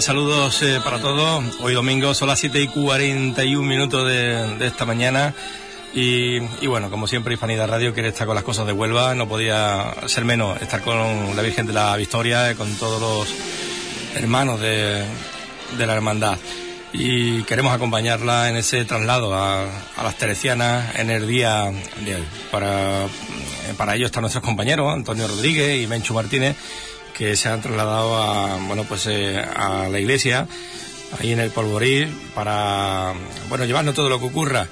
Saludos eh, para todos. Hoy domingo son las 7 y 41 minutos de, esta mañana. Y, bueno, como siempre, Hispanidad Radio quiere estar con las cosas de Huelva. No podía ser menos estar con la Virgen de la Victoria, con todos los hermanos de, la hermandad. Y queremos acompañarla en ese traslado a, las Teresianas en el día. Para, para ello están nuestros compañeros, Antonio Rodríguez y Menchu Martínez que se han trasladado a, bueno, pues, eh, a la iglesia, ahí en el Polvorí, para bueno, llevarnos todo lo que ocurra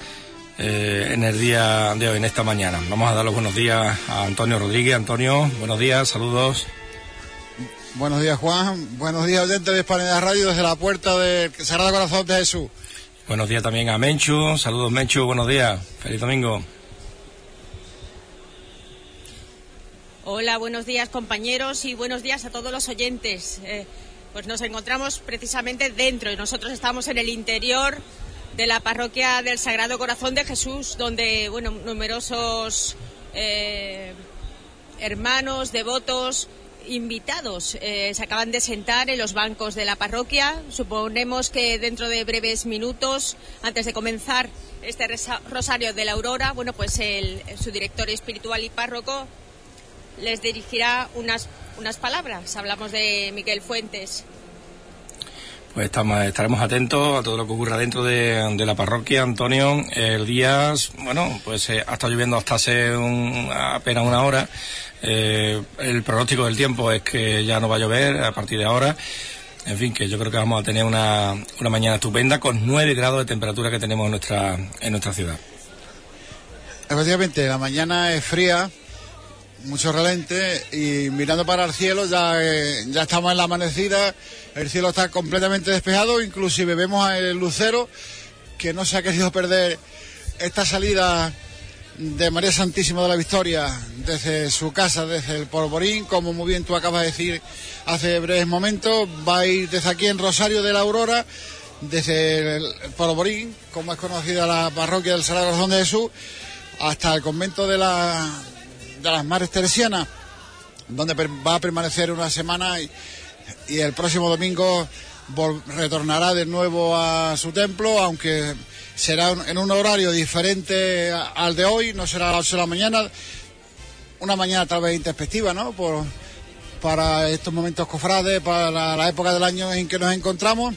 eh, en el día de hoy, en esta mañana. Vamos a dar los buenos días a Antonio Rodríguez. Antonio, buenos días, saludos. Buenos días, Juan. Buenos días, oyentes de Hispanidad Radio desde la puerta del Sagrado Corazón de Jesús. Buenos días también a Menchu. Saludos, Menchu. Buenos días. Feliz domingo. Buenos días compañeros y buenos días a todos los oyentes. Eh, pues nos encontramos precisamente dentro y nosotros estamos en el interior de la parroquia del Sagrado Corazón de Jesús, donde bueno numerosos eh, hermanos, devotos, invitados eh, se acaban de sentar en los bancos de la parroquia. Suponemos que dentro de breves minutos, antes de comenzar este rosario de la aurora, bueno, pues el, su director espiritual y párroco, les dirigirá unas, unas palabras. Hablamos de Miguel Fuentes. Pues estamos, estaremos atentos a todo lo que ocurra dentro de, la parroquia, Antonio. El día, bueno, pues eh, ha estado lloviendo hasta hace apenas una hora. Eh, el pronóstico del tiempo es que ya no va a llover a partir de ahora. En fin, que yo creo que vamos a tener una, una mañana estupenda con 9 grados de temperatura que tenemos en nuestra, en nuestra ciudad. Efectivamente, la mañana es fría, mucho relente y mirando para el cielo ya, eh, ya estamos en la amanecida, el cielo está completamente despejado, inclusive vemos el lucero que no se ha querido perder esta salida de María Santísima de la Victoria desde su casa, desde el Polvorín, como muy bien tú acabas de decir hace breves momentos, va a ir desde aquí en Rosario de la Aurora, desde el Polvorín, como es conocida la parroquia del Sagrado Corazón de Jesús, hasta el convento de la de las Mares Teresianas, donde va a permanecer una semana y, el próximo domingo retornará de nuevo a su templo, aunque será en un horario diferente al de hoy, no será a las 8 de la mañana, una mañana tal vez introspectiva, ¿no? Por, para estos momentos cofrades, para la, la, época del año en que nos encontramos.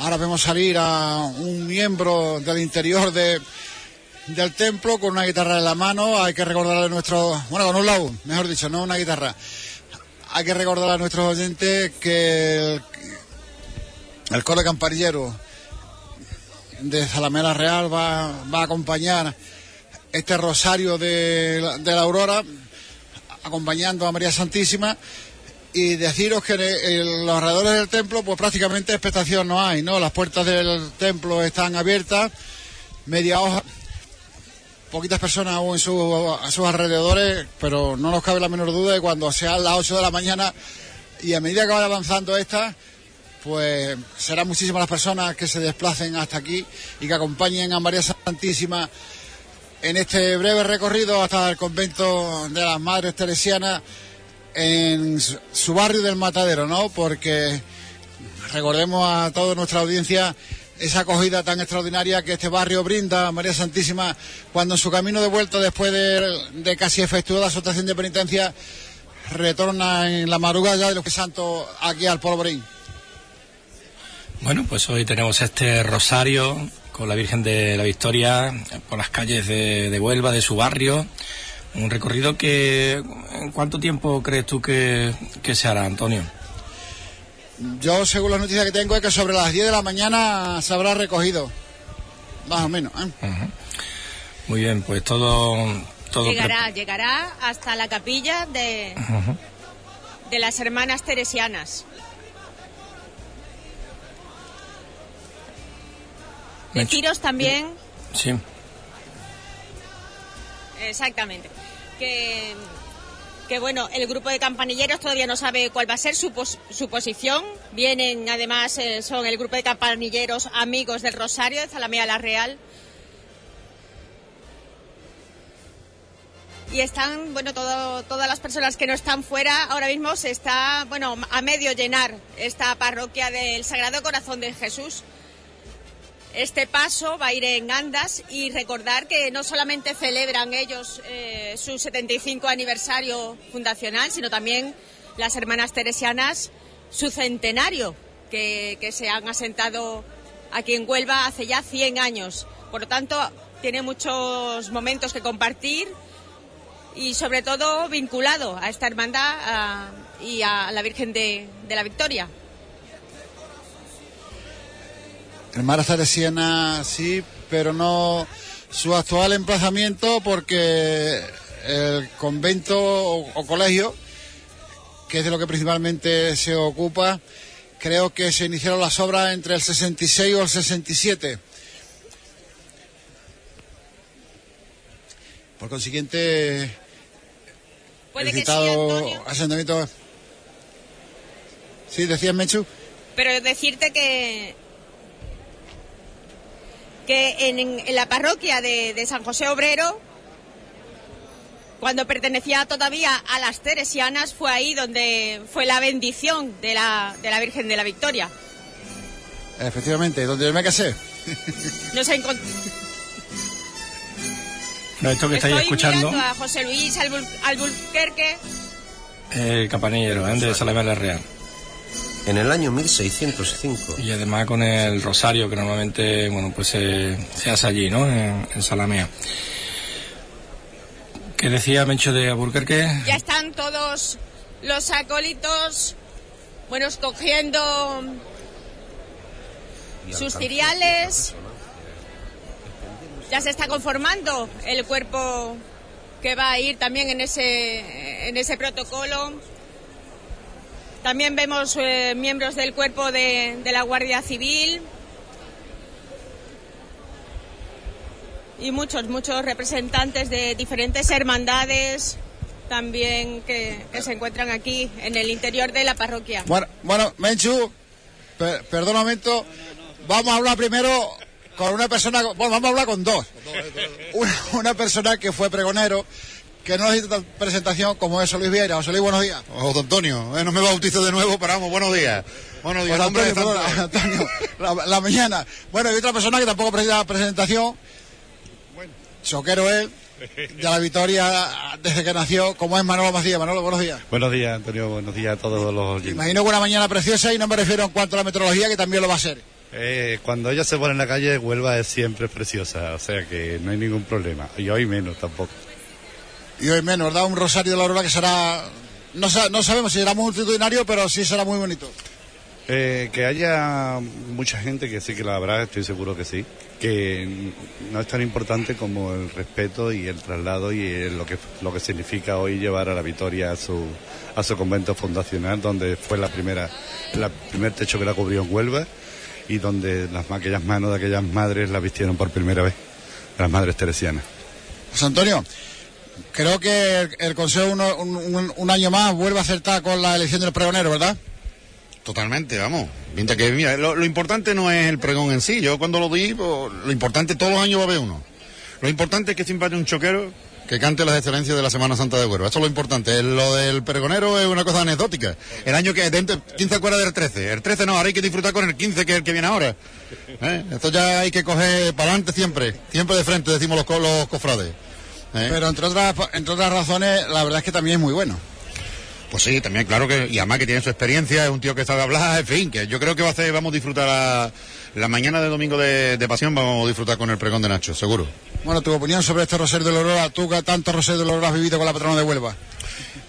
Ahora vemos salir a un miembro del interior de, del templo con una guitarra en la mano. Hay que recordarle a nuestros, bueno, con un laúd, mejor dicho, no una guitarra. Hay que recordar a nuestros oyentes que el, el coro campanillero de Zalamela Real va, va, a acompañar este rosario de, de, la aurora, acompañando a María Santísima. Y deciros que en los alrededores del templo, pues prácticamente expectación no hay, ¿no? Las puertas del templo están abiertas, media hoja poquitas personas aún en a sus alrededores, pero no nos cabe la menor duda de cuando sea las 8 de la mañana y a medida que vaya avanzando esta, pues serán muchísimas las personas que se desplacen hasta aquí y que acompañen a María Santísima en este breve recorrido hasta el convento de las Madres Teresianas en su barrio del Matadero, ¿no? Porque recordemos a toda nuestra audiencia esa acogida tan extraordinaria que este barrio brinda a María Santísima cuando en su camino de vuelta después de, casi efectuada su estación de penitencia retorna en la madrugada de los que santo aquí al Polvorín. Bueno, pues hoy tenemos este rosario con la Virgen de la Victoria por las calles de, de Huelva, de su barrio. Un recorrido que, ¿en cuánto tiempo crees tú que se hará, Antonio? Yo, según la noticia que tengo, es que sobre las 10 de la mañana se habrá recogido. Más o menos. ¿eh? Muy bien, pues todo. todo llegará, llegará hasta la capilla de, de las hermanas teresianas. Deciros también. Sí. Exactamente. Que que bueno, el grupo de campanilleros todavía no sabe cuál va a ser su, su posición. Vienen, además, eh, son el grupo de campanilleros amigos del Rosario de Zalamea La Real. y están, bueno, todo, todas las personas que no están fuera, ahora mismo se está, bueno, a medio llenar esta parroquia del Sagrado Corazón de Jesús. Este paso va a ir en andas y recordar que no solamente celebran ellos eh, su 75 aniversario fundacional, sino también las hermanas teresianas su centenario, que, se han asentado aquí en Huelva hace ya 100 años. Por lo tanto, tiene muchos momentos que compartir y sobre todo vinculado a esta hermandad y a la Virgen de, la Victoria. Hermana Salesiana sí, pero no su actual emplazamiento porque el convento o, colegio, que es de lo que principalmente se ocupa, creo que se iniciaron las obras entre el 66 o el 67. Por consiguiente, el citado asentamiento. Sí, decías Mechu. Pero decirte que que en, la parroquia de, San José Obrero, cuando pertenecía todavía a las Teresianas, fue ahí donde fue la bendición de la, de la Virgen de la Victoria. Efectivamente, donde me casé. Nos encontramos no, esto que estáis escuchando. a José Luis Albuquerque. El campanillero ¿eh? de Salamea la Real. En el año 1605. Y además con el rosario que normalmente bueno pues se, hace allí, ¿no? En, Salamea. ¿Qué decía Mencho de Albuquerque? Ya están todos los acólitos, bueno, escogiendo sus ciriales ya se está conformando el cuerpo que va a ir también en ese, en ese protocolo. También vemos eh, miembros del cuerpo de, la Guardia Civil y muchos, muchos representantes de diferentes hermandades también que, se encuentran aquí en el interior de la parroquia. Bueno, bueno Menchu, perdón un momento, vamos a hablar primero con una persona, bueno, vamos a hablar con dos. Una, persona que fue pregonero, que no necesita presentación como es Luis Vieira. José Luis, buenos días. José Antonio, eh, no me bautizo de nuevo, pero vamos, buenos días. Buenos días, hombre Antonio, la, mañana. Bueno, y otra persona que tampoco presenta presentación, bueno. choquero él, de la victoria desde que nació, como es Manolo Macías. Manolo, buenos días. Buenos días, Antonio, buenos días a todos los Imagino que una mañana preciosa y no me refiero en cuanto a la meteorología, que también lo va a ser. Eh, cuando ella se pone en la calle, Huelva es siempre preciosa, o sea que no hay ningún problema. Y hoy menos tampoco. Y hoy menos, ¿verdad? Un Rosario de la Aurora que será, no, no sabemos si será multitudinario, pero sí será muy bonito. Eh, que haya mucha gente que sí que la habrá, estoy seguro que sí, que no es tan importante como el respeto y el traslado y lo que lo que significa hoy llevar a la Victoria a su a su convento fundacional, donde fue la primera, el primer techo que la cubrió en Huelva y donde las, aquellas manos de aquellas madres la vistieron por primera vez, las madres teresianas. José Antonio, creo que el, Consejo un, año más vuelve a acertar con la elección del pregonero, ¿verdad? Totalmente, vamos. Mientras que, lo, importante no es el pregón en sí. Yo cuando lo di, pues, lo importante todos los años va a haber uno. Lo importante es que siempre haya un choquero que cante las excelencias de la Semana Santa de Huelva. Eso es lo importante. Lo del pregonero es una cosa anecdótica. El año que, ¿quién se acuerda del 13? El 13 no, ahora hay que disfrutar con el 15, que es el que viene ahora. ¿Eh? Esto ya hay que coger para adelante siempre, siempre de frente, decimos los, los cofrades. ¿Eh? Pero entre otras, entre otras razones, la verdad es que también es muy bueno. Pues sí, también claro que, y además que tiene su experiencia, es un tío que sabe hablar, en fin, que yo creo que va a hacer, vamos a disfrutar la, la mañana de domingo de, de pasión, vamos a disfrutar con el pregón de Nacho, seguro. Bueno, tu opinión sobre este Rosario de la Aurora, tú que tanto Rosario de la Aurora has vivido con la patrona de Huelva.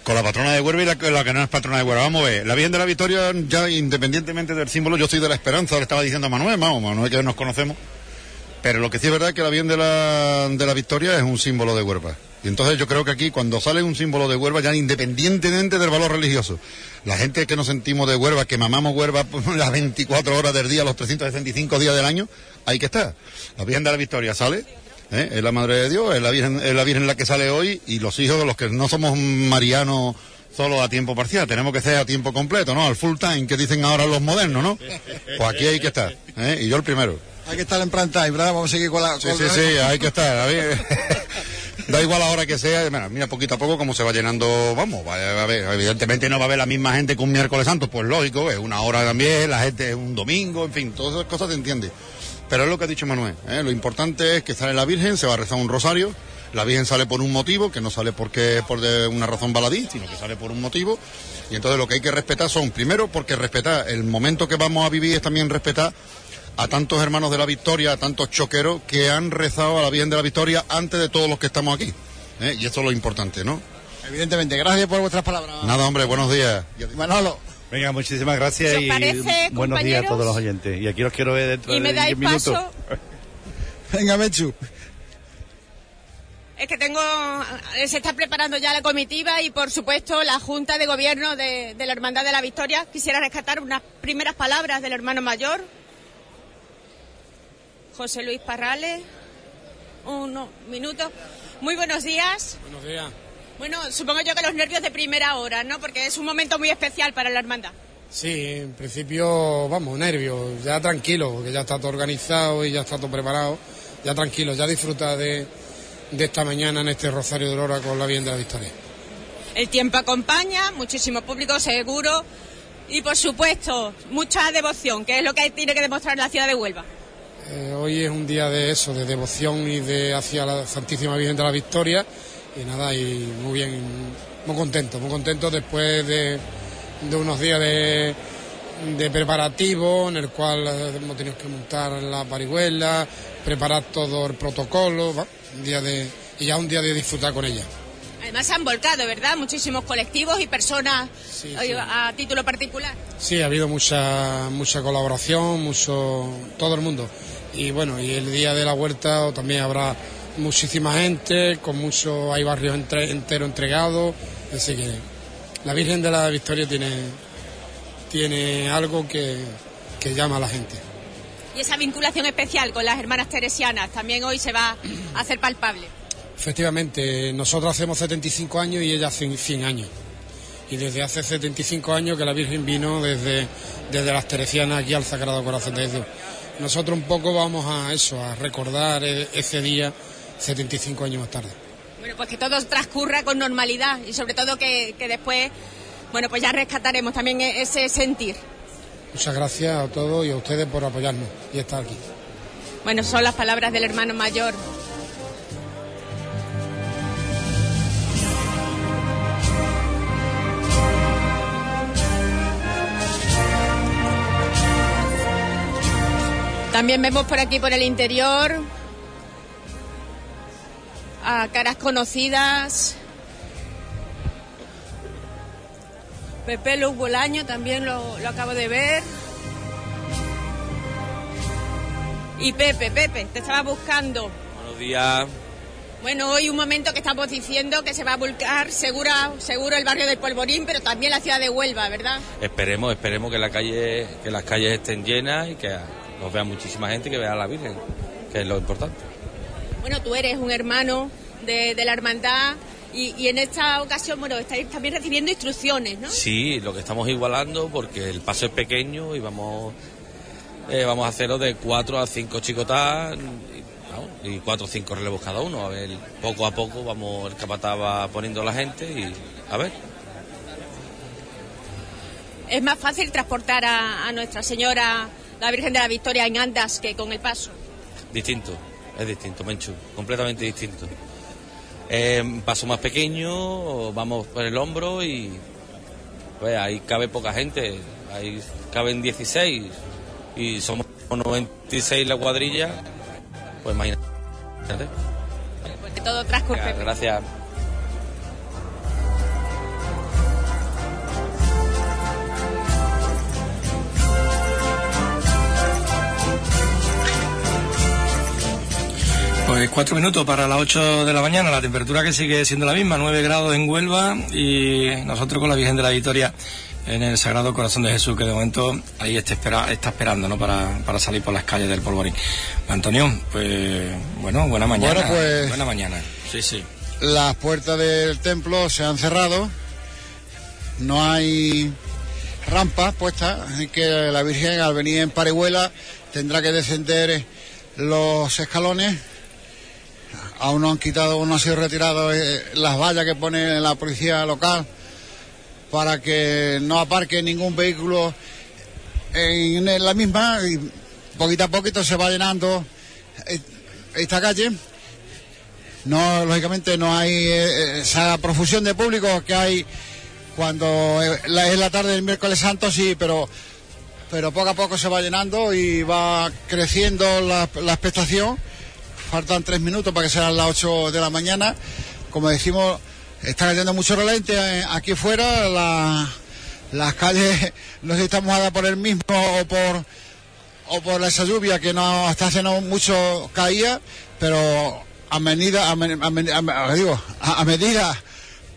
Con la patrona de Huelva y la, que no es patrona de Huelva. Vamos a ver, la Virgen de la Victoria, ya independientemente del símbolo, yo soy de la esperanza, le estaba diciendo a Manuel, vamos, Manuel que nos conocemos. Pero lo que sí es verdad es que la Virgen de la, de la Victoria es un símbolo de Huelva. Y entonces yo creo que aquí, cuando sale un símbolo de Huelva, ya independientemente del valor religioso, la gente que nos sentimos de Huelva, que mamamos Huelva las 24 horas del día, los 365 días del año, ahí que está. La Virgen de la Victoria sale, ¿eh? es la Madre de Dios, es la, Virgen, es la Virgen la que sale hoy, y los hijos de los que no somos marianos solo a tiempo parcial, tenemos que ser a tiempo completo, ¿no? Al full time, que dicen ahora los modernos, ¿no? Pues aquí hay que estar, ¿eh? y yo el primero. Hay que estar en planta, ¿verdad? Vamos a seguir con la... Sí, sí, sí, hay que estar. da igual la hora que sea, mira, poquito a poco como se va llenando, vamos, va, a ver, evidentemente no va a haber la misma gente que un miércoles santo, pues lógico, es una hora también, la gente es un domingo, en fin, todas esas cosas se entiende. Pero es lo que ha dicho Manuel, ¿eh? lo importante es que sale la Virgen, se va a rezar un rosario, la Virgen sale por un motivo, que no sale porque por una razón baladí, sino que sale por un motivo. Y entonces lo que hay que respetar son, primero, porque respetar el momento que vamos a vivir es también respetar a tantos hermanos de la Victoria, a tantos choqueros que han rezado a la Virgen de la Victoria antes de todos los que estamos aquí. ¿eh? Y esto es lo importante, ¿no? Evidentemente, gracias por vuestras palabras. Nada, hombre, buenos días. Manolo. Venga, muchísimas gracias y buenos días a todos los oyentes. Y aquí los quiero ver dentro de 10 minutos. Venga, Mechu. Es que tengo, se está preparando ya la comitiva y por supuesto la Junta de Gobierno de, la Hermandad de la Victoria. Quisiera rescatar unas primeras palabras del hermano mayor, José Luis Parrales. Unos minutos. Muy buenos días. Buenos días. Bueno, supongo yo que los nervios de primera hora, ¿no? Porque es un momento muy especial para la hermandad. Sí, en principio, vamos, nervios, ya tranquilo, porque ya está todo organizado y ya está todo preparado. Ya tranquilo, ya disfruta de, de esta mañana en este Rosario de Lora con la Bien de la Victoria. El tiempo acompaña, muchísimo público seguro y por supuesto mucha devoción, que es lo que tiene que demostrar la ciudad de Huelva. Eh, hoy es un día de eso, de devoción y de hacia la Santísima Virgen de la Victoria y nada, y muy bien, muy contento, muy contento después de, unos días de, de preparativo en el cual hemos tenido que montar la parihuela, preparar todo el protocolo, un día de, y ya un día de disfrutar con ella. Además se han volcado, ¿verdad? Muchísimos colectivos y personas a título particular. Sí, ha habido mucha mucha colaboración, mucho todo el mundo. Y bueno, y el día de la huerta también habrá muchísima gente, con mucho hay barrios enteros entregados, así que la Virgen de la Victoria tiene tiene algo que, que llama a la gente. Y esa vinculación especial con las hermanas teresianas también hoy se va a hacer palpable. Efectivamente, nosotros hacemos 75 años y ella hace 100 años. Y desde hace 75 años que la Virgen vino desde, desde las teresianas aquí al Sagrado Corazón de Jesús. Nosotros un poco vamos a eso, a recordar e, ese día 75 años más tarde. Bueno, pues que todo transcurra con normalidad y sobre todo que, que después, bueno, pues ya rescataremos también e, ese sentir. Muchas gracias a todos y a ustedes por apoyarnos y estar aquí. Bueno, son las palabras del hermano mayor. También vemos por aquí, por el interior, a caras conocidas, Pepe Luz Bolaño también lo, acabo de ver. Y Pepe, Pepe, te estaba buscando. Buenos días. Bueno, hoy un momento que estamos diciendo que se va a volcar seguro, seguro el barrio del Polvorín, pero también la ciudad de Huelva, ¿verdad? Esperemos, esperemos que la calle, que las calles estén llenas y que nos vea muchísima gente y que vea a la Virgen, que es lo importante. Bueno, tú eres un hermano de, de la hermandad y, en esta ocasión, bueno, estáis también recibiendo instrucciones, ¿no? Sí, lo que estamos igualando porque el paso es pequeño y vamos, eh, vamos a hacerlo de cuatro a cinco chicotas y, cuatro o cinco relevos cada uno. A ver, poco a poco vamos, el capataz va poniendo a la gente y a ver. ¿Es más fácil transportar a, a Nuestra Señora, la Virgen de la Victoria, en andas que con el paso? Distinto, es distinto, Menchu, completamente distinto. Eh, paso más pequeño, vamos por el hombro y pues ahí cabe poca gente, ahí caben 16 y somos 96 la cuadrilla, pues imagínate. Pues todo transcurre. Gracias. Pues cuatro minutos para las ocho de la mañana, la temperatura que sigue siendo la misma, nueve grados en Huelva y nosotros con la Virgen de la Victoria en el Sagrado Corazón de Jesús, que de momento ahí está, está esperando ¿no? para, para salir por las calles del Polvorín. Antonio, pues bueno, buena mañana. Bueno, pues, buena mañana, sí, sí. Las puertas del templo se han cerrado, no hay rampas puestas, así que la Virgen al venir en Parihuela tendrá que descender los escalones aún no han quitado, aún no han sido eh, las vallas que pone la policía local para que no aparque ningún vehículo en, la misma y poquito a poquito se va llenando eh, esta calle. No, lógicamente no hay eh, esa profusión de público que hay cuando es la tarde del miércoles santo, sí, pero pero poco a poco se va llenando y va creciendo la expectación. Faltan tres minutos para que sean las ocho de la mañana. Como decimos, está cayendo mucho relente eh, aquí fuera. las calles no sé si estamos a dar por el mismo o por o por esa lluvia que no hasta hace no mucho caía, pero a medida a, medida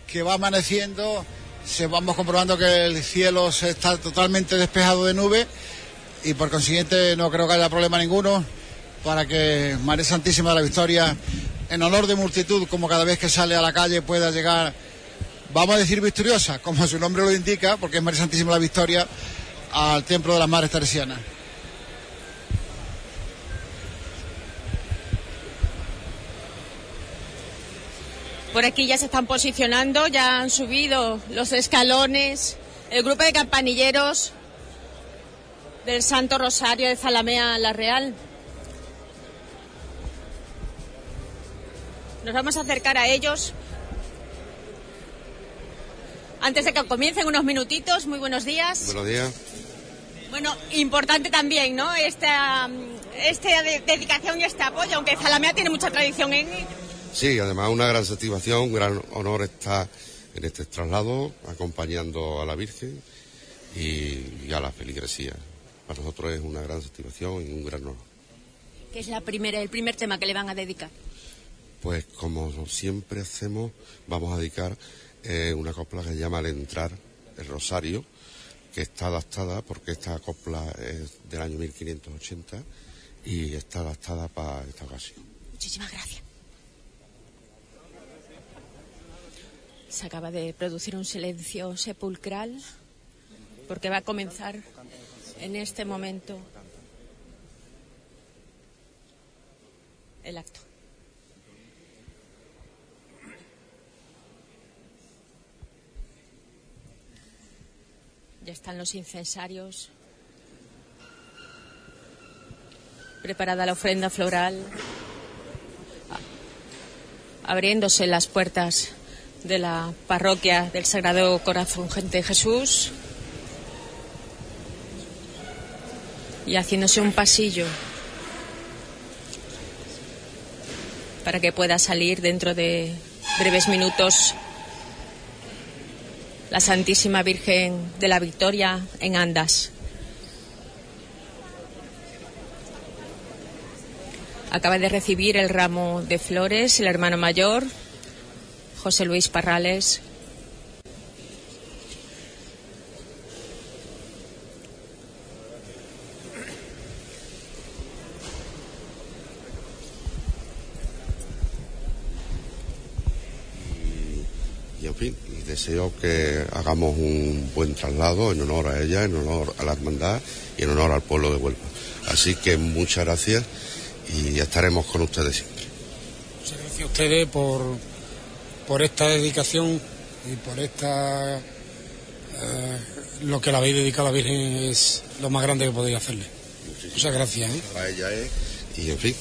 que va amaneciendo se vamos comprobando que el cielo está totalmente despejado de nubes y por consiguiente no creo que haya problema ninguno para que María Santísima de la Victoria, en honor de multitud, como cada vez que sale a la calle, pueda llegar, vamos a decir victoriosa, como su nombre lo indica, porque es María Santísima de la Victoria, al Templo de las Madres Teresianas. Por aquí ya se están posicionando, ya han subido los escalones, el grupo de campanilleros del Santo Rosario de Zalamea La Real. Nos vamos a acercar a ellos. Antes de que comiencen unos minutitos, muy buenos días. Buenos días. Bueno, importante también, ¿no? Esta, esta dedicación y este apoyo, aunque Zalamea tiene mucha tradición en Sí, además una gran satisfacción, un gran honor estar en este traslado acompañando a la Virgen y, a la feligresía. Para nosotros es una gran satisfacción y un gran honor. ¿Qué es la primera, el primer tema que le van a dedicar? Pues como siempre hacemos, vamos a dedicar eh, una copla que se llama Al entrar, el Rosario, que está adaptada porque esta copla es del año 1580 y está adaptada para esta ocasión. Muchísimas gracias. Se acaba de producir un silencio sepulcral porque va a comenzar en este momento el acto. Ya están los incensarios. Preparada la ofrenda floral. Abriéndose las puertas de la parroquia del Sagrado Corazón Gente Jesús y haciéndose un pasillo para que pueda salir dentro de breves minutos la Santísima Virgen de la Victoria en Andas. Acaba de recibir el ramo de flores el hermano mayor José Luis Parrales. Deseo que hagamos un buen traslado en honor a ella, en honor a la hermandad y en honor al pueblo de Huelva. Así que muchas gracias y estaremos con ustedes siempre. Muchas gracias a ustedes por por esta dedicación y por esta eh, lo que la habéis dedicado a la Virgen es lo más grande que podéis hacerle. Muchas gracias. ¿eh? A ella es, y en fin,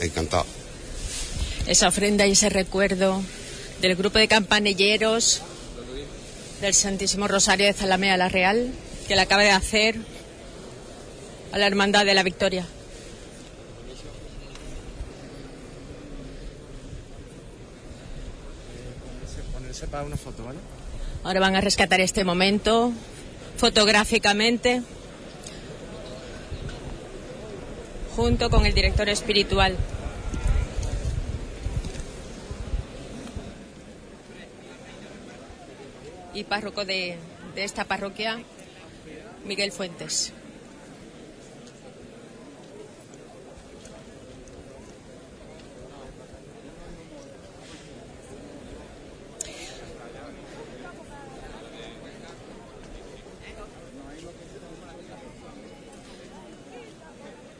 encantado. Esa ofrenda y ese recuerdo del grupo de campanilleros del Santísimo Rosario de Zalamea la Real, que le acaba de hacer a la Hermandad de la Victoria. para una foto, ¿vale? Ahora van a rescatar este momento fotográficamente junto con el director espiritual. Y párroco de, de esta parroquia, Miguel Fuentes.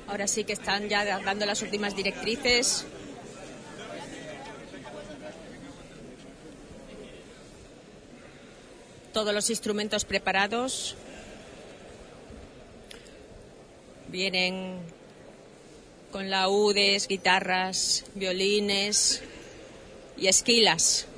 Ahora sí que están ya dando las últimas directrices todos los instrumentos preparados. Vienen con laúdes, guitarras, violines y esquilas.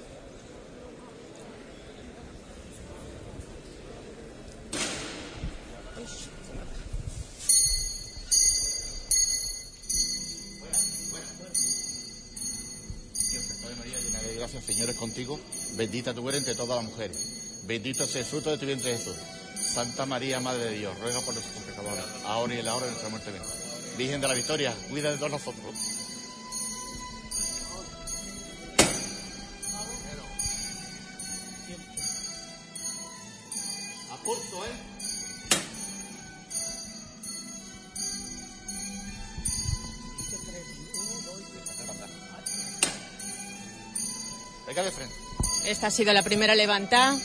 gracias, Señor, es contigo. Bendita tú eres entre todas las mujeres. Bendito sea el fruto de tu vientre Jesús. Santa María, Madre de Dios, ruega por nosotros pecadores, ahora y en la hora de nuestra muerte. Virgen de la Victoria, cuida de todos nosotros. A ¿eh? Venga de frente. Esta ha sido la primera levantada.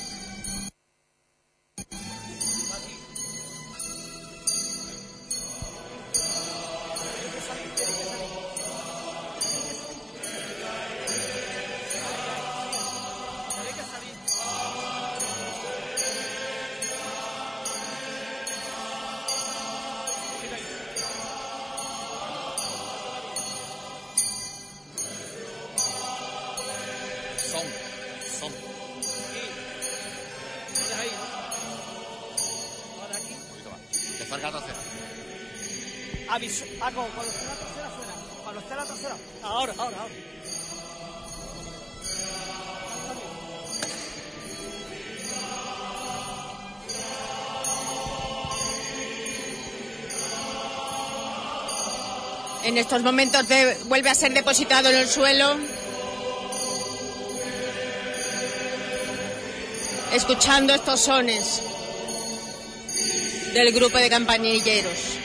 En estos momentos vuelve a ser depositado en el suelo. Escuchando estos sones del grupo de campanilleros.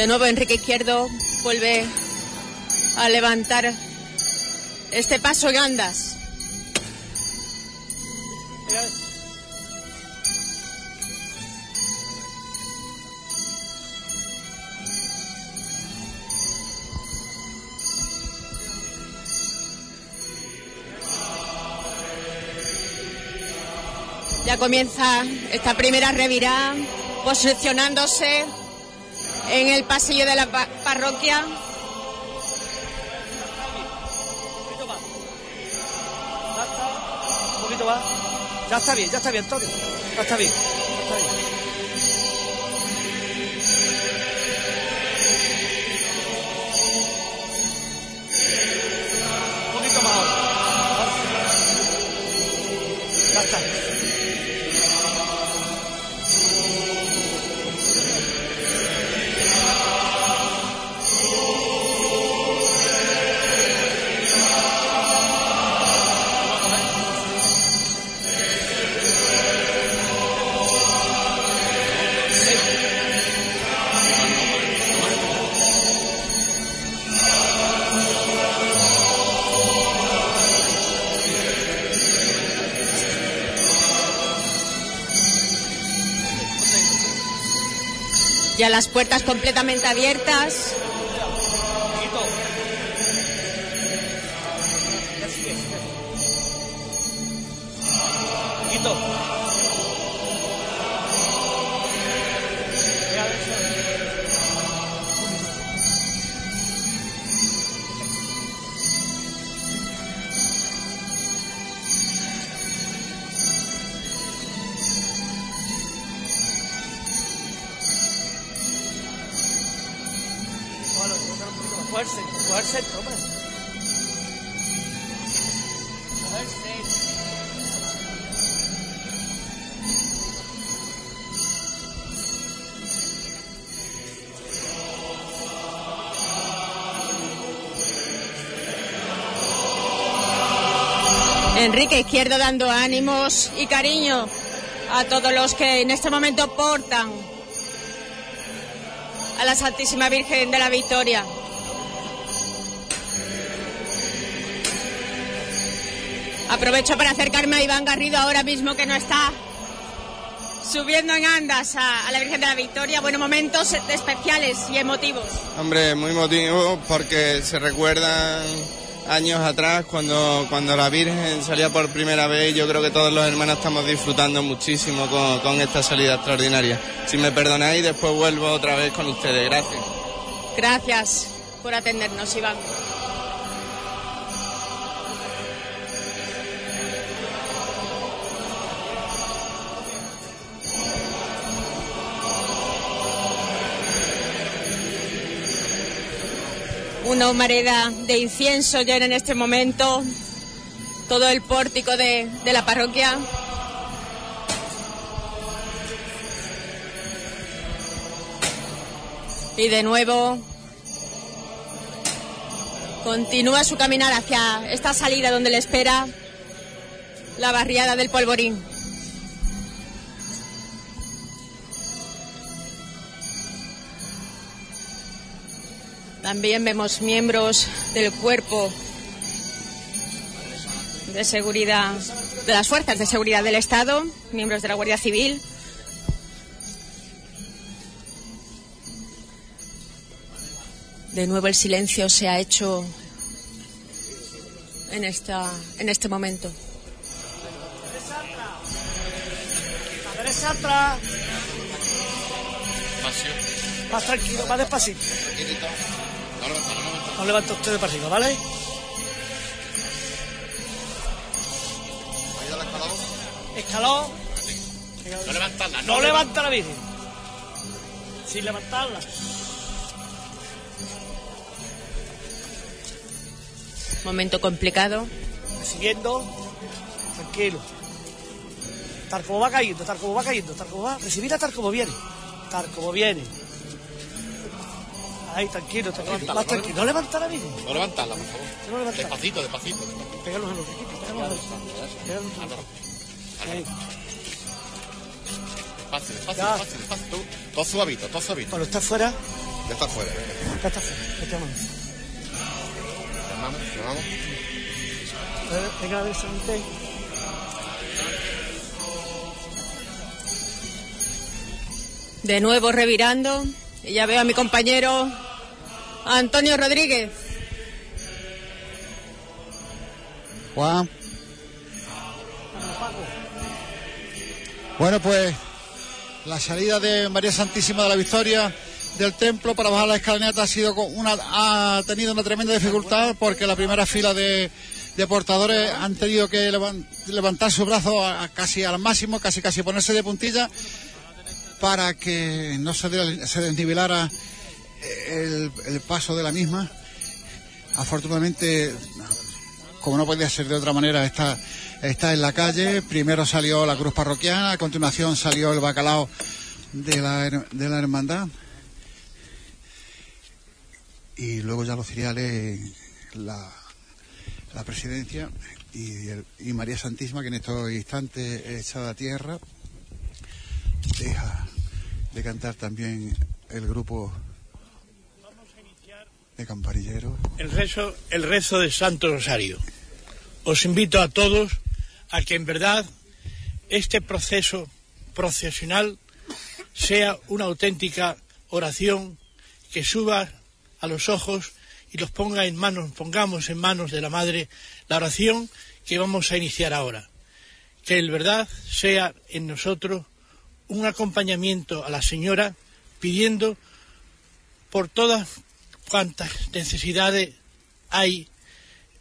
De nuevo Enrique Izquierdo vuelve a levantar este paso en andas. Ya comienza esta primera revirada, posicionándose en el pasillo de la parroquia. Un poquito más. Ya está bien, ya está bien, Antonio. Ya está bien. Las puertas completamente abiertas. Enrique Izquierdo dando ánimos y cariño a todos los que en este momento portan a la Santísima Virgen de la Victoria. Aprovecho para acercarme a Iván Garrido ahora mismo que no está subiendo en andas a, la Virgen de la Victoria. Bueno, momentos especiales y emotivos. Hombre, muy emotivos porque se recuerdan años atrás cuando, cuando la Virgen salía por primera vez. Yo creo que todos los hermanos estamos disfrutando muchísimo con, con esta salida extraordinaria. Si me perdonáis, después vuelvo otra vez con ustedes. Gracias. Gracias por atendernos, Iván. Una humareda de incienso llena en este momento todo el pórtico de, de la parroquia. Y de nuevo continúa su caminar hacia esta salida donde le espera la barriada del polvorín. También vemos miembros del cuerpo de seguridad, de las fuerzas de seguridad del Estado, miembros de la Guardia Civil. De nuevo el silencio se ha hecho en, esta, en este momento. Más tranquilo, más despacito. No levanta usted para arriba, ¿vale? Escalón. No levantarla. No, levanta la bici. Sin levantarla. Momento complicado. Recibiendo. Tranquilo. Tal como va cayendo, tal como va cayendo, tal como va. Recibir a tal como viene. Tal como viene. Ahí, tranquilo, tranquilo. Más tranquilo. No levanta la bici. No levantarla, por favor. No levantarla. Despacito, despacito. Pégalos en los riquitos, pégalos en los riquitos. Ahí. Despacio, despacio, despacio, despacio. Todo suavito, todo suavito. Cuando está fuera. Ya está fuera. Ya está fuera. Ya te llamamos. Llamamos, llamamos. Venga, a ver, solamente. De nuevo revirando. Y ya veo a mi compañero Antonio Rodríguez. Juan. Bueno, pues la salida de María Santísima de la Victoria del templo para bajar la escalinata ha sido una ha tenido una tremenda dificultad porque la primera fila de, de portadores han tenido que levantar su brazo casi al máximo, casi casi ponerse de puntilla para que no se, desnivelara el, paso de la misma. Afortunadamente, como no podía ser de otra manera, está, está en la calle. Primero salió la cruz parroquiana, a continuación salió el bacalao de la, de la hermandad. Y luego ya los cereales, la, la presidencia y, y María Santísima, que en estos instantes echada a tierra, deja de cantar también el grupo de camparilleros. El rezo, el rezo del Santo Rosario. Os invito a todos a que en verdad este proceso procesional sea una auténtica oración que suba a los ojos y los ponga en manos, pongamos en manos de la Madre la oración que vamos a iniciar ahora. Que el verdad sea en nosotros un acompañamiento a la señora pidiendo por todas cuantas necesidades hay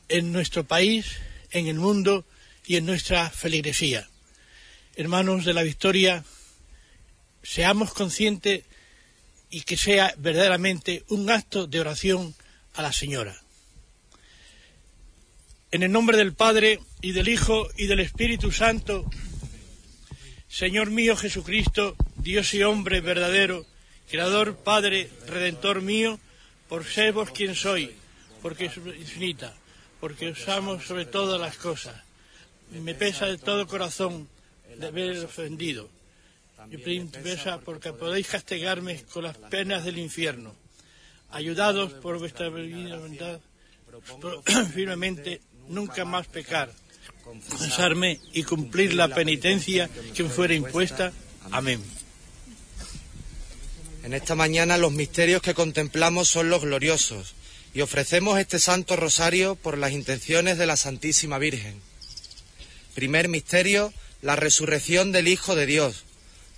en nuestro país, en el mundo y en nuestra feligresía. Hermanos de la Victoria, seamos conscientes y que sea verdaderamente un acto de oración a la Señora. En el nombre del Padre y del Hijo y del Espíritu Santo, Señor mío Jesucristo, Dios y hombre verdadero, Creador, Padre, Redentor mío, por ser vos quien soy, porque es infinita, porque os amo sobre todas las cosas. me pesa de todo corazón de haber ofendido. Y pesa porque podéis castigarme con las penas del infierno. Ayudados por vuestra voluntad, firmemente nunca más pecar, confesarme y cumplir la penitencia que me fuera impuesta. Amén. En esta mañana los misterios que contemplamos son los gloriosos y ofrecemos este Santo Rosario por las intenciones de la Santísima Virgen. Primer misterio, la resurrección del Hijo de Dios.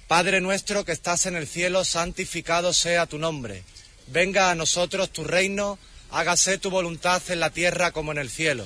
Padre nuestro que estás en el cielo, santificado sea tu nombre. Venga a nosotros tu reino, hágase tu voluntad en la tierra como en el cielo.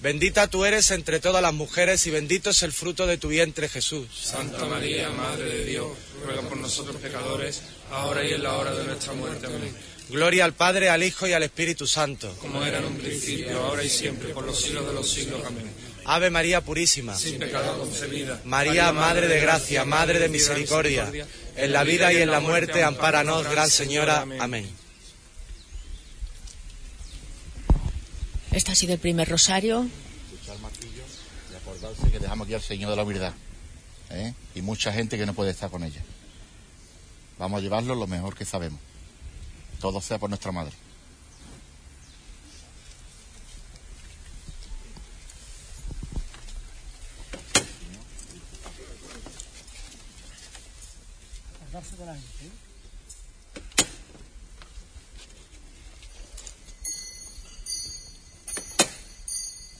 Bendita tú eres entre todas las mujeres y bendito es el fruto de tu vientre, Jesús. Santa María, Madre de Dios, ruega por nosotros pecadores, ahora y en la hora de nuestra muerte. Amén. Gloria al Padre, al Hijo y al Espíritu Santo. Como era en un principio, ahora y siempre, por los siglos de los siglos. Amén. Ave María Purísima. Sin pecado concebida. María, Madre de Gracia, Madre de Misericordia. En la vida y en la muerte, ampáranos, Gran Señora. Amén. Este ha sido el primer rosario. Y acordarse que dejamos aquí al Señor de la Humildad. ¿eh? Y mucha gente que no puede estar con ella. Vamos a llevarlo lo mejor que sabemos. Todo sea por nuestra madre.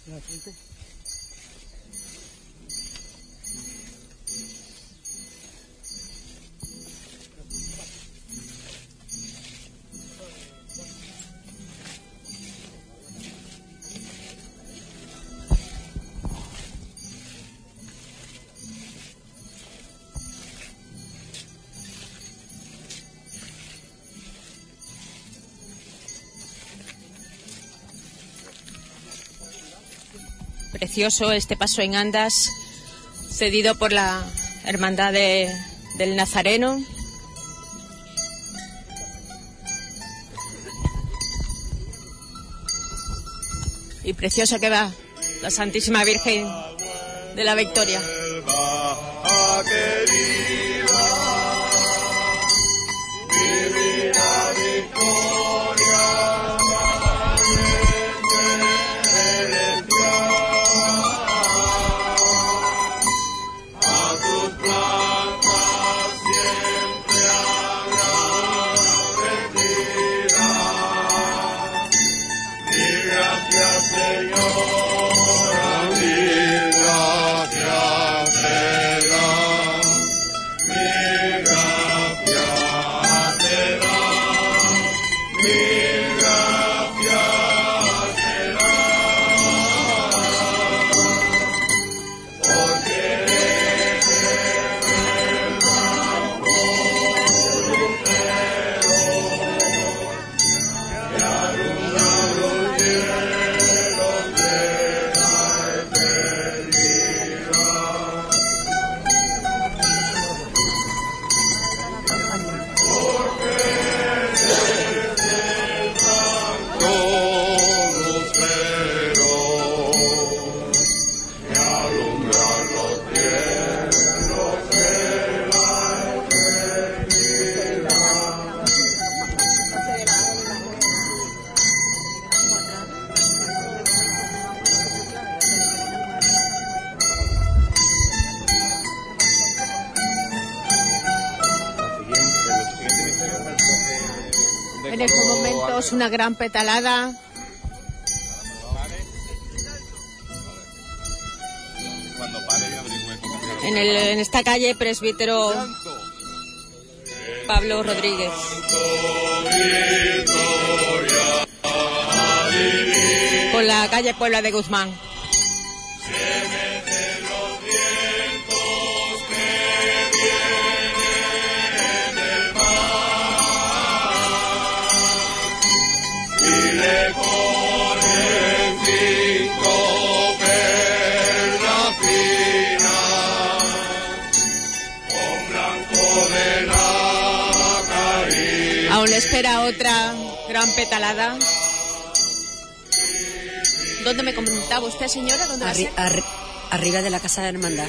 ¿La gente? Precioso este paso en andas cedido por la Hermandad del Nazareno. Y precioso que va la Santísima Virgen de la Victoria. En una gran petalada. En, el, en esta calle, presbítero Pablo Rodríguez. Con la calle Puebla de Guzmán. Espera otra gran petalada. ¿Dónde me comentaba usted, señora? ¿Dónde arriba de la Casa de Hermandad.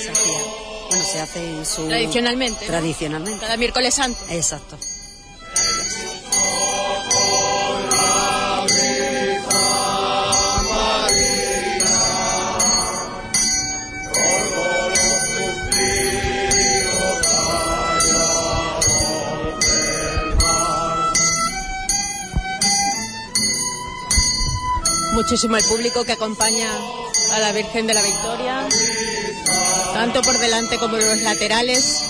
Se hacía. Bueno, se hace en su... Tradicionalmente. Tradicionalmente. Cada miércoles santo. Exacto. Muchísimo el público que acompaña a la Virgen de la Victoria, tanto por delante como en los laterales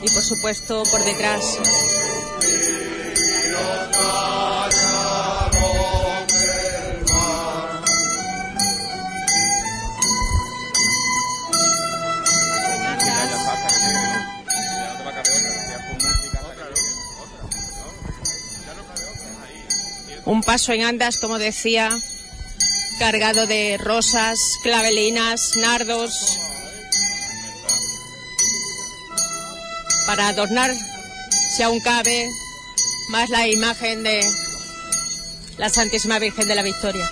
y por supuesto por detrás. Un paso en andas, como decía, cargado de rosas, clavelinas, nardos, para adornar, si aún cabe, más la imagen de la Santísima Virgen de la Victoria.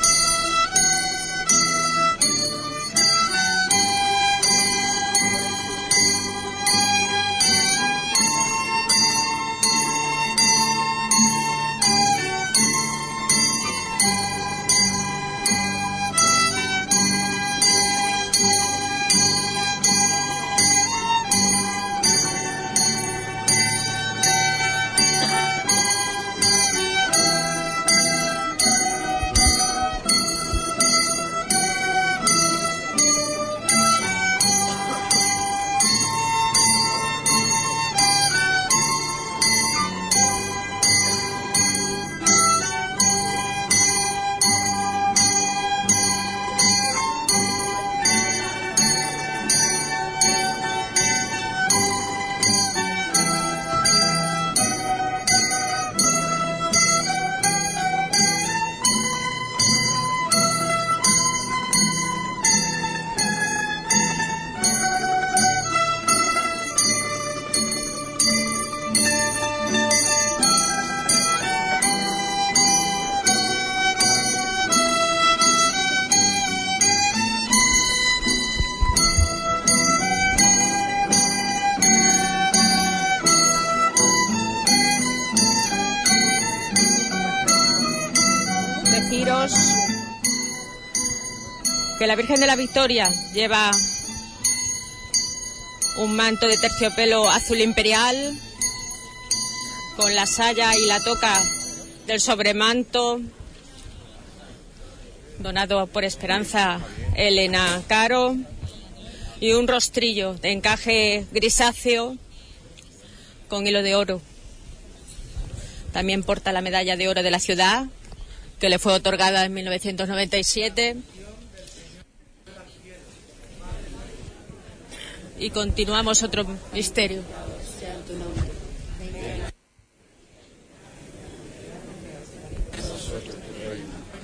La Virgen de la Victoria lleva un manto de terciopelo azul imperial con la saya y la toca del sobremanto donado por Esperanza Elena Caro y un rostrillo de encaje grisáceo con hilo de oro. También porta la medalla de oro de la ciudad que le fue otorgada en 1997 y continuamos otro misterio.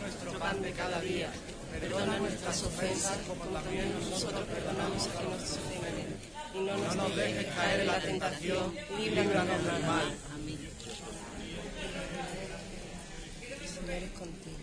Nuestro pan de cada día, perdona nuestras ofensas como también nosotros perdonamos a quienes nos ofenden. Y no nos dejes caer en la tentación, líbranos del mal. Amén. Señor es contigo.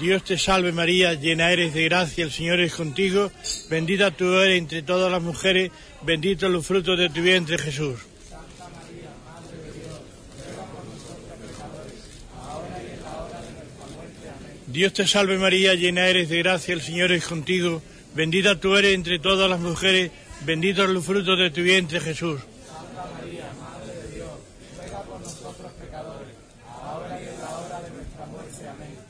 Dios te salve María, llena eres de gracia, el Señor es contigo, bendita tú eres entre todas las mujeres, bendito los frutos de tu vientre Jesús. Dios te salve María, llena eres de gracia, el Señor es contigo, bendita tú eres entre todas las mujeres, bendito es el fruto de tu vientre Jesús. Santa María, Madre de Dios, ruega por nosotros pecadores, ahora y en la hora de nuestra muerte. Amén.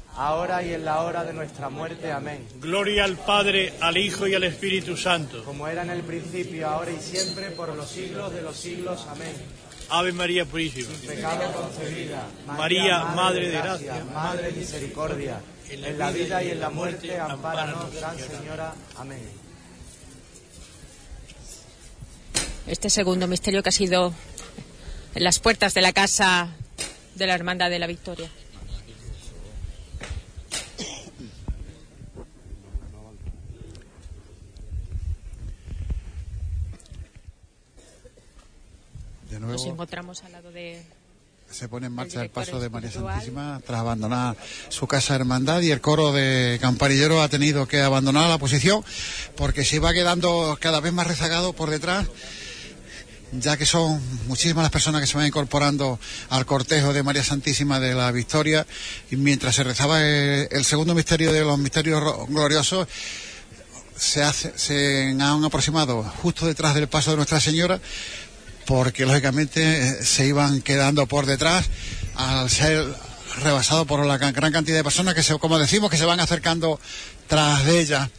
ahora y en la hora de nuestra muerte. Amén. Gloria al Padre, al Hijo y al Espíritu Santo. Como era en el principio, ahora y siempre, por los siglos de los siglos. Amén. Ave María Purísima. Sin pecado concebida. María, Madre, de gracia. Madre de misericordia en la vida y en la muerte, amparanos, Gran Señora. Amén. Este segundo misterio que ha sido en las puertas de la casa de la Hermandad de la Victoria. Nuevo. Nos encontramos al lado de se pone en marcha el, paso de María Santísima tras abandonar su casa hermandad y el coro de campanilleros ha tenido que abandonar la posición porque se iba quedando cada vez más rezagado por detrás ya que son muchísimas las personas que se van incorporando al cortejo de María Santísima de la Victoria y mientras se rezaba el, segundo misterio de los misterios gloriosos se, hace, se han aproximado justo detrás del paso de Nuestra Señora porque lógicamente se iban quedando por detrás al ser rebasado por la gran cantidad de personas que, se, como decimos, que se van acercando tras de ella.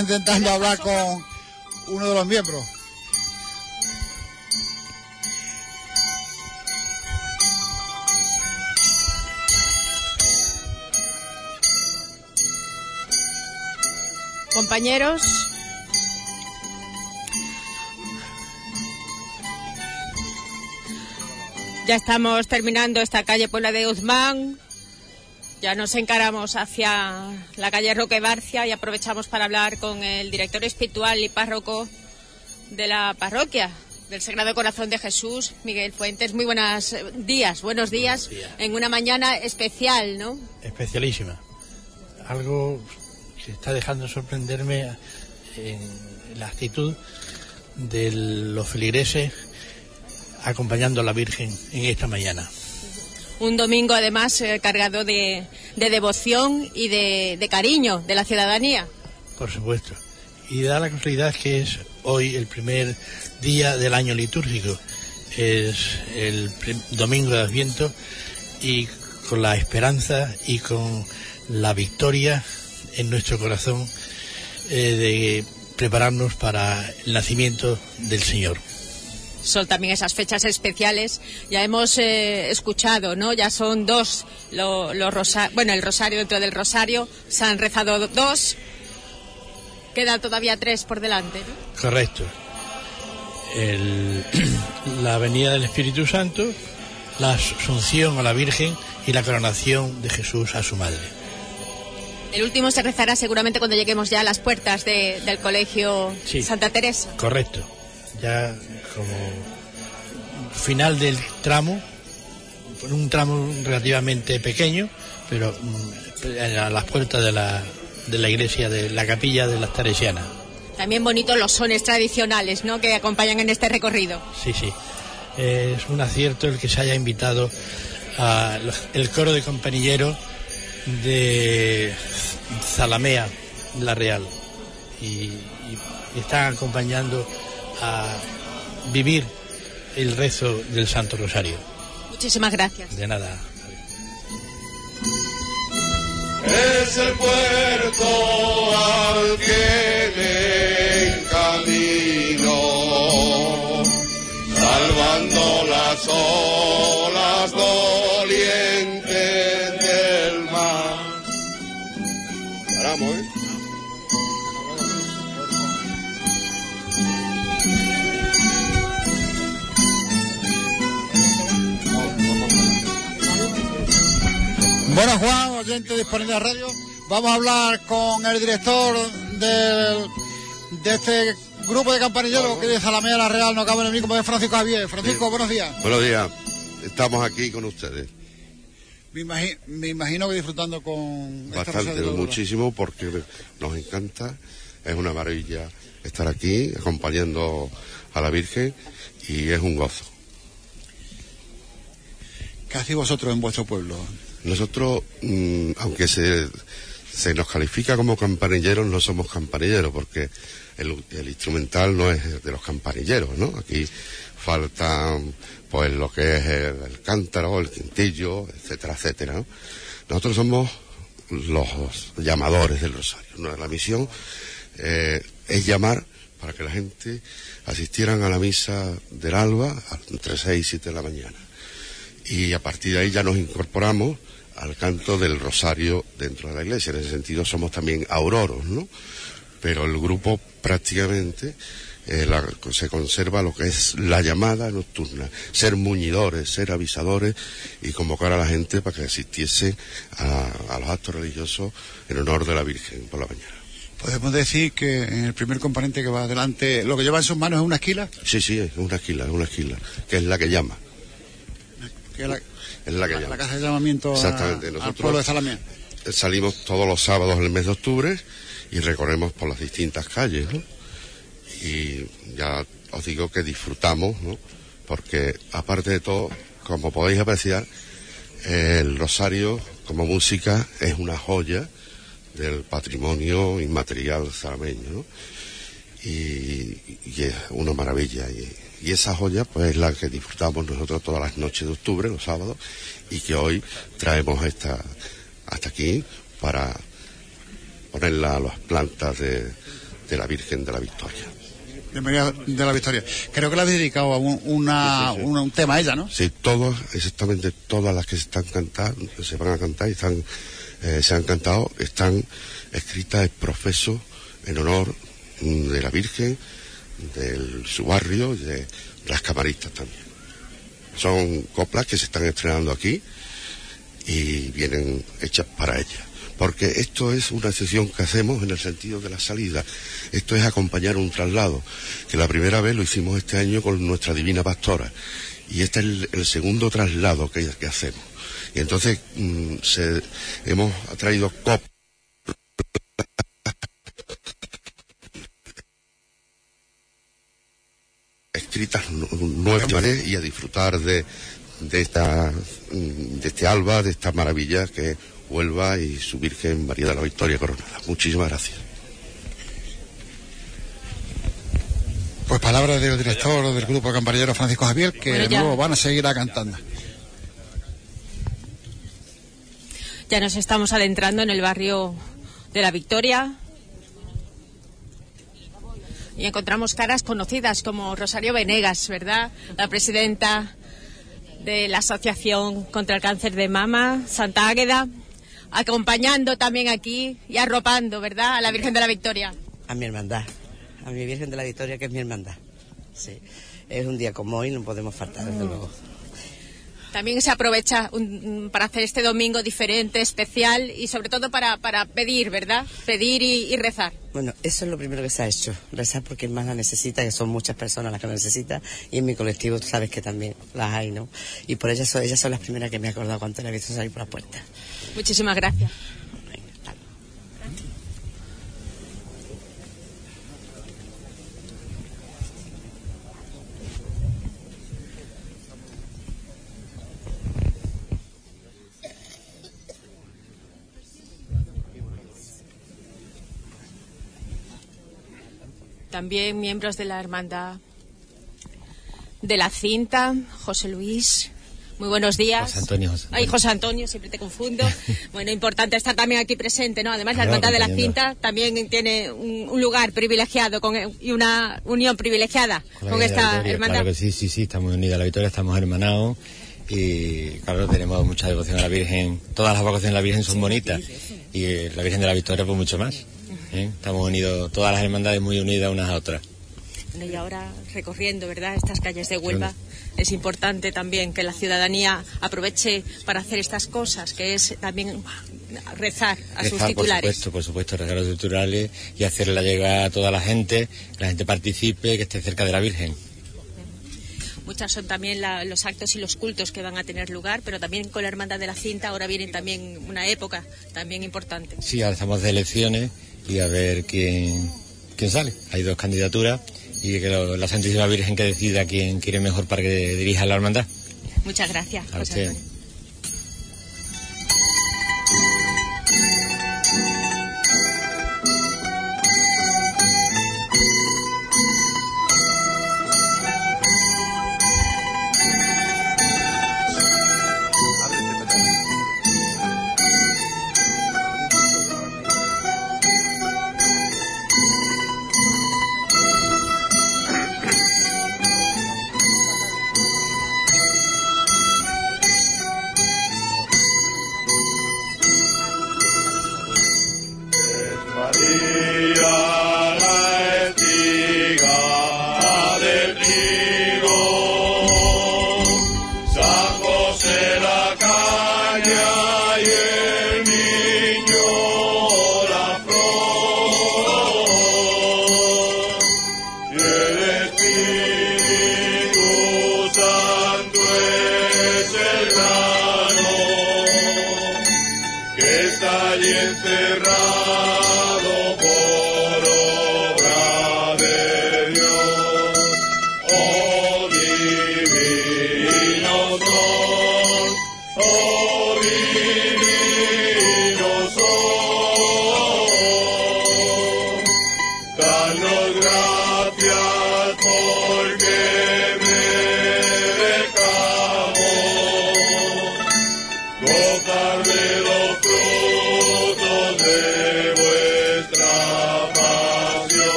Intentando hablar con uno de los miembros. Compañeros, ya estamos terminando esta calle Puebla de Guzmán. Ya nos encaramos hacia la calle Roque Barcia y aprovechamos para hablar con el director espiritual y párroco de la parroquia del Sagrado Corazón de Jesús, Miguel Fuentes. Muy buenos días, buenos días, en una mañana especial, ¿no? Especialísima. Algo que está dejando sorprenderme en la actitud de los feligreses acompañando a la Virgen en esta mañana un domingo además eh, cargado de, devoción y de, cariño de la ciudadanía. Por supuesto. Y da la casualidad que es hoy el primer día del año litúrgico. Es el domingo de Adviento y con la esperanza y con la victoria en nuestro corazón eh, de prepararnos para el nacimiento del Señor son también esas fechas especiales. Ya hemos eh, escuchado, ¿no? Ya son dos los bueno, el rosario dentro del rosario, se han rezado dos, quedan todavía tres por delante, Correcto. la venida del Espíritu Santo, la asunción a la Virgen y la coronación de Jesús a su madre. El último se rezará seguramente cuando lleguemos ya a las puertas del colegio Santa Teresa. Correcto. Ya como final del tramo, un tramo relativamente pequeño, pero mm, a las puertas de la, de la iglesia, de la capilla de las Teresianas. También bonitos los sones tradicionales, ¿no?, que acompañan en este recorrido. Sí, sí. Es un acierto el que se haya invitado al el coro de compañeros de Zalamea, la Real, y, están acompañando a vivir el rezo del Santo Rosario. Muchísimas gracias. De nada. Es el puerto al que camino, salvando las olas dolientes Bueno, Juan, oyente disponible de radio, vamos a hablar con el director del, de este grupo de campanilleros que de Zalamea La Real, no cabe en el como es Francisco Javier. Francisco, buenos días. Buenos días, estamos aquí con ustedes. Me imagino, que disfrutando con... Bastante, muchísimo, porque nos encanta, es una maravilla estar aquí acompañando a la Virgen y es un gozo. ¿Qué hacéis vosotros en vuestro pueblo? Nosotros, mm, aunque se, nos califica como campanilleros, no somos campanilleros, porque el, instrumental no es de los campanilleros, ¿no? Aquí faltan, pues, lo que es el, cántaro, el quintillo, etcétera, etcétera, Nosotros somos los llamadores del rosario. La misión eh, es llamar para que la gente asistieran a la misa del alba entre 6 y 7 de la mañana. Y a partir de ahí ya nos incorporamos al canto del rosario dentro de la iglesia. En ese sentido somos también auroros, ¿no? Pero el grupo prácticamente eh, se conserva lo que es la llamada nocturna, ser muñidores, ser avisadores y convocar a la gente para que asistiese a, los actos religiosos en honor de la Virgen por la mañana. ¿Podemos decir que en el primer componente que va adelante, lo que lleva en sus manos es una esquila? Sí, sí, es una esquila, es una esquila, que es la que llama. Que la, es la que la, casa de llamamiento Exactamente. Nosotros Salimos todos los sábados en el mes de octubre y recorremos por las distintas calles, ¿no? Y ya os digo que disfrutamos, ¿no? Porque aparte de todo, como podéis apreciar, el rosario como música es una joya del patrimonio inmaterial salameño, ¿no? Y, y, es una maravilla. Y, y esa joya pues es la que disfrutamos nosotros todas las noches de octubre, los sábados, y que hoy traemos esta, hasta aquí para ponerla a las plantas de, la Virgen de la Victoria. de la Victoria. Creo que la has dedicado a un, una, un tema a ella, ¿no? Sí, todas, exactamente todas las que se están cantando, se van a cantar y están, eh, se han cantado, están escritas en profeso en honor de la Virgen de su barrio y de las camaristas también. Son coplas que se están estrenando aquí y vienen hechas para ella. Porque esto es una sesión que hacemos en el sentido de la salida. Esto es acompañar un traslado, que la primera vez lo hicimos este año con nuestra divina pastora. Y este es el, segundo traslado que, que, hacemos. Y entonces mm, se, hemos traído coplas escritas nuevas y a disfrutar de, de, esta, de este alba, de esta maravilla que Huelva y su Virgen María de la Victoria Coronada. Muchísimas gracias. Pues palabras del director del grupo campanillero Francisco Javier, que de nuevo van a seguir cantando. Ya nos estamos adentrando en el barrio de la Victoria, y encontramos caras conocidas como Rosario Venegas, ¿verdad? La presidenta de la Asociación contra el Cáncer de Mama, Santa Águeda, acompañando también aquí y arropando, ¿verdad?, a la Virgen de la Victoria. A mi hermandad, a mi Virgen de la Victoria, que es mi hermandad. Sí, es un día como hoy, no podemos faltar, desde luego. También se aprovecha para hacer este domingo diferente, especial y sobre todo para, para pedir, ¿verdad? Pedir y, rezar. Bueno, eso es lo primero que se ha hecho, rezar porque más la necesita, que son muchas personas las que la necesitan y en mi colectivo tú sabes que también las hay, ¿no? Y por ellas, ellas son las primeras que me he acordado cuando la he visto salir por la puerta. Muchísimas gracias. También miembros de la Hermandad de la Cinta, José Luis. Muy buenos días. José Antonio. José Ay, José Antonio, siempre te confundo. bueno, importante estar también aquí presente, ¿no? Además, la Hermandad de la Cinta también tiene un, lugar privilegiado con, y una unión privilegiada con, esta hermandad. Claro que sí, sí, sí, estamos unidos a la Victoria, estamos hermanados y claro, tenemos mucha devoción a la Virgen. Todas las vocaciones de la Virgen son bonitas y la Virgen de la Victoria pues mucho más. ¿Eh? Estamos unidos, todas las hermandades muy unidas unas a otras. y ahora recorriendo, ¿verdad?, estas calles de Huelva, es importante también que la ciudadanía aproveche para hacer estas cosas, que es también rezar a sus titulares. Por supuesto, por supuesto, rezar a los titulares y hacerla llegar a toda la gente, que la gente participe, que esté cerca de la Virgen. Muchas son también los actos y los cultos que van a tener lugar, pero también con la Hermandad de la Cinta ahora viene también una época también importante. Sí, ahora estamos de elecciones y a ver quién, quién sale. Hay dos candidaturas y que la Santísima Virgen que decida quién quiere mejor para que dirija la hermandad. Muchas gracias.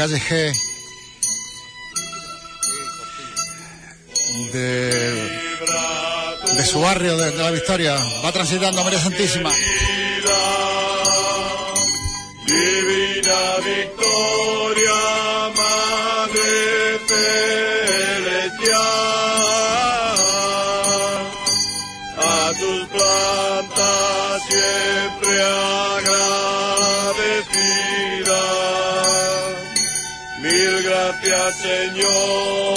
Calle G de, de su barrio, de, la Victoria. Va transitando María Santísima. Divina Victoria, Madre Celestial, gracias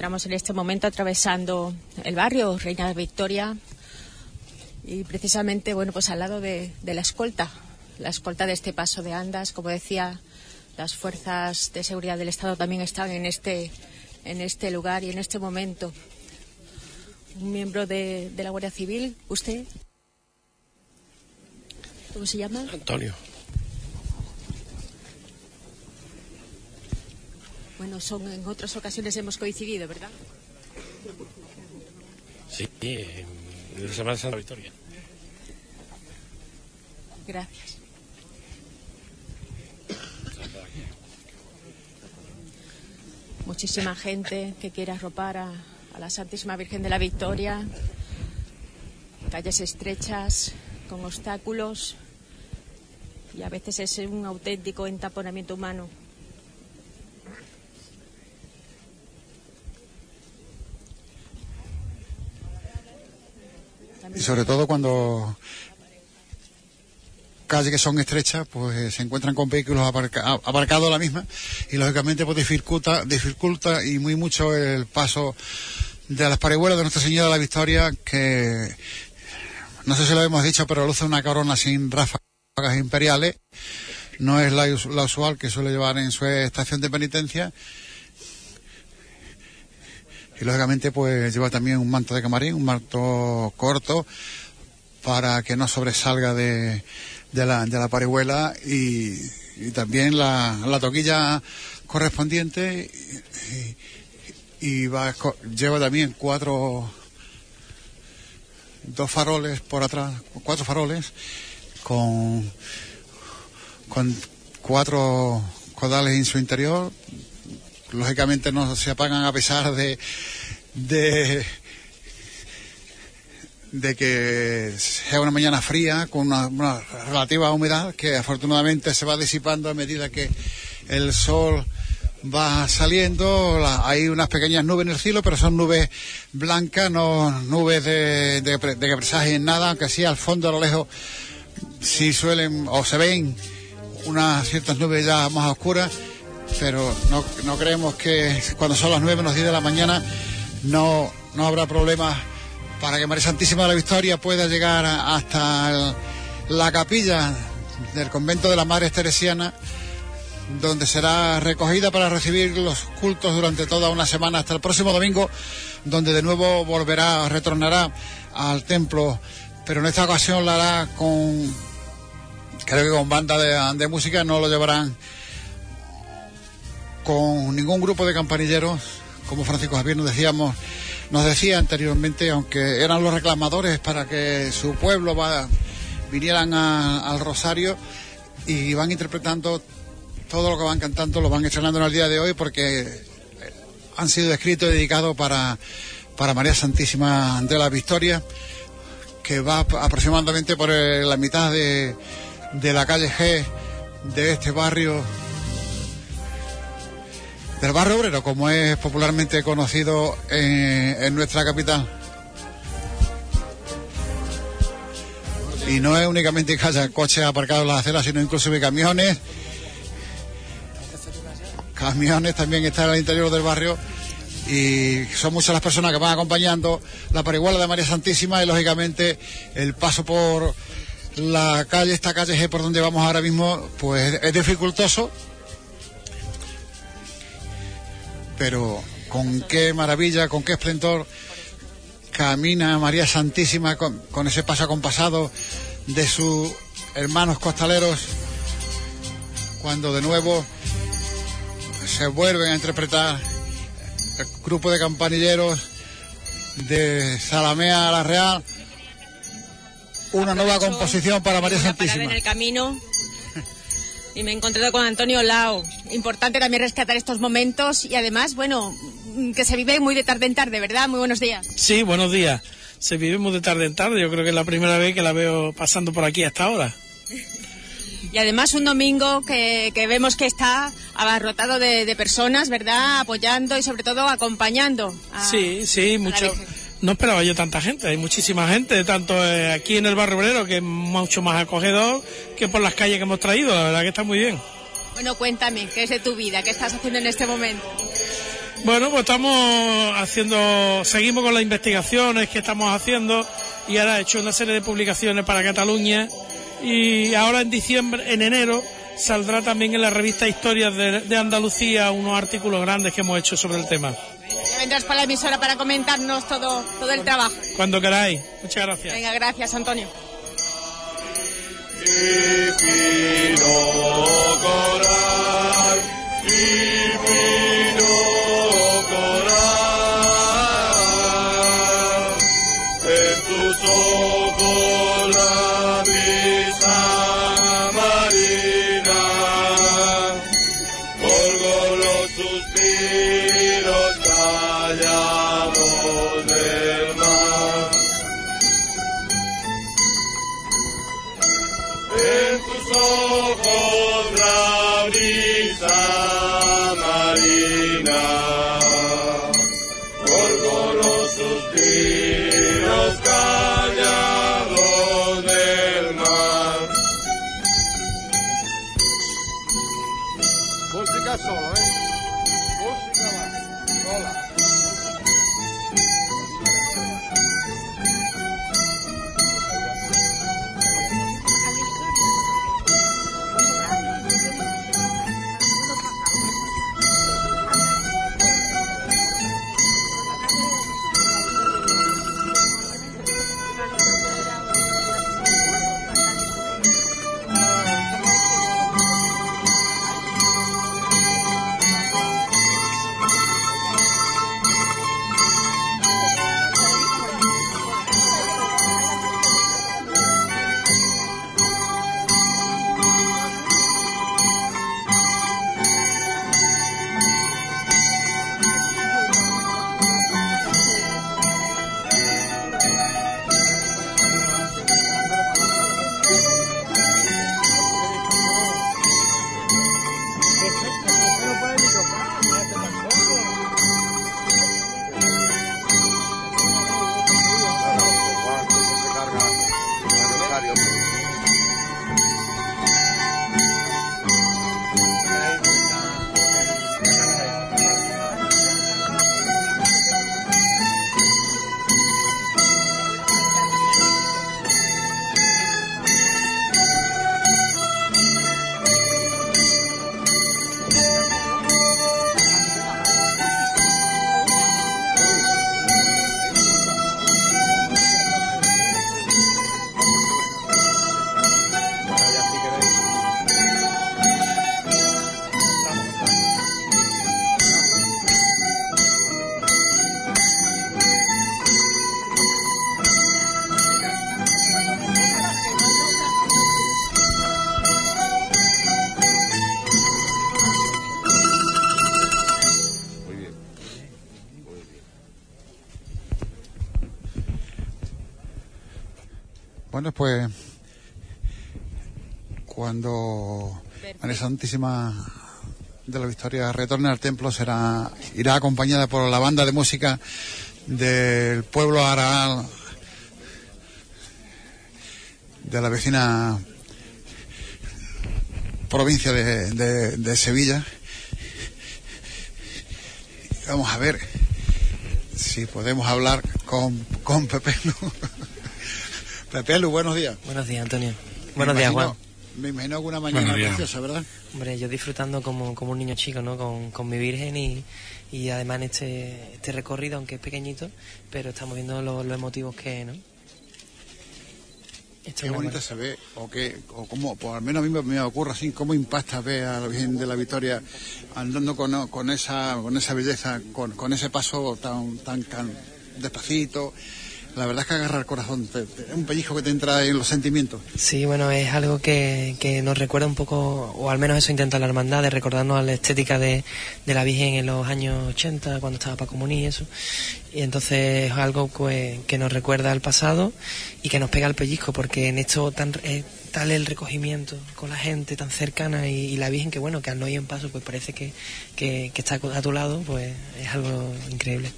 encontramos en este momento atravesando el barrio Reina Victoria y precisamente, bueno, pues al lado de, la escolta, la escolta de este paso de Andas, como decía, las fuerzas de seguridad del Estado también están en este, en este lugar y en este momento. Un miembro de, de la Guardia Civil, ¿usted? ¿Cómo se llama? Antonio. Bueno, son en otras ocasiones hemos coincidido, ¿verdad? Sí, en la Semana Santa Victoria. Gracias. Muchísima gente que quiere arropar a, a la Santísima Virgen de la Victoria. Calles estrechas, con obstáculos y a veces es un auténtico entaponamiento humano. Y sobre todo cuando calles que son estrechas, pues se encuentran con vehículos aparcados a la misma y lógicamente pues dificulta, dificulta y muy mucho el paso de las parihuelas de Nuestra Señora de la Victoria que no sé si lo hemos dicho, pero luce una corona sin ráfagas imperiales. No es la usual que suele llevar en su estación de penitencia y lógicamente pues lleva también un manto de camarín, un manto corto para que no sobresalga de, de, la, de la parihuela y, también la, la, toquilla correspondiente y, va, lleva también cuatro dos faroles por atrás, cuatro faroles con, con cuatro codales en su interior lógicamente no se apagan a pesar de, de, que sea una mañana fría con una, relativa humedad que afortunadamente se va disipando a medida que el sol va saliendo, hay unas pequeñas nubes en el cielo, pero son nubes blancas, no nubes de, de, de en nada, aunque sí al fondo a lo lejos sí suelen o se ven unas ciertas nubes ya más oscuras pero no, no creemos que cuando son las 9 menos 10 de la mañana no, no habrá problemas para que María Santísima de la Victoria pueda llegar hasta la capilla del convento de las Madres Teresianas, donde será recogida para recibir los cultos durante toda una semana hasta el próximo domingo, donde de nuevo volverá, retornará al templo, pero en esta ocasión la hará con, creo que con banda de, de música, no lo llevarán con ningún grupo de campanilleros, como Francisco Javier nos decíamos, nos decía anteriormente, aunque eran los reclamadores para que su pueblo va, vinieran al Rosario y van interpretando todo lo que van cantando, lo van estrenando en el día de hoy porque han sido escritos y dedicados para, para María Santísima de la Victoria, que va aproximadamente por la mitad de, de la calle G de este barrio del barrio obrero, como es popularmente conocido en, nuestra capital. Y no es únicamente coches aparcados en las aceras, sino inclusive camiones. Camiones también están el interior del barrio y son muchas las personas que van acompañando la pariguala de María Santísima y lógicamente el paso por la calle, esta calle G por donde vamos ahora mismo, pues es dificultoso pero con qué maravilla, con qué esplendor camina María Santísima con, ese paso acompasado de sus hermanos costaleros cuando de nuevo se vuelven a interpretar el grupo de campanilleros de Salamea a la Real una nueva composición para María Santísima. en el camino y me he encontrado con Antonio Lao. Importante también rescatar estos momentos y además, bueno, que se vive muy de tarde en tarde, ¿verdad? Muy buenos días. Sí, buenos días. Se vive muy de tarde en tarde. Yo creo que es la primera vez que la veo pasando por aquí hasta ahora. Y además un domingo que, vemos que está abarrotado de, personas, ¿verdad? Apoyando y sobre todo acompañando. sí, sí, mucho no esperaba yo tanta gente, hay muchísima gente, tanto eh, aquí en el barrio obrero, que es mucho más acogedor, que por las calles que hemos traído, la verdad que está muy bien. Bueno, cuéntame, ¿qué es de tu vida? ¿Qué estás haciendo en este momento? Bueno, pues estamos haciendo, seguimos con las investigaciones que estamos haciendo y ahora he hecho una serie de publicaciones para Cataluña y ahora en diciembre, en enero, saldrá también en la revista Historias de Andalucía unos artículos grandes que hemos hecho sobre el tema vendrás para la emisora para comentarnos todo, todo el trabajo. Cuando queráis. Muchas gracias. Venga, gracias, Antonio. Samarina. Santísima de la Victoria retorne al templo será irá acompañada por la banda de música del pueblo Araal de la vecina provincia de, de Sevilla. Vamos a ver si podemos hablar con, con Pepe. Pepe Lu, buenos días. Buenos días, Antonio. buenos días, Juan. Me imagino alguna mañana preciosa, ¿verdad? Hombre, yo disfrutando como, como un niño chico, ¿no? Con, con mi Virgen y, y además este, este recorrido, aunque es pequeñito, pero estamos viendo los emotivos que ¿no? qué bonita se ve, o que, o como, pues al menos a mí me, ocurre así, cómo impacta ver a la Virgen de la Victoria andando con, con esa, con esa belleza, con, con ese paso tan, tan, tan despacito, la verdad es que agarra el corazón, es un pellizco que te entra en los sentimientos. Sí, bueno, es algo que, que, nos recuerda un poco, o al menos eso intenta la hermandad, de recordarnos a la estética de, de la Virgen en los años 80, cuando estaba para comunir y eso. Y entonces es algo que, que, nos recuerda al pasado y que nos pega el pellizco, porque en esto tan, es tal el recogimiento con la gente tan cercana y, la Virgen que, bueno, que al no ir en paso, pues parece que, que está a tu lado, pues es algo increíble.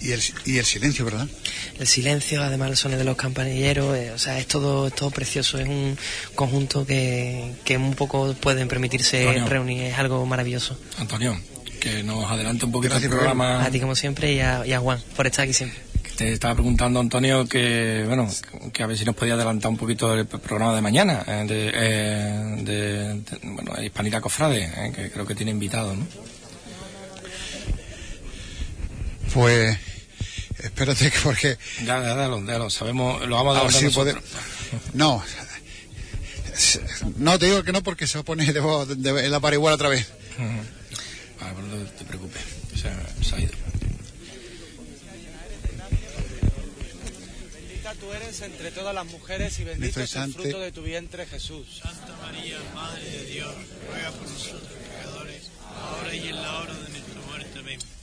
Y el, y el silencio, ¿verdad? El silencio, además el sonido de los campanilleros, eh, o sea, es todo, todo precioso, es un conjunto que, que un poco pueden permitirse reunir, es algo maravilloso. Antonio, que nos adelante un poquito el programa. A ti como siempre y a, Juan por estar aquí siempre. Te estaba preguntando, Antonio, que bueno, que a ver si nos podía adelantar un poquito el programa de mañana, eh, de, eh, de, bueno, Hispanidad Cofrade, que creo que tiene invitado, ¿no? Pues Espérate, porque. Ya, ya, ya, lo sabemos, lo vamos a dar. Sí, No. No, te digo que no porque se pone de, de, en la pariguala otra vez. Vale, pues no te preocupes. Se, se ha ido. Bendita tú eres entre todas las mujeres y bendito es el fruto de tu vientre, Jesús. Santa María, Madre de Dios, ruega por nosotros pecadores, ahora y en la hora de.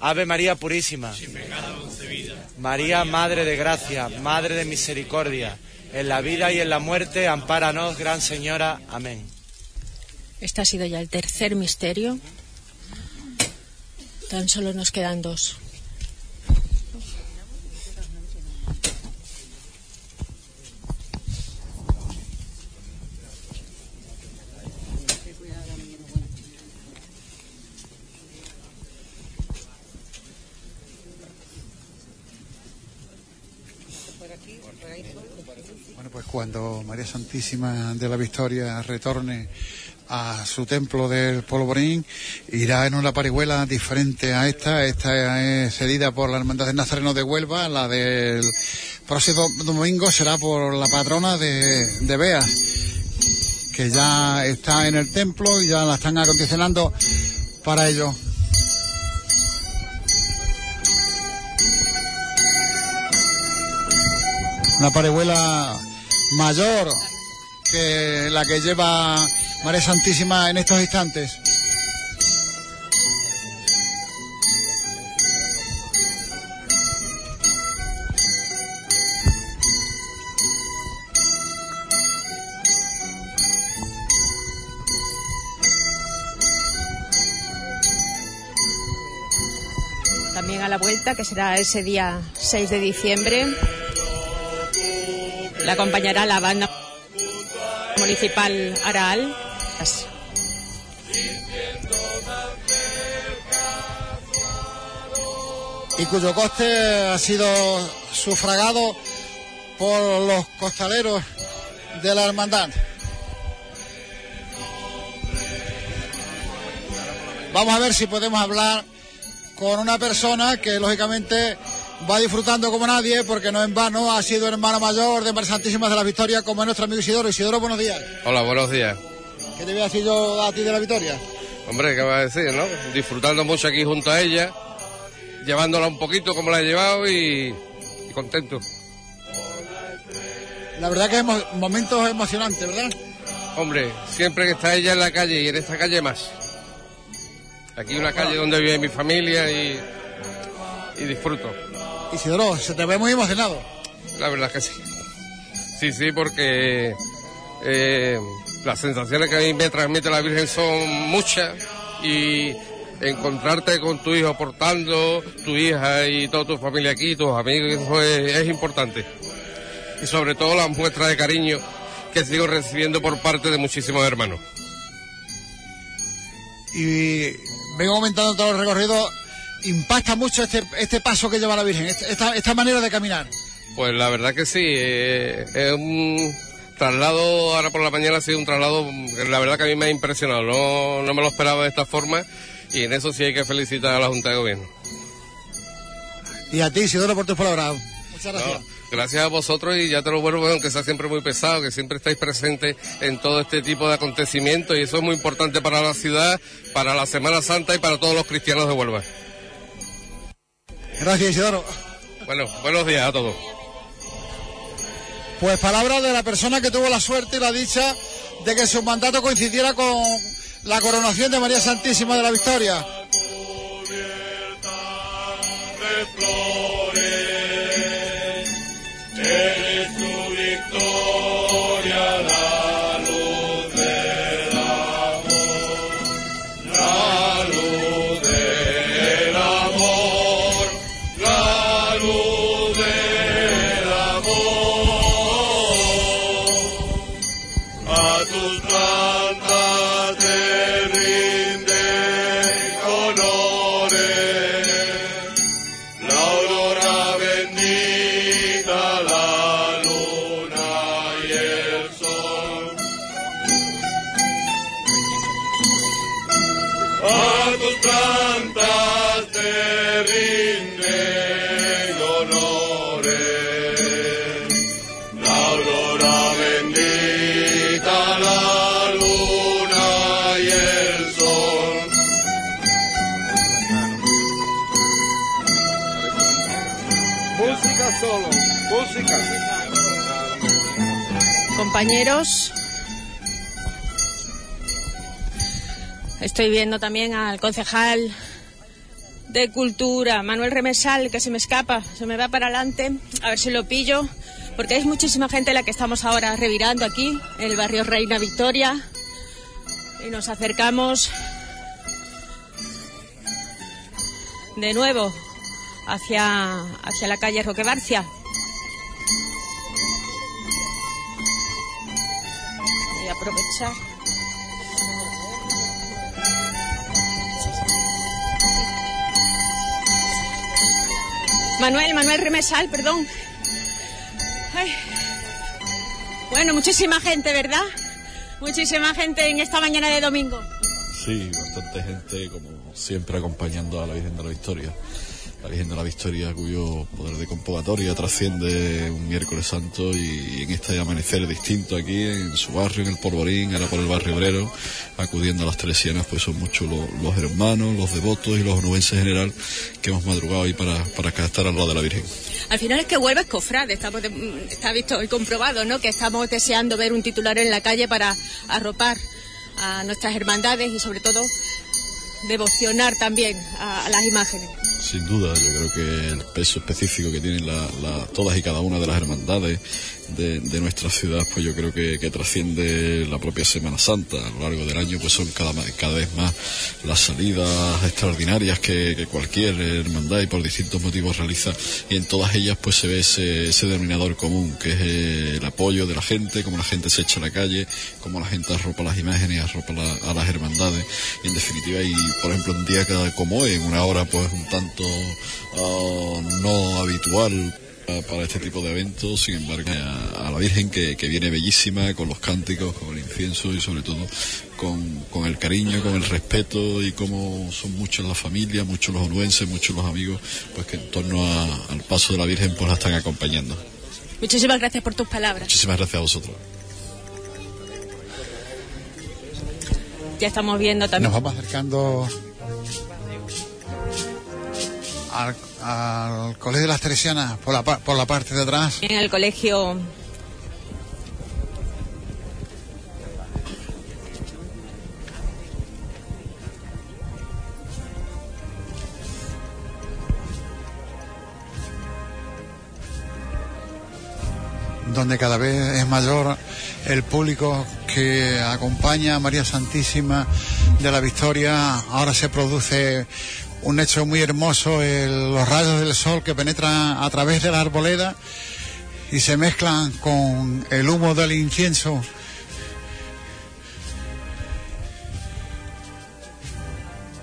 Ave María Purísima. Sin pecado concebida. María, Madre de Gracia, Madre de Misericordia, en la vida y en la muerte, ampáranos, Gran Señora. Amén. Este ha sido ya el tercer misterio. Tan solo nos quedan dos. Cuando María Santísima de la Victoria retorne a su templo del Polvorín, irá en una parihuela diferente a esta. Esta es cedida por la Hermandad del Nazareno de Huelva, la del próximo domingo será por la patrona de, de Bea, que ya está en el templo y ya la están acondicionando para ello. Una parihuela mayor que la que lleva María Santísima en estos instantes. También a la vuelta, que será ese día 6 de diciembre, la acompañará la banda municipal Araal. y cuyo coste ha sido sufragado por los costaleros de la hermandad. Vamos a ver si podemos hablar con una persona que lógicamente va disfrutando como nadie, porque no en vano ha sido hermano mayor de María Santísima de la Victoria, como es nuestro amigo Isidoro. Isidoro, buenos días. Hola, buenos días. ¿Qué te voy a decir yo a ti de la Victoria? Hombre, ¿qué va a decir, no? Disfrutando mucho aquí junto a ella, llevándola un poquito como la he llevado y, y contento. La verdad que es mo- momentos emocionantes, ¿verdad? Hombre, siempre que está ella en la calle y en esta calle más. Aquí una calle donde vive mi familia y, y disfruto. Isidoro, se te ve muy emocionado. La verdad que sí. Sí, sí, porque eh, las sensaciones que a mí me transmite la Virgen son muchas y encontrarte con tu hijo portando, tu hija y toda tu familia aquí, tus amigos, eso es, es importante. Y sobre todo las muestras de cariño que sigo recibiendo por parte de muchísimos hermanos. Y vengo comentando todo el recorrido, impacta mucho este, este paso que lleva la Virgen, esta, esta manera de caminar. Pues la verdad que sí, eh, es un traslado, ahora por la mañana ha sido un traslado, la verdad que a mí me ha impresionado, no, no me lo esperaba de esta forma y en eso sí hay que felicitar a la Junta de Gobierno. Y a ti, Isidoro, por tus palabras. Muchas gracias. No, gracias a vosotros y ya te lo vuelvo, aunque sea siempre muy pesado, que siempre estáis presentes en todo este tipo de acontecimientos y eso es muy importante para la ciudad, para la Semana Santa y para todos los cristianos de Huelva. Gracias, Isidoro. Bueno, buenos días a todos. Pues palabras de la persona que tuvo la suerte y la dicha de que su mandato coincidiera con la coronación de María Santísima de la Victoria. Te rinden honores. La aurora bendita, la luna y el sol. Música solo, música. Compañeros, estoy viendo también al concejal de Cultura, Manuel Remesal, que se me escapa, se me va para adelante, a ver si lo pillo, porque hay muchísima gente la que estamos ahora revirando aquí, en el barrio Reina Victoria, y nos acercamos de nuevo hacia, hacia la calle Roque Barcia. Voy a aprovechar. Manuel, Manuel Remesal, perdón. Bueno, muchísima gente, ¿verdad? Muchísima gente en esta mañana de domingo. Sí, bastante gente, como siempre, acompañando a la Virgen de la Victoria. La Virgen de la Victoria, cuyo poder de convocatoria trasciende un miércoles santo y en este amanecer distinto aquí, en su barrio, en el Porvorín, ahora por el barrio obrero, acudiendo a las Teresianas, pues son muchos los, hermanos, los devotos y los onubenses en general que hemos madrugado ahí para, para estar al lado de la Virgen. Al final es que Huelva es cofrade, estamos de- está visto y comprobado, ¿no? Que estamos deseando ver un titular en la calle para arropar a nuestras hermandades y sobre todo devocionar también a las imágenes. Sin duda, yo creo que el peso específico que tienen la- la- todas y cada una de las hermandades de, nuestra ciudad, pues yo creo que, que trasciende la propia Semana Santa. A lo largo del año, pues son cada, cada vez más las salidas extraordinarias que, cualquier hermandad y por distintos motivos realiza. Y en todas ellas, pues se ve ese, ese denominador común, que es eh, el apoyo de la gente, como la gente se echa a la calle, como la gente arropa las imágenes, arropa a las hermandades. Y en definitiva, y por ejemplo, un día como hoy, en una hora pues un tanto ah, no habitual para este tipo de eventos, sin embargo, a, a la Virgen que, que viene bellísima, con los cánticos, con el incienso y sobre todo con, con el cariño, con el respeto y como son muchos la familia, muchos los onuenses, muchos los amigos, pues que en torno a- al paso de la Virgen pues la están acompañando. Muchísimas gracias por tus palabras. Muchísimas gracias a vosotros. Ya estamos viendo también. Nos vamos acercando al, al Colegio de las Teresianas por la, por la parte de atrás. En el colegio donde cada vez es mayor el público que acompaña a María Santísima de la Victoria. Ahora se produce un hecho muy hermoso, los rayos del sol que penetran a través de la arboleda y se mezclan con el humo del incienso.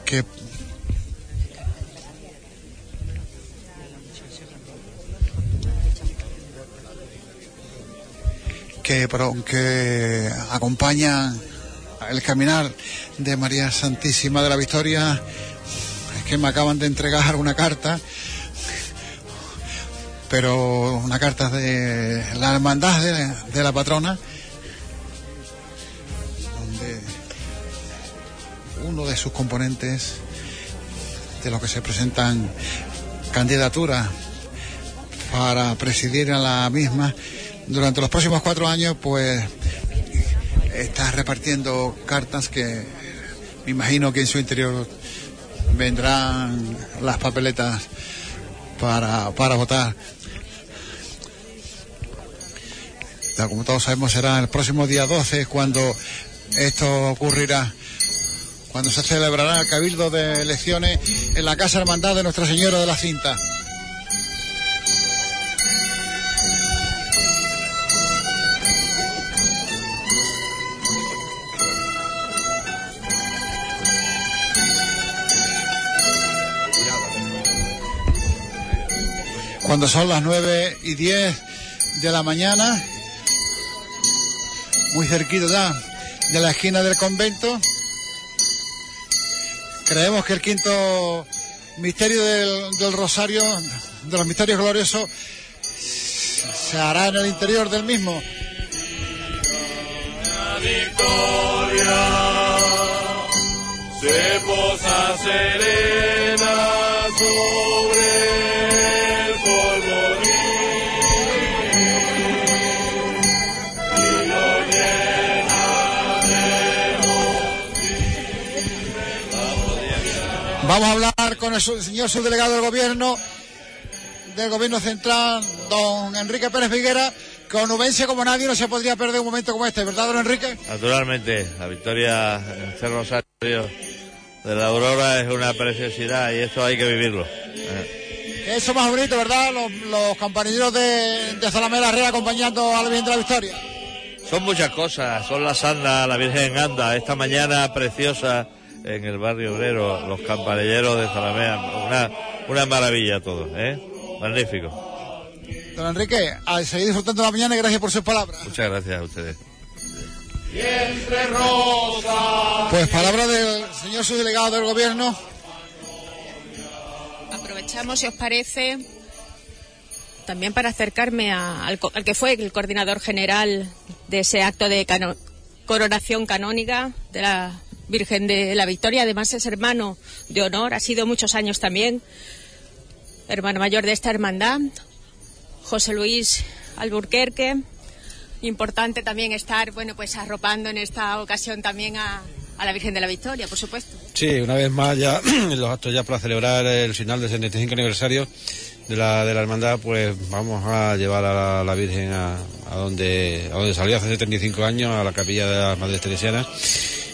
Que que, que acompañan el caminar de María Santísima de la Victoria, que me acaban de entregar una carta, pero una carta de la hermandad de, de la patrona, donde uno de sus componentes, de los que se presentan candidaturas para presidir a la misma, durante los próximos cuatro años, pues está repartiendo cartas que me imagino que en su interior vendrán las papeletas para, para votar. Ya, Como todos sabemos, será el próximo día 12 cuando esto ocurrirá, cuando se celebrará el cabildo de elecciones en la Casa Hermandad de Nuestra Señora de la Cinta. Cuando son las 9 y 10 de la mañana, muy cerquita ya de la esquina del convento. Creemos que el quinto misterio del, Rosario, de los misterios gloriosos, se hará en el interior del mismo. Victoria se posa serena sobre Vamos a hablar con el señor subdelegado del gobierno, del gobierno central, don Enrique Pérez Figuera, que onubense como nadie no se podría perder un momento como este, ¿verdad, don Enrique? Naturalmente, la victoria en este Rosario de la Aurora es una preciosidad y esto hay que vivirlo. Eso más bonito, ¿verdad? Los, los campanilleros de, de Zalamea Real acompañando al bien de la victoria. Son muchas cosas, son las andas, la Virgen anda, esta mañana preciosa en el barrio obrero, los campanilleros de Zalamea, una, una maravilla todo, ¿eh? Magnífico. Don Enrique, a seguir disfrutando la mañana y gracias por sus palabras. Muchas gracias a ustedes. Pues palabra del señor subdelegado del gobierno. Aprovechamos, si os parece, también para acercarme a- al, co- al que fue el coordinador general de ese acto de cano- coronación canónica de la Virgen de la Victoria. Además es hermano de honor, ha sido muchos años también hermano mayor de esta hermandad, José Luis Alburquerque. Importante también estar, bueno, pues arropando en esta ocasión también a, la Virgen de la Victoria, por supuesto. Sí, una vez más ya los actos ya para celebrar el final del 75 aniversario de la, de la hermandad, pues vamos a llevar a la, Virgen a, a donde a donde salió hace 75 años, a la capilla de las Madres Teresianas.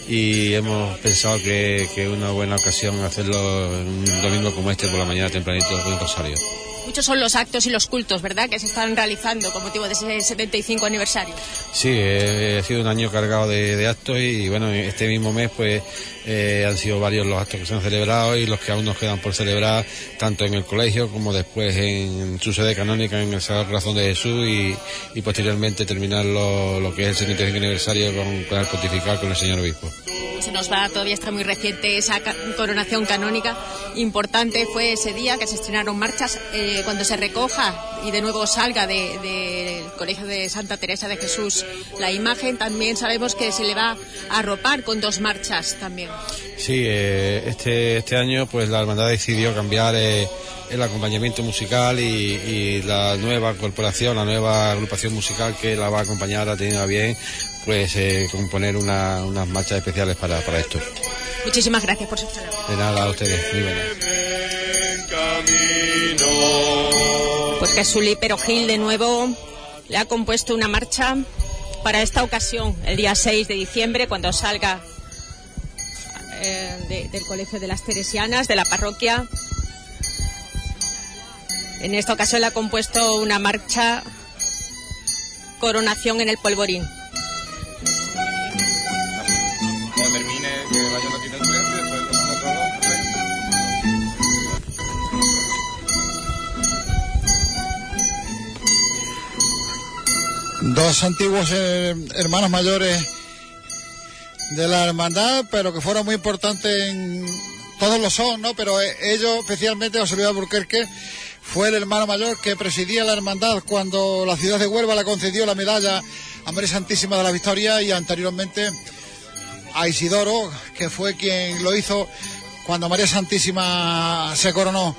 Y hemos pensado que que es una buena ocasión hacerlo en un domingo como este por la mañana tempranito con Rosario. Muchos son los actos y los cultos, ¿verdad?, que se están realizando con motivo de ese 75 aniversario. Sí, eh, ha sido un año cargado de, de actos y bueno, este mismo mes pues eh, han sido varios los actos que se han celebrado y los que aún nos quedan por celebrar, tanto en el colegio como después en su sede canónica en el Sagrado Corazón de Jesús y, y posteriormente terminar lo, lo que es el 75 aniversario con, con el pontifical con el señor obispo. Se nos va, todavía está muy reciente esa coronación canónica. Importante fue ese día que se estrenaron marchas. eh, cuando se recoja y de nuevo salga de- del Colegio de Santa Teresa de Jesús la imagen, también sabemos que se le va a arropar con dos marchas también. Sí, eh, este, este año pues la hermandad decidió cambiar eh, el acompañamiento musical y, y la nueva corporación, la nueva agrupación musical que la va a acompañar ha tenido a bien pues eh, componer una- unas marchas especiales para, para esto. Muchísimas gracias por sus palabras. De nada a ustedes, muy buenas. Porque Suli Pero Gil de nuevo le ha compuesto una marcha para esta ocasión, el día 6 de diciembre, cuando salga eh, de- del Colegio de las Teresianas, de la parroquia. En esta ocasión le ha compuesto una marcha Coronación en el Polvorín. Dos antiguos eh, hermanos mayores de la hermandad, pero que fueron muy importantes en... Todos lo son, ¿no? Pero eh, ellos, especialmente José Luis Alburquerque, fue el hermano mayor que presidía la hermandad cuando la ciudad de Huelva le concedió la medalla a María Santísima de la Victoria y anteriormente a Isidoro, que fue quien lo hizo cuando María Santísima se coronó.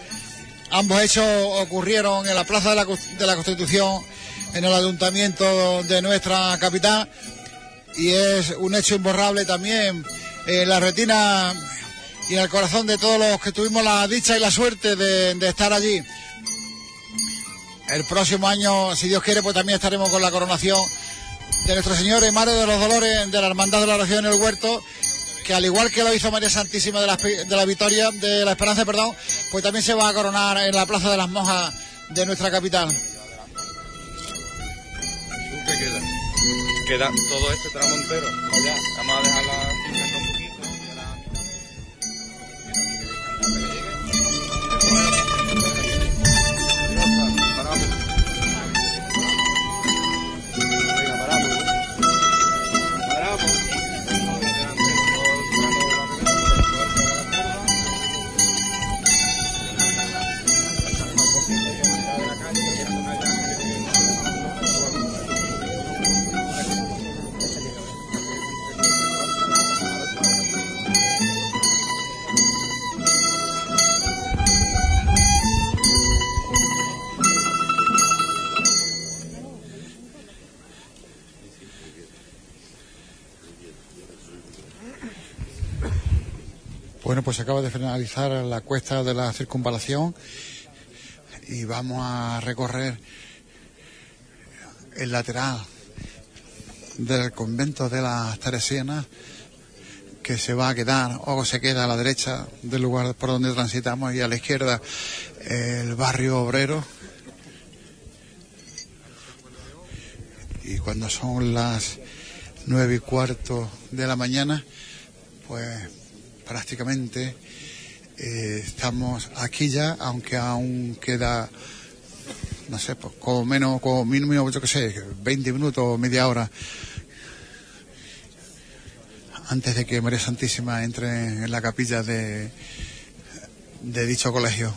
Ambos hechos ocurrieron en la Plaza de la Constitución, en el ayuntamiento de nuestra capital, y es un hecho imborrable también en la retina y en el corazón de todos los que tuvimos la dicha y la suerte de, estar allí. El próximo año, si Dios quiere, pues también estaremos con la coronación de Nuestro Señor y Madre de los Dolores de la Hermandad de la Oración en el Huerto, que al igual que lo hizo María Santísima de la, de la Victoria, de la Esperanza, perdón, pues también se va a coronar en la Plaza de las Monjas de nuestra capital. ¿Qué queda? Queda todo este tramo entero. Allá. Vamos a dejar pues acaba de finalizar la cuesta de la circunvalación y vamos a recorrer el lateral del convento de las Teresianas que se va a quedar o se queda a la derecha del lugar por donde transitamos y a la izquierda el barrio obrero. Y cuando son las nueve y cuarto de la mañana, pues prácticamente eh, estamos aquí ya, aunque aún queda, no sé, pues como menos, como mínimo, yo que sé, 20 minutos, media hora antes de que María Santísima entre en la capilla de, de dicho colegio.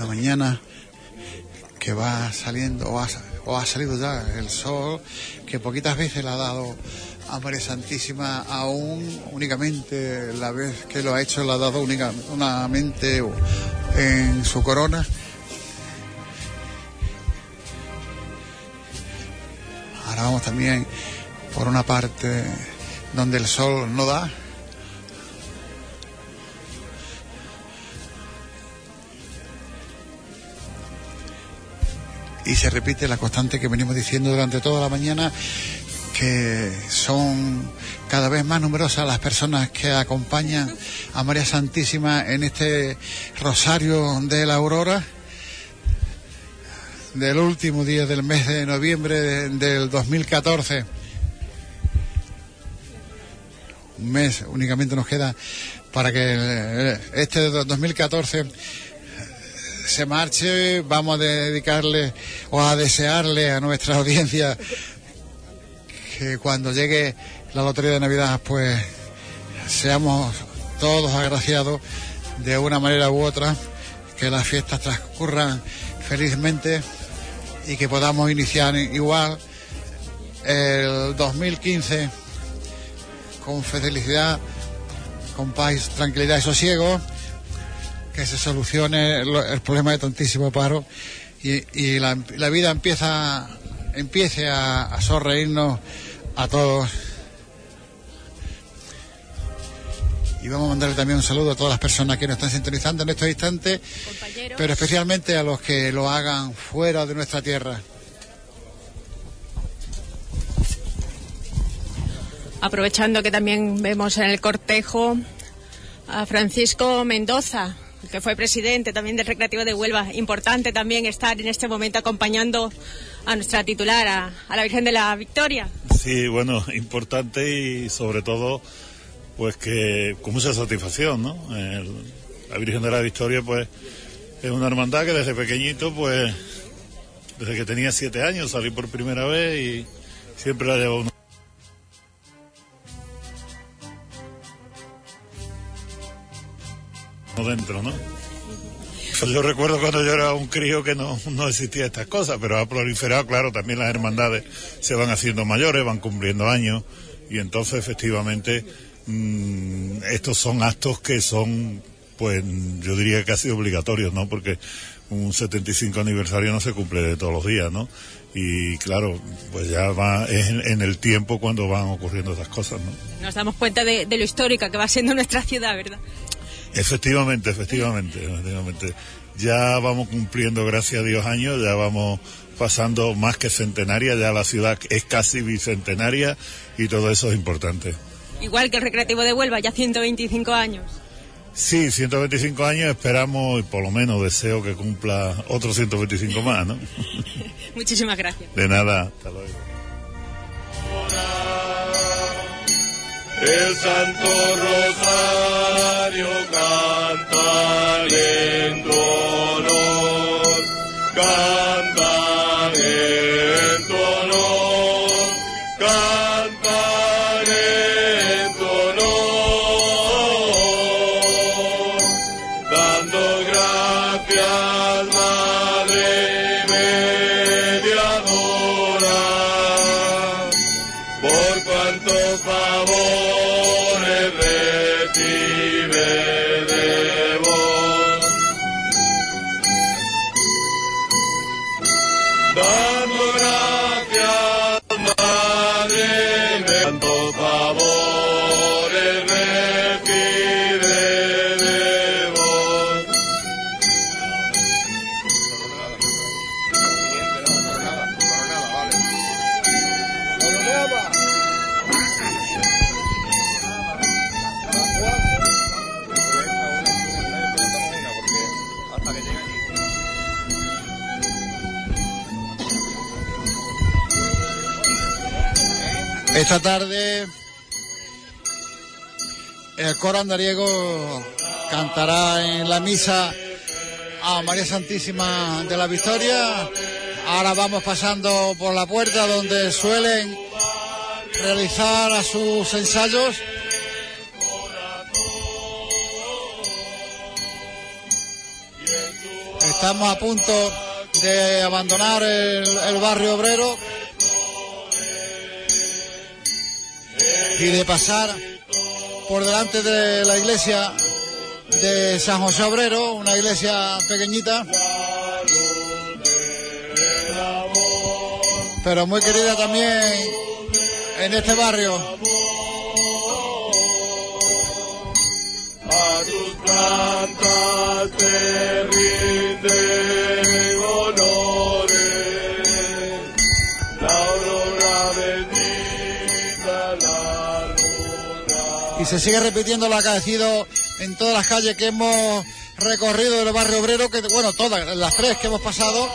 Una mañana que va saliendo o ha, salido ya el sol, que poquitas veces le ha dado a María Santísima aún únicamente la vez que lo ha hecho la ha dado única, únicamente en su corona. Ahora vamos también por una parte donde el sol no da. Y se repite la constante que venimos diciendo durante toda la mañana, que son cada vez más numerosas las personas que acompañan a María Santísima en este rosario de la aurora del último día del mes de noviembre de, del 2014. Un mes únicamente nos queda para que este 2014 se marche. Vamos a dedicarle o a desearle a nuestra audiencia que cuando llegue la lotería de Navidad, pues seamos todos agraciados de una manera u otra, que las fiestas transcurran felizmente y que podamos iniciar igual el 2015 con felicidad, con paz, tranquilidad y sosiego, que se solucione el problema de tantísimo paro y, y la, la, vida empieza empiece a, a sonreírnos a todos. Y vamos a mandarle también un saludo a todas las personas que nos están sintonizando en estos instantes, Compañeros. pero especialmente a los que lo hagan fuera de nuestra tierra. Aprovechando que también vemos en el cortejo a Francisco Mendoza, que fue presidente también del Recreativo de Huelva. Importante también estar en este momento acompañando a nuestra titular, a, la Virgen de la Victoria. Sí, bueno, importante y sobre todo, pues que con mucha satisfacción, ¿no? La Virgen de la Victoria, pues, es una hermandad que desde pequeñito, pues, desde que tenía siete años salí por primera vez y siempre la llevo una... dentro, ¿no? Pues yo recuerdo cuando yo era un crío que no, no existía estas cosas, pero ha proliferado, claro, también las hermandades se van haciendo mayores, van cumpliendo años, y entonces efectivamente mmm, estos son actos que son, pues yo diría casi obligatorios, ¿no? Porque un 75 aniversario no se cumple de todos los días, ¿no? Y claro, pues ya va es en, en el tiempo cuando van ocurriendo esas cosas, ¿no? Nos damos cuenta de, de lo histórica que va siendo nuestra ciudad, ¿verdad? Efectivamente, efectivamente, efectivamente. Ya vamos cumpliendo, gracias a Dios, años, ya vamos pasando más que centenaria, ya la ciudad es casi bicentenaria y todo eso es importante. Igual que el Recreativo de Huelva, ya 125 años. Sí, 125 años esperamos y por lo menos deseo que cumpla otros 125 más, ¿no? Muchísimas gracias. De nada, hasta luego. El Santo Rosario canta en honor, canta en honor, canta Esta tarde el coro andariego cantará en la misa a María Santísima de la Victoria. Ahora vamos pasando por la puerta donde suelen realizar a sus ensayos. Estamos a punto de abandonar el, el barrio obrero y de pasar por delante de la iglesia de San José Obrero, una iglesia pequeñita, pero muy querida también en este barrio. A tus plantas se sigue repitiendo lo acaecido en todas las calles que hemos recorrido del barrio obrero, que bueno, todas, las tres que hemos pasado,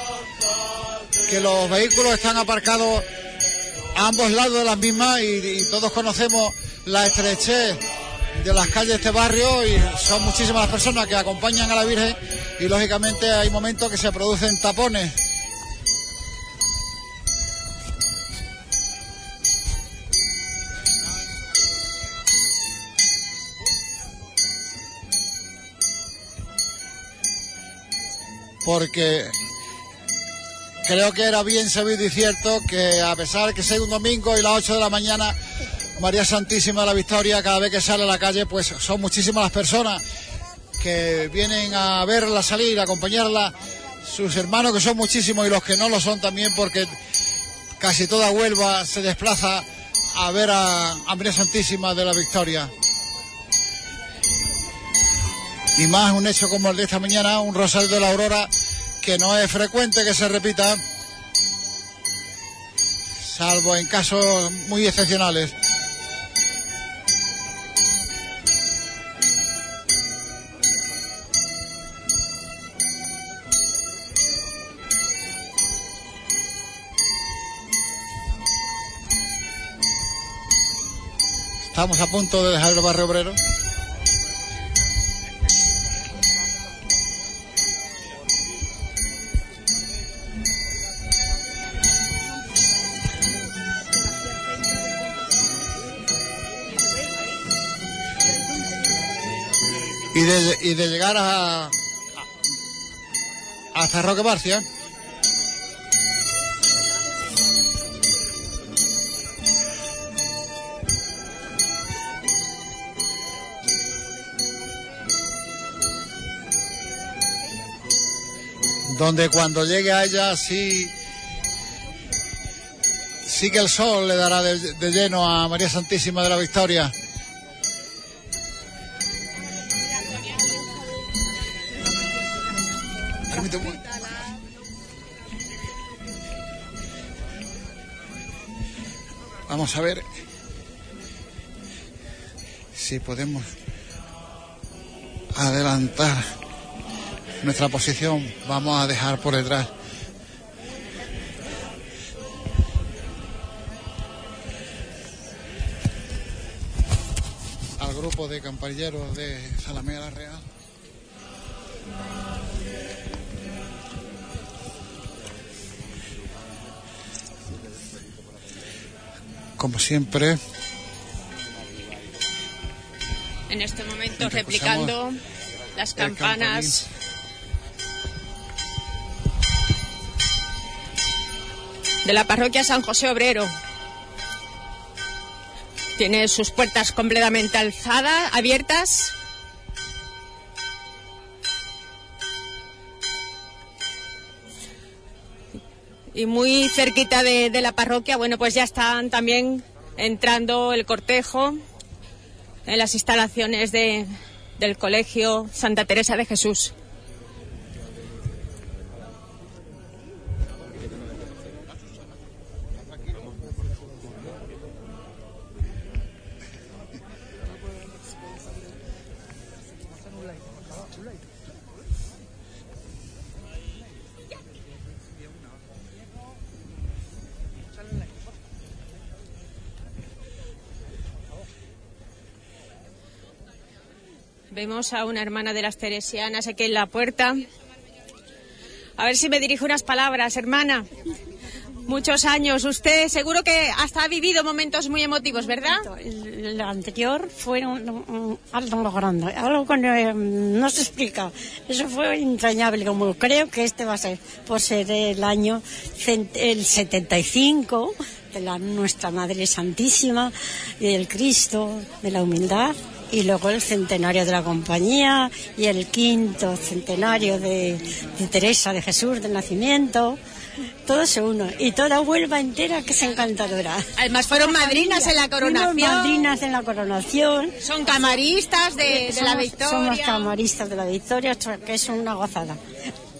que los vehículos están aparcados a ambos lados de las mismas y, y todos conocemos la estrechez de las calles de este barrio y son muchísimas las personas que acompañan a la Virgen y lógicamente hay momentos que se producen tapones. Porque creo que era bien sabido y cierto que a pesar que sea un domingo y las 8 de la mañana, María Santísima de la Victoria, cada vez que sale a la calle, pues son muchísimas las personas que vienen a verla salir, a acompañarla, sus hermanos que son muchísimos y los que no lo son también porque casi toda Huelva se desplaza a ver a María Santísima de la Victoria. Y más un hecho como el de esta mañana, un Rosario de la Aurora que no es frecuente que se repita, salvo en casos muy excepcionales. Estamos a punto de dejar el barrio obrero. Y de llegar a, a- hasta Roque Barcia. Donde cuando llegue a ella sí, sí que el sol le dará de lleno a María Santísima de la Victoria. A ver si podemos adelantar nuestra posición. Vamos a dejar por detrás. al grupo de campanilleros de Salamea Real. Como siempre, En este momento replicando las campanas. De la parroquia San José Obrero. Tiene sus puertas completamente alzadas, abiertas. Y muy cerquita de, de la parroquia, bueno, pues ya están también entrando el cortejo en las instalaciones de, del Colegio Santa Teresa de Jesús. A una hermana de las Teresianas aquí en la puerta. A ver si me dirijo unas palabras, hermana. Muchos años. Usted seguro que hasta ha vivido momentos muy emotivos, ¿verdad? El anterior fue un- un- algo grande, algo que no, no se explica. Eso fue entrañable, como creo que este va a ser, por ser el año el 75 de la Nuestra Madre Santísima y del Cristo, de la humildad. Y luego el centenario de la compañía y el quinto centenario de, de Teresa de Jesús del Nacimiento. Todo se uno. Y toda Huelva entera que es encantadora. Además fueron madrinas en la coronación. Madrinas en la coronación. Son camaristas de, de la victoria. Somos camaristas de la victoria, que es una gozada.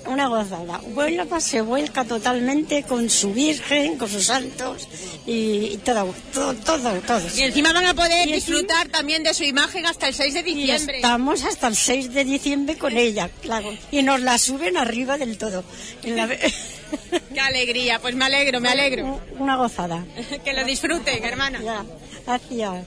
Una gozada. Huelva se vuelca totalmente con su Virgen, con sus santos y, y todo, todo, todo, todo. Y encima van a poder Y encima- disfrutar también de su imagen hasta el 6 de Y diciembre. estamos hasta el 6 de diciembre con ella, claro. Y nos la suben arriba del todo. En la- Qué alegría, pues me alegro, me alegro. Una gozada. que lo disfruten, hermana. Gracias.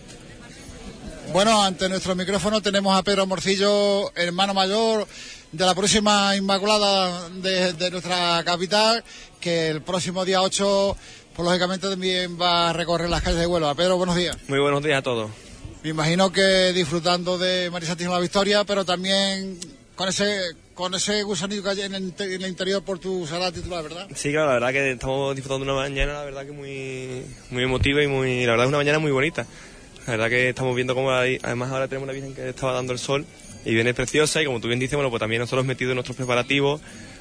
Bueno, ante nuestro micrófono tenemos a Pedro Morcillo, hermano mayor de la próxima Inmaculada de, de nuestra capital, que el próximo día 8, pues lógicamente también va a recorrer las calles de Huelva. Pedro, buenos días. Muy buenos días a todos. Me imagino que disfrutando de María Santísima la Victoria, pero también con ese con ese gusanillo que hay en el, inte- en el interior por tu sagrada titular, ¿verdad? Sí, claro, la verdad que estamos disfrutando de una mañana, la verdad que muy, muy emotiva y muy, la verdad es una mañana muy bonita. La verdad que estamos viendo cómo hay- además ahora tenemos una Virgen que estaba dando el sol y viene preciosa y como tú bien dices, bueno, pues también nosotros metidos en nuestros preparativos,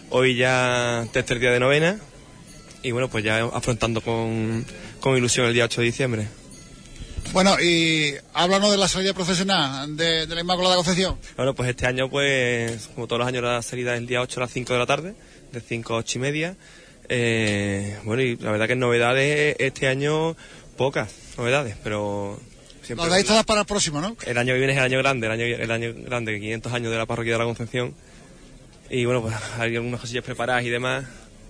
hoy ya tercer día de novena y bueno, pues ya afrontando con, con ilusión el día 8 de diciembre. Bueno, y háblanos de la salida procesional de, de la Inmaculada Concepción. Bueno, pues este año, pues, como todos los años, la salida es el día 8 a las 5 de la tarde, de 5 a 8 y media. Eh, bueno, y la verdad que novedades este año, pocas novedades, pero siempre... Las deis todas para el próximo, ¿no? El año que viene es el año grande, el año, el año grande, 500 años de la parroquia de la Concepción. Y bueno, pues hay algunas cosillas preparadas y demás,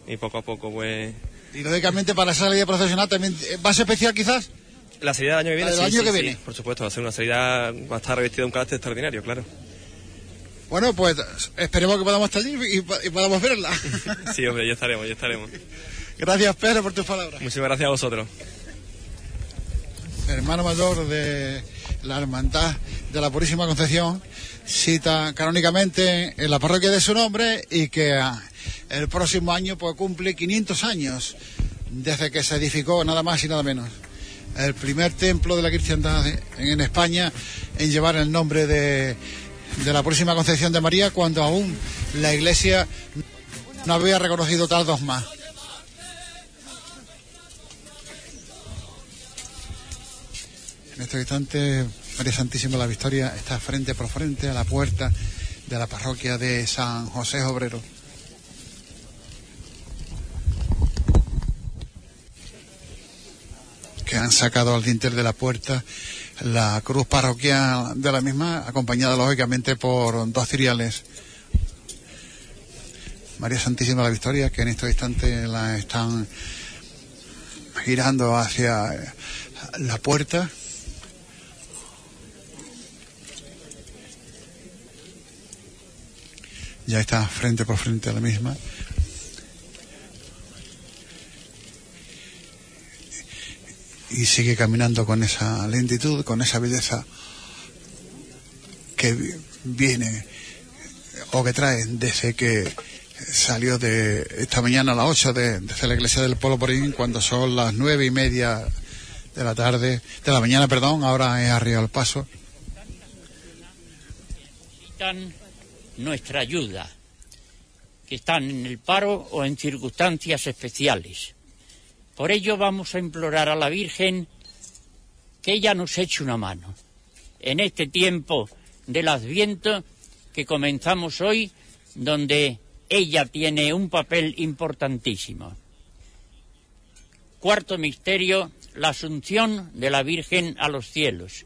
y poco a poco, pues... Y lógicamente para esa salida procesional también eh, va a ser especial quizás. La salida del año que viene, La del sí, año sí, que sí, viene. por supuesto, va a ser una salida, va a estar revestida de un carácter extraordinario, claro. Bueno, pues esperemos que podamos estar allí y, y podamos verla. Sí, hombre, ya estaremos, ya estaremos. Gracias, Pedro, por tus palabras. Muchísimas gracias a vosotros. Hermano mayor de la Hermandad de la Purísima Concepción, cita canónicamente en la parroquia de su nombre y que ah, el próximo año pues, cumple 500 años desde que se edificó nada más y nada menos. El primer templo de la cristiandad en España en llevar el nombre de, de la Purísima Concepción de María cuando aún la Iglesia no había reconocido tal dogma. En este instante, María Santísima la Victoria está frente por frente a la puerta de la parroquia de San José Obrero. Que han sacado al dintel de la puerta la cruz parroquial de la misma, acompañada lógicamente por dos ciriales. María Santísima la Victoria, que en este instante la están girando hacia la puerta. Ya está frente por frente a la misma. Y sigue caminando con esa lentitud, con esa belleza que vi- viene o que trae desde que salió de esta mañana a las 8 de, desde la iglesia del Polo Porín cuando son las nueve y media de la tarde, de la mañana, perdón, ahora es arriba al paso. Nuestra ayuda, que están en el paro o en circunstancias especiales. Por ello vamos a implorar a la Virgen que ella nos eche una mano en este tiempo del Adviento que comenzamos hoy, donde ella tiene un papel importantísimo. Cuarto misterio, la asunción de la Virgen a los cielos.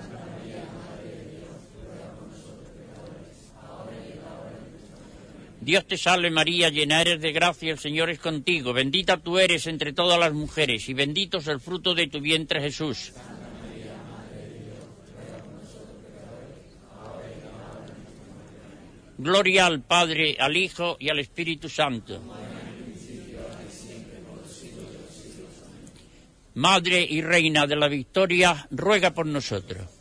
Dios te salve María, llena eres de gracia, el Señor es contigo, bendita tú eres entre todas las mujeres y bendito es el fruto de tu vientre Jesús. Gloria al Padre, al Hijo y al Espíritu Santo. Madre y Reina de la Victoria, ruega por nosotros.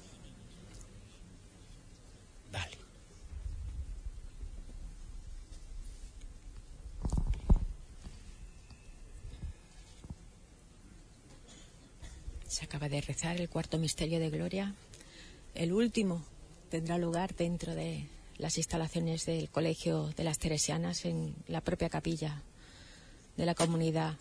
Se acaba de rezar el cuarto misterio de gloria. El último tendrá lugar dentro de las instalaciones del Colegio de las Teresianas en la propia capilla de la comunidad.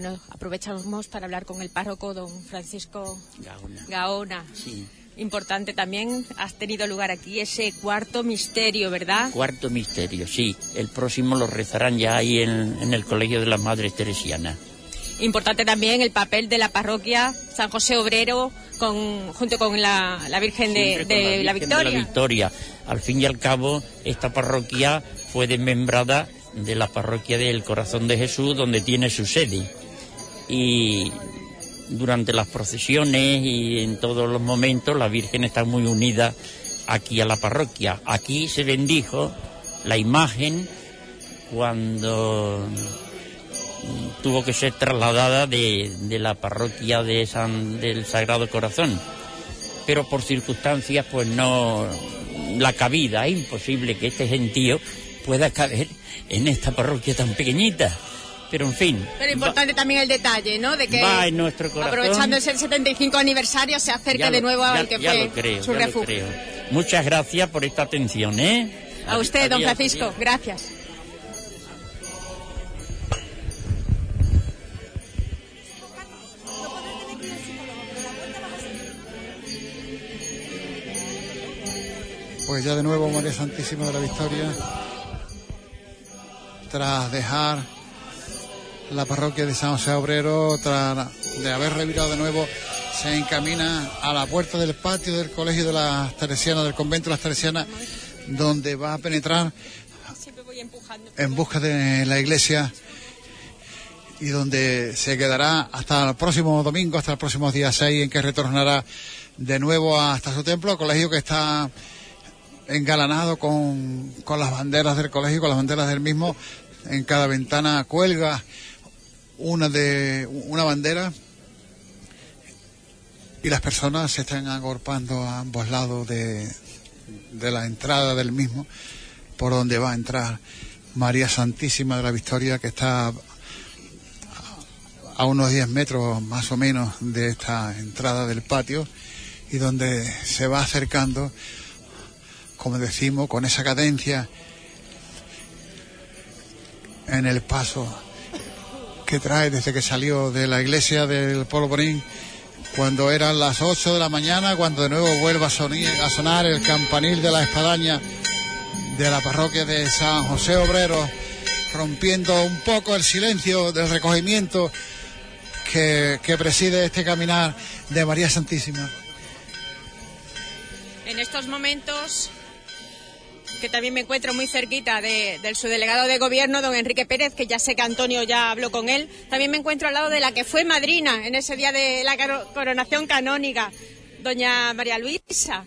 Bueno, aprovechamos para hablar con el párroco, don Francisco Gaona. Gaona. Sí. Importante también, has tenido lugar aquí ese cuarto misterio, ¿verdad? Cuarto misterio, sí. El próximo lo rezarán ya ahí en, en el Colegio de las Madres Teresianas. Importante también el papel de la parroquia San José Obrero con, junto con la, la Virgen de, con de la Virgen Victoria. de la Victoria. Al fin y al cabo, esta parroquia fue desmembrada de la parroquia del Corazón de Jesús, donde tiene su sede. Y durante las procesiones y en todos los momentos, la Virgen está muy unida aquí a la parroquia. Aquí se bendijo la imagen cuando mm, tuvo que ser trasladada de, de la parroquia de San, del Sagrado Corazón. Pero por circunstancias, pues no. La cabida, es imposible que este gentío pueda caber en esta parroquia tan pequeñita. Pero en fin. Pero importante también el detalle, ¿no? De que va en nuestro corazón. Aprovechando ese 75 aniversario, se acerca de nuevo a al que ya lo creo, su ya refugio. Lo creo. Muchas gracias por esta atención, ¿eh? A usted, don Francisco. Gracias. Pues ya de nuevo María Santísima de la Victoria, tras dejar la parroquia de San José Obrero, tras de haber revirado de nuevo, se encamina a la puerta del patio del colegio de las Teresianas, del convento de las Teresianas, donde va a penetrar en busca de la iglesia y donde se quedará hasta el próximo domingo, hasta el próximo día 6, en que retornará de nuevo hasta su templo, colegio que está engalanado con, con las banderas del colegio, con las banderas del mismo. En cada ventana cuelga una de una bandera y las personas se están agorpando a ambos lados de, de la entrada del mismo, por donde va a entrar María Santísima de la Victoria, que está a unos 10 metros más o menos de esta entrada del patio y donde se va acercando, como decimos, con esa cadencia en el paso que trae desde que salió de la iglesia del Polvorín cuando eran las 8 de la mañana, cuando de nuevo vuelva a, sonir, a sonar el campanil de la espadaña de la parroquia de San José Obrero, rompiendo un poco el silencio del recogimiento que preside este caminar de María Santísima. En estos momentos que también me encuentro muy cerquita de, del subdelegado de gobierno, don Enrique Pérez, que ya sé que Antonio ya habló con él. También me encuentro al lado de la que fue madrina en ese día de la coronación canónica, doña María Luisa.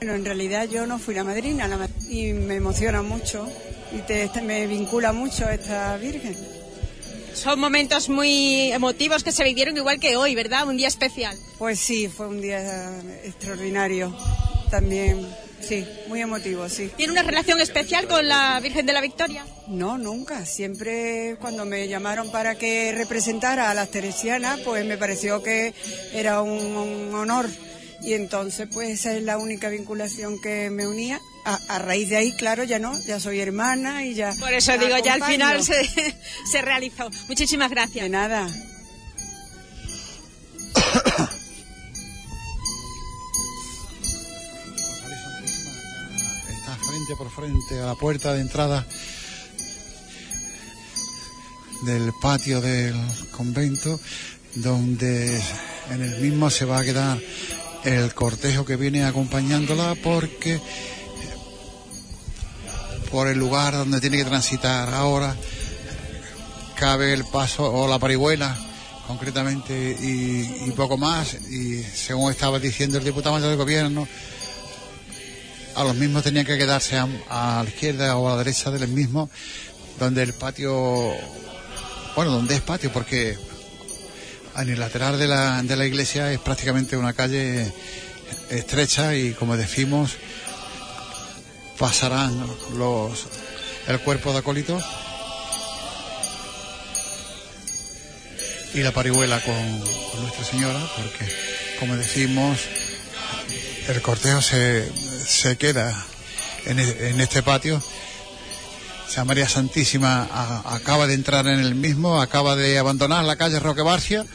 Bueno, en realidad yo no fui la madrina y me emociona mucho y te, me vincula mucho esta Virgen. Son momentos muy emotivos que se vivieron igual que hoy, ¿verdad? Un día especial. Pues sí, fue un día extraordinario. También, sí, muy emotivo, sí. ¿Tiene una relación especial con la Virgen de la Victoria? No, nunca. Siempre cuando me llamaron para que representara a las teresianas, pues me pareció que era un, un honor y entonces pues esa es la única vinculación que me unía. A, a, raíz de ahí, claro, ya no, ya soy hermana y ya... Por eso digo, ya al final se, se realizó. Muchísimas gracias. De nada. Está frente por frente a la puerta de entrada del patio del convento, donde en el mismo se va a quedar el cortejo que viene acompañándola porque por el lugar donde tiene que transitar. Ahora cabe el paso o la parihuela concretamente y, poco más. Y según estaba diciendo el diputado mayor del gobierno a los mismos tenían que quedarse a, a la izquierda o a la derecha del mismo donde el patio bueno donde es patio porque en el lateral de la, de la iglesia es prácticamente una calle estrecha y como decimos pasarán los el cuerpo de acólitos y la parihuela con, Nuestra Señora porque como decimos el cortejo se, se queda en, en este patio. San María Santísima acaba de entrar en el mismo, acaba de abandonar la calle Roque Barcia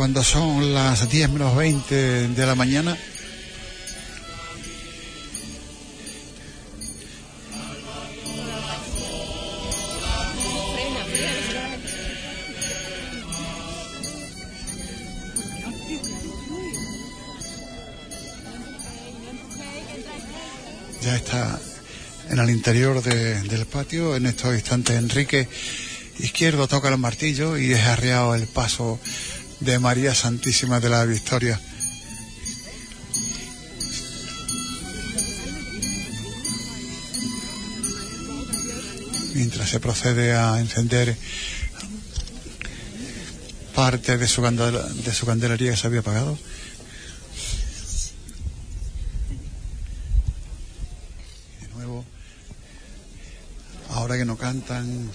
cuando son las 10 menos 20 de la mañana. Ya está en el interior de, del patio. En estos instantes Enrique Izquierdo toca el martillo y es arreado el paso de María Santísima de la Victoria. Mientras se procede a encender parte de su, candela, de su candelería que se había apagado. De nuevo, ahora que no cantan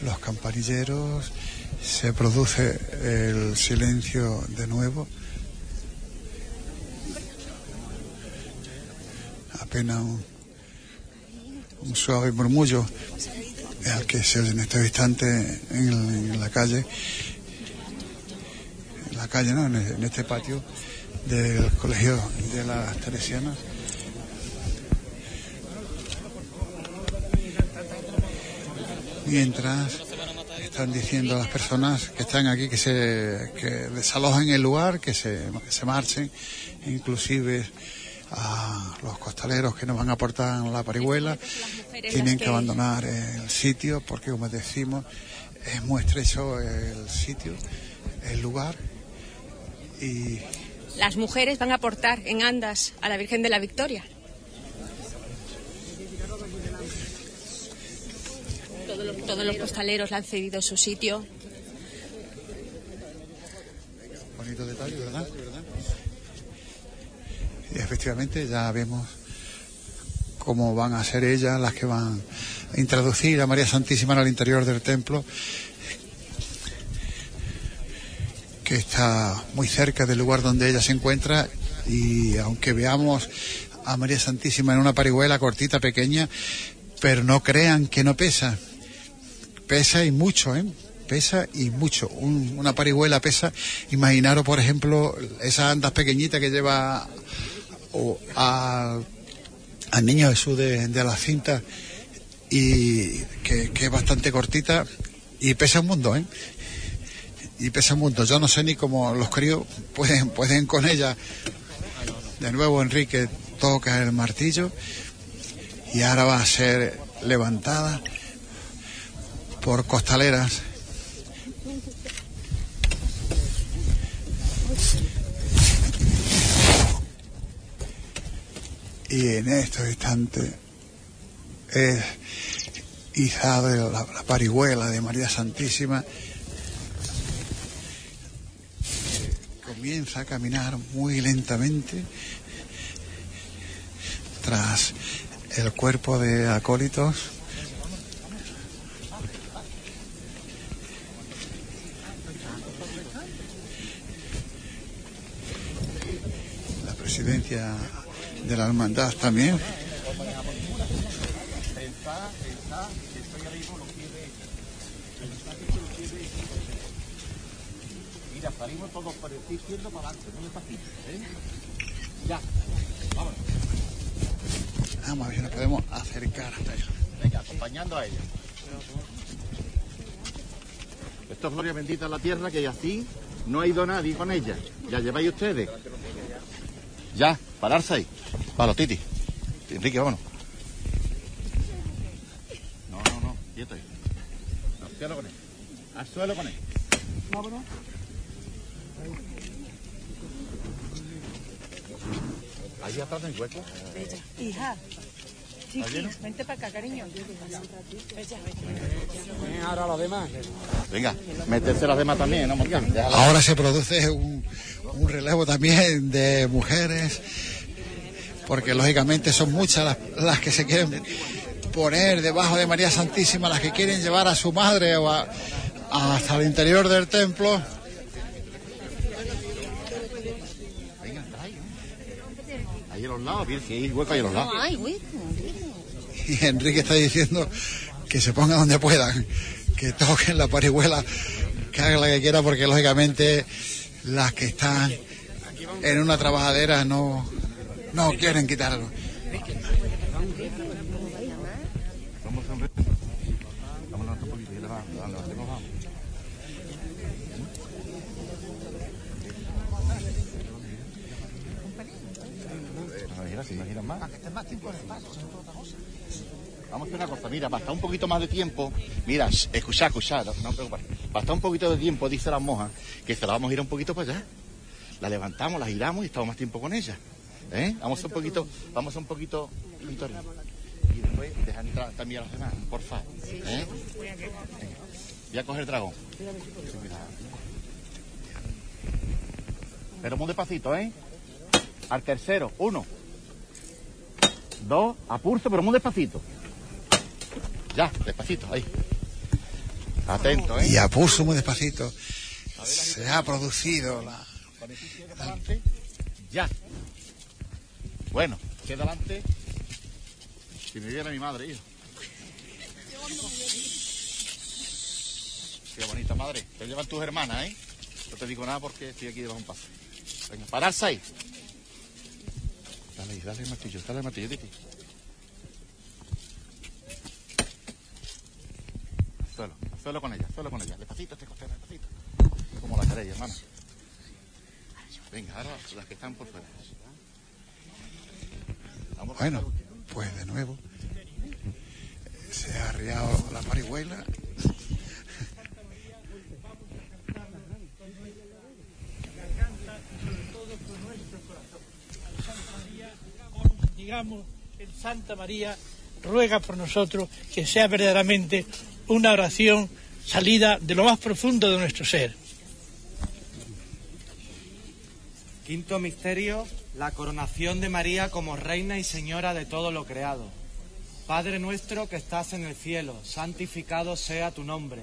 los campanilleros, se produce el silencio de nuevo. Apenas un, suave murmullo el que se oye en este instante en, la calle, en la calle, ¿no? En, en este patio del colegio de las Teresianas. Mientras están diciendo a las personas que están aquí que se que desalojen el lugar, que se, que se marchen, inclusive a los costaleros que nos van a aportar la parihuela, tienen que- abandonar el sitio porque, como decimos, es muy estrecho el sitio, el lugar y Las mujeres van a aportar en andas a la Virgen de la Victoria. Todos los, costaleros le han cedido su sitio. bonito detalle, ¿verdad? Y efectivamente ya vemos cómo van a ser ellas las que van a introducir a María Santísima en el interior del templo, que está muy cerca del lugar donde ella se encuentra y aunque veamos a María Santísima en una parihuela cortita, pequeña, pero no crean que no pesa, pesa y mucho, ¿eh? Pesa y mucho. Un- una parihuela pesa. Imaginaros, por ejemplo, esas andas pequeñitas que lleva o, a- niño Jesús de, de la cinta y que, que es bastante cortita y pesa un mundo, ¿eh? Y pesa un mundo. Yo no sé ni cómo los críos pueden, pueden con ella. De nuevo Enrique toca el martillo y ahora va a ser levantada por costaleras. Y en estos instantes es izada la, la parihuela de María Santísima. Comienza a caminar muy lentamente tras el cuerpo de acólitos. La presidencia de la hermandad también. Mira, salimos todos por el pie izquierdo para adelante, muy despacito, ¿eh? Ya, vámonos. Vamos a ver si nos podemos acercar hasta allá. Venga, acompañando a ella. Esto es gloria bendita en la tierra que así no ha ido nadie con ella. Ya lleváis ustedes. Ya, pararse ahí. Palo, Titi. Enrique, vámonos. No, no, no, quieto ahí. Al suelo con él. Al suelo con él. Vámonos. Ahí atrás hay hueco. Hija, Vente para acá, cariño. Ahora los demás. Venga, meterse las demás también, ¿no? Déjala. Ahora se produce un, un relevo también de mujeres, porque lógicamente son muchas las, las que se quieren poner debajo de María Santísima, las que quieren llevar a su madre o a- hasta el interior del templo. Ahí a los lados, bien, si hay hueco ahí a los lados. Y Enrique está diciendo que se pongan donde puedan, que toquen la parihuela, que hagan la que quiera, porque lógicamente las que están en una trabajadera no, no quieren quitarlo. Vamos a un poquito, le la levantemos, vamos. Imagina, si imaginas más. Vamos a hacer una cosa, mira, basta un poquito más de tiempo. Mira, sh- escucha, escucha, no, no te preocupes. Basta un poquito de tiempo, dice la monja, que se la vamos a ir un poquito para allá. La levantamos, la giramos y estamos más tiempo con ella. ¿Eh? Vamos a un poquito, vamos a un poquito, Victoria. Y después dejar entrar también a los demás, por favor. ¿Eh? Voy a coger el dragón. Pero muy despacito, ¿eh? Al tercero, uno. Dos, a pulso, pero muy despacito. Ya, despacito, ahí. Atento, ¿eh? Y a pulso muy despacito se ha producido la, Ya. Bueno, queda adelante. Si me viera mi madre, hijo. Qué bonita madre. Te llevan tus hermanas, ¿eh? No te digo nada porque estoy aquí debajo de un paso. Venga, pararse ahí. Dale, dale martillo, dale martillo, Titi. Suelo, suelo con ella, suelo con ella. Despacito, este costero, despacito. Como la queréis, hermano. Venga, ahora las que están por fuera. Vamos Bueno, pues de nuevo se ha arriado la parihuela. Digamos, en Santa María ruega por nosotros que sea verdaderamente una oración salida de lo más profundo de nuestro ser. Quinto misterio, la coronación de María como reina y señora de todo lo creado. Padre nuestro que estás en el cielo, santificado sea tu nombre.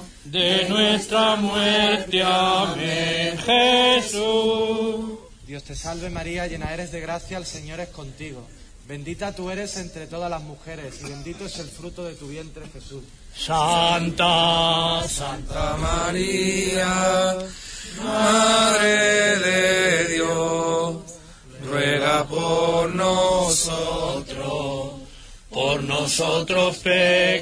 de nuestra muerte. Amén. Jesús. Dios te salve María, llena eres de gracia, el Señor es contigo. Bendita tú eres entre todas las mujeres y bendito es el fruto de tu vientre Jesús. Santa, Santa María, Madre de Dios, ruega por nosotros, por nosotros pecadores,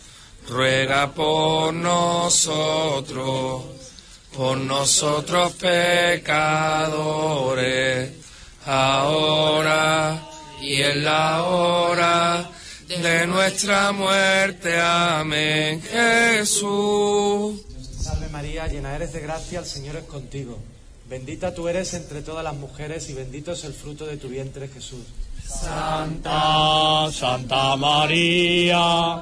ruega por nosotros, por nosotros pecadores, ahora y en la hora de nuestra muerte. Amén. Jesús. Dios te salve María, llena eres de gracia, el Señor es contigo. Bendita tú eres entre todas las mujeres y bendito es el fruto de tu vientre Jesús. Santa, Santa María,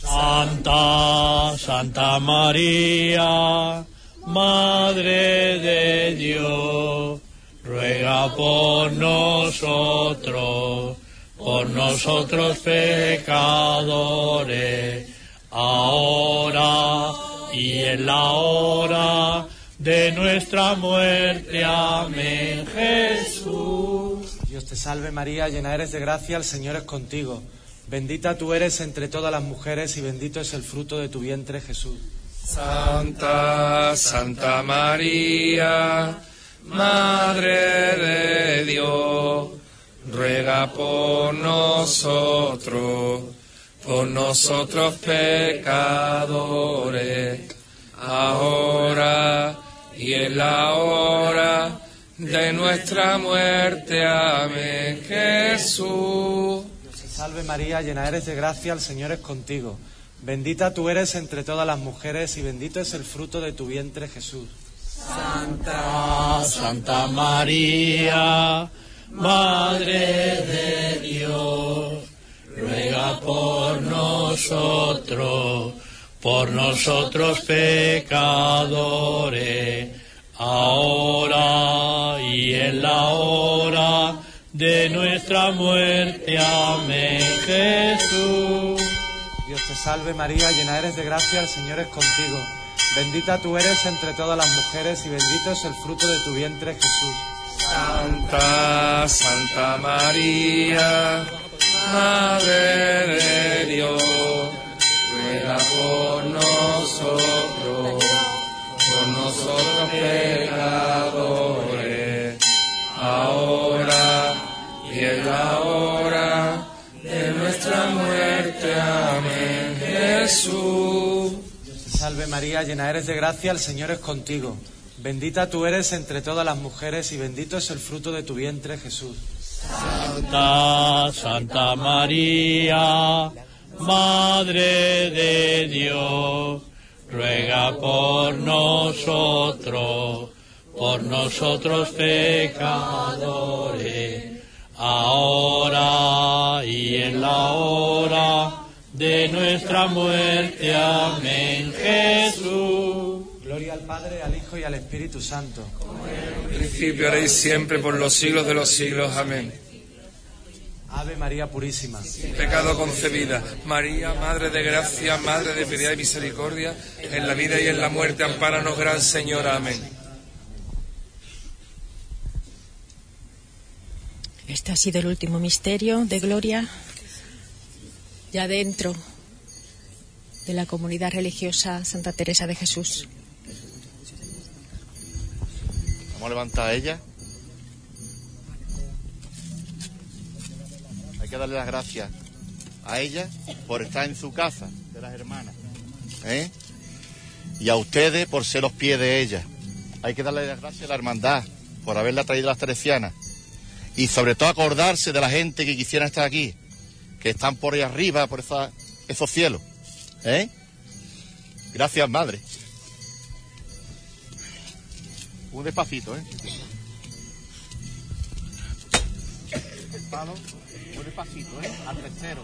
Santa, Santa María, Madre de Dios, ruega por nosotros, por nosotros pecadores, ahora y en la hora de nuestra muerte. Amén. Jesús. Dios te salve María, llena eres de gracia, el Señor es contigo. Bendita tú eres entre todas las mujeres y bendito es el fruto de tu vientre Jesús. Santa, Santa María, Madre de Dios, ruega por nosotros, por nosotros pecadores, ahora y en la hora de nuestra muerte. Amén. Jesús. Salve María, llena eres de gracia, el Señor es contigo. Bendita tú eres entre todas las mujeres y bendito es el fruto de tu vientre Jesús. Santa, Santa María, Madre de Dios, ruega por nosotros, por nosotros pecadores, ahora y en la hora de nuestra muerte. Amén. Jesús. Dios te salve María, llena eres de gracia, el Señor es contigo. Bendita tú eres entre todas las mujeres y bendito es el fruto de tu vientre Jesús. Santa, Santa María, Madre de Dios, ruega por nosotros, por nosotros pecadores, ahora y en la hora de nuestra muerte. Amén. Jesús. Dios te salve María, llena eres de gracia, el Señor es contigo. Bendita tú eres entre todas las mujeres y bendito es el fruto de tu vientre Jesús. Santa, Santa María, Madre de Dios, ruega por nosotros, por nosotros pecadores, ahora y en la hora de nuestra muerte. Amén. Jesús. Gloria al Padre, al Hijo y al Espíritu Santo. principio, ahora y siempre, por los siglos de los siglos. Amén. Ave María Purísima. Sin pecado concebida. María, Madre de gracia, Madre de piedad y misericordia, en la vida y en la muerte, ampáranos, Gran Señora. Amén. Este ha sido el último misterio de gloria, ya dentro de la comunidad religiosa Santa Teresa de Jesús. Vamos a levantar a ella. Hay que darle las gracias a ella por estar en su casa de las hermanas. ¿eh? Y a ustedes por ser los pies de ella. Hay que darle las gracias a la hermandad por haberla traído a las teresianas. Y sobre todo acordarse de la gente que quisiera estar aquí, que están por ahí arriba, por esa- esos cielos. ¿eh? Gracias, madre. Un despacito, ¿eh? El palo, un despacito, ¿eh? Al tercero.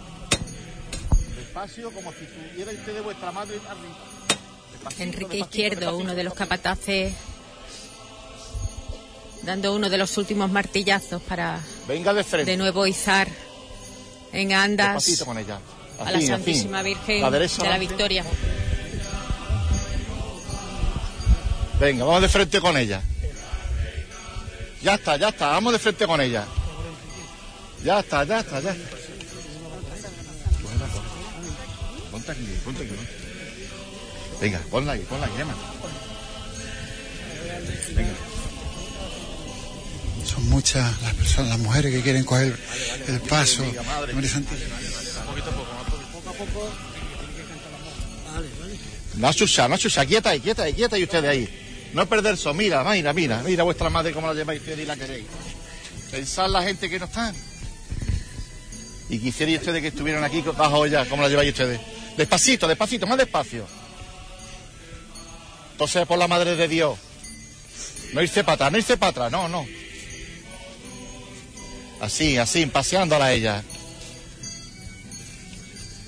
Despacio, como si tuviera usted de vuestra madre arriba. Despacito, Enrique despacito, Izquierdo, despacito, uno de los capataces, dando uno de los últimos martillazos para Venga de frente. de nuevo izar en andas Despacito con ella. a la Santísima así. Virgen La derecha de la. Victoria. Venga, vamos de frente con ella. Ya está, ya está, vamos de frente con ella. Ya está, ya está, ya está. Ponte aquí, ponte aquí. Venga, ponla ahí, ponla Emma. Venga. Son muchas las personas, las mujeres que quieren coger el paso María Santísima. No chucha, no chucha, quieta ahí, quieta ahí, quieta ahí ustedes ahí. No perder eso, mira, mira, mira, mira vuestra madre cómo la lleváis ustedes y la queréis. Pensad la gente que no están. Y quisierais ustedes que estuvieran aquí bajo ella, ¿cómo la lleváis ustedes? Despacito, despacito, más despacio. Entonces por la madre de Dios. No irse para atrás, no irse para atrás, no, no. Así, así, paseándola a ella.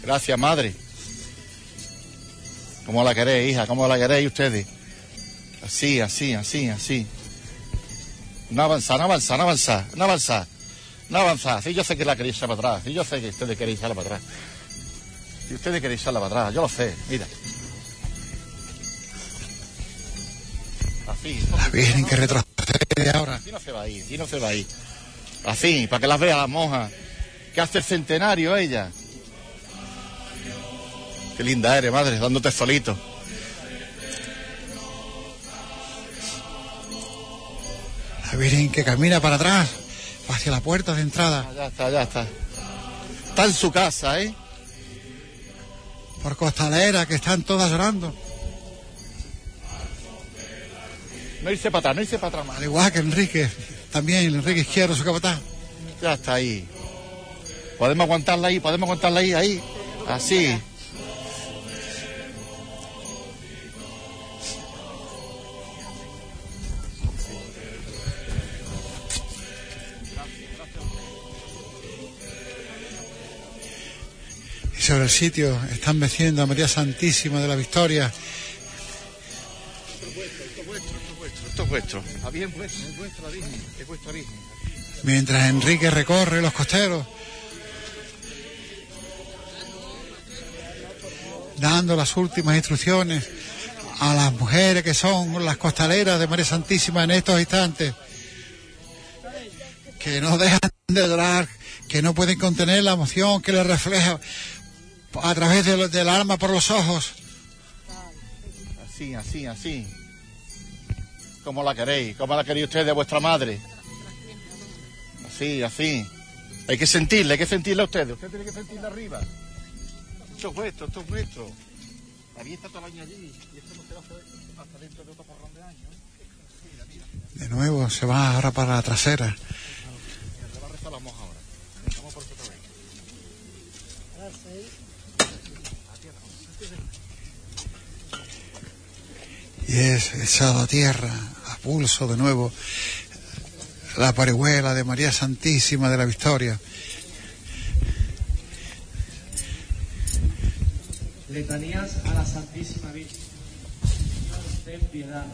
Gracias, madre. ¿Cómo la queréis, hija? ¿Cómo la queréis ustedes? Así, así, así, así. No avanzar, no avanzar, no avanzar, no avanzar. No avanzar. Sí, yo sé que la queréis echar para atrás. Sí, yo sé que ustedes queréis echarla para atrás. Si ustedes queréis echarla para atrás, yo lo sé. Mira. Así. La Virgen que retrocede ahora. Así no se va a ir, no se va a ir. Así, para que las vea la monja. Que hace el centenario ella. Qué linda eres, madre, dándote solito. La Virgen que camina para atrás, hacia la puerta de entrada. Ya está, ya está. Está en su casa, ¿eh? Por costalera, que están todas llorando. No irse para atrás, no irse para atrás más. Al igual que Enrique, también Enrique Izquierdo, su capataz. Ya está ahí. Podemos aguantarla ahí, podemos aguantarla ahí, ahí. Así. Y sobre el sitio están meciendo a María Santísima de la Victoria. Es vuestro. Está bien vuestro, es vuestro origen, es vuestro origen. Mientras Enrique recorre los costeros, dando las últimas instrucciones a las mujeres que son las costaleras de María Santísima en estos instantes, que no dejan de llorar, que no pueden contener la emoción que les refleja a través de- del alma por los ojos. Así, así, así. Como la queréis, como la queréis ustedes de vuestra madre. Así, así. Hay que sentirle, hay que sentirle a ustedes. Usted tiene que sentirle arriba. Esto es vuestro, esto es vuestro. La está todo el año allí. Y esto no se va a hacer hasta dentro de otro porrón de años. De nuevo se va ahora para la trasera. Le va a rezar la moja ahora. Vamos por eso otra vez. y es echado a tierra pulso de nuevo la parihuela de María Santísima de la Victoria. Letanías a la Santísima Virgen. Ten piedad.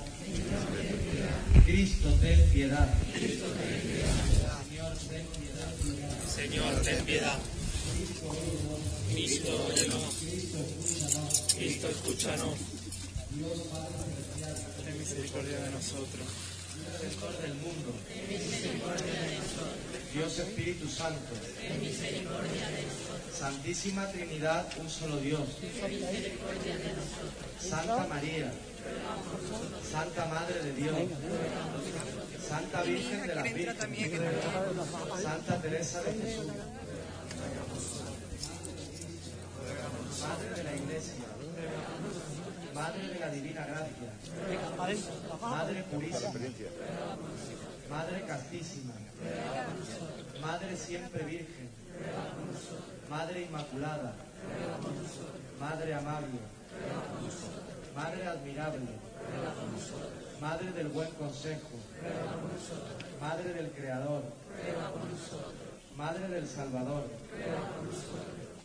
Cristo, ten piedad. Señor, ten piedad. Señor, ten piedad. Cristo, óyenos. Cristo, escúchanos. Ten misericordia de nosotros. Defensor del mundo. Dios Espíritu Santo. Santísima Trinidad, un solo Dios. Santa María. Santa Madre de Dios. Santa Virgen de las Vírgenes. Santa Teresa de Jesús. Madre de la Iglesia. Madre de la Divina Gracia. Madre Purísima. Madre Castísima. Madre Siempre Virgen. Madre Inmaculada. Madre Amable. Madre Admirable. Madre del Buen Consejo. Madre del Creador. Madre del Salvador.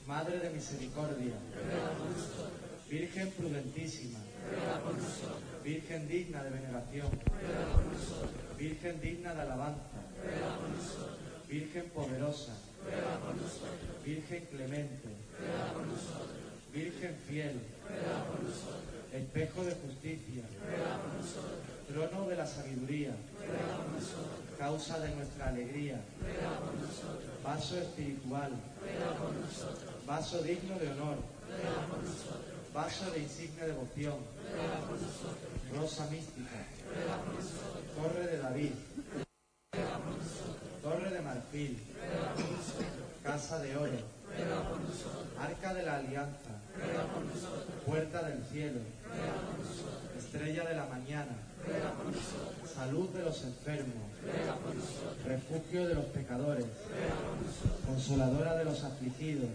Madre de Misericordia. Virgen prudentísima. Virgen digna de veneración. Virgen digna de alabanza. Virgen poderosa. Virgen clemente. Virgen fiel. Espejo de justicia. Trono de la sabiduría. Causa de nuestra alegría. Vaso espiritual. Vaso digno de honor. Vaso de insigne devoción. Rosa mística. Torre de David. Torre de marfil. Casa de oro. Arca de la alianza. Puerta del cielo. Estrella de la mañana. Salud de los enfermos. Refugio de los pecadores. Consoladora de los afligidos.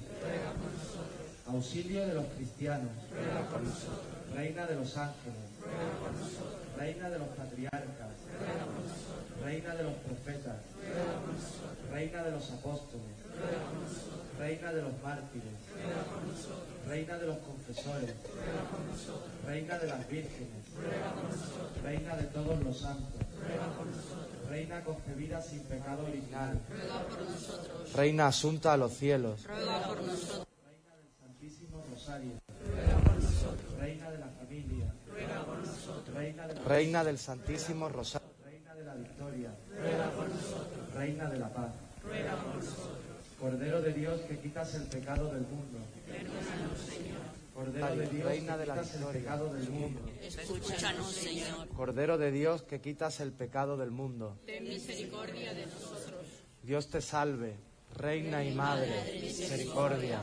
Auxilio de los cristianos. Reina de los ángeles. Reina de los patriarcas. Reina de los profetas. Reina de los apóstoles. Reina de los mártires. Reina de los confesores. Reina de las vírgenes. Reina de todos los santos. Reina concebida sin pecado original. Reina asunta a los cielos. Rosario. Reina de la familia. Reina, de la- Reina del Santísimo Rosario. Reina de la victoria. Reina de la paz. Cordero de Dios que quitas el pecado del mundo. Cordero de Dios Reina que de la quitas el pecado del mundo. Escúchanos, Señor. Cordero de Dios que quitas el pecado del mundo. Ten misericordia de nosotros. Dios te salve, Reina y Madre, misericordia,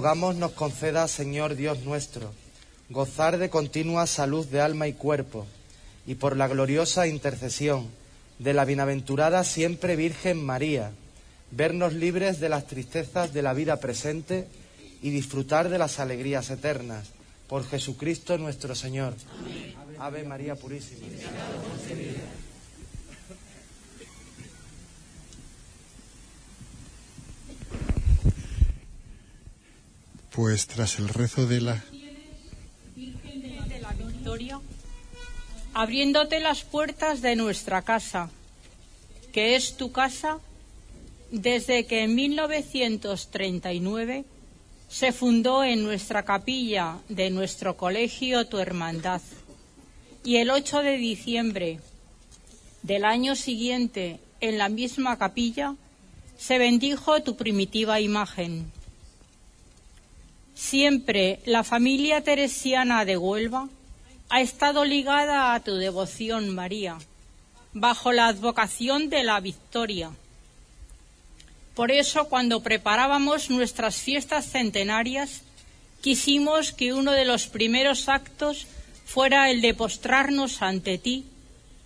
rogamos nos conceda, Señor Dios nuestro, gozar de continua salud de alma y cuerpo, y por la gloriosa intercesión de la bienaventurada siempre Virgen María, vernos libres de las tristezas de la vida presente y disfrutar de las alegrías eternas. Por Jesucristo nuestro Señor. Ave María Purísima. Pues tras el rezo de la... de la victoria, abriéndote las puertas de nuestra casa, que es tu casa desde que en 1939 se fundó en nuestra capilla de nuestro colegio tu hermandad. Y el 8 de diciembre del año siguiente, en la misma capilla, se bendijo tu primitiva imagen. Siempre la familia teresiana de Huelva ha estado ligada a tu devoción, María, bajo la advocación de la victoria. Por eso, cuando preparábamos nuestras fiestas centenarias, quisimos que uno de los primeros actos fuera el de postrarnos ante ti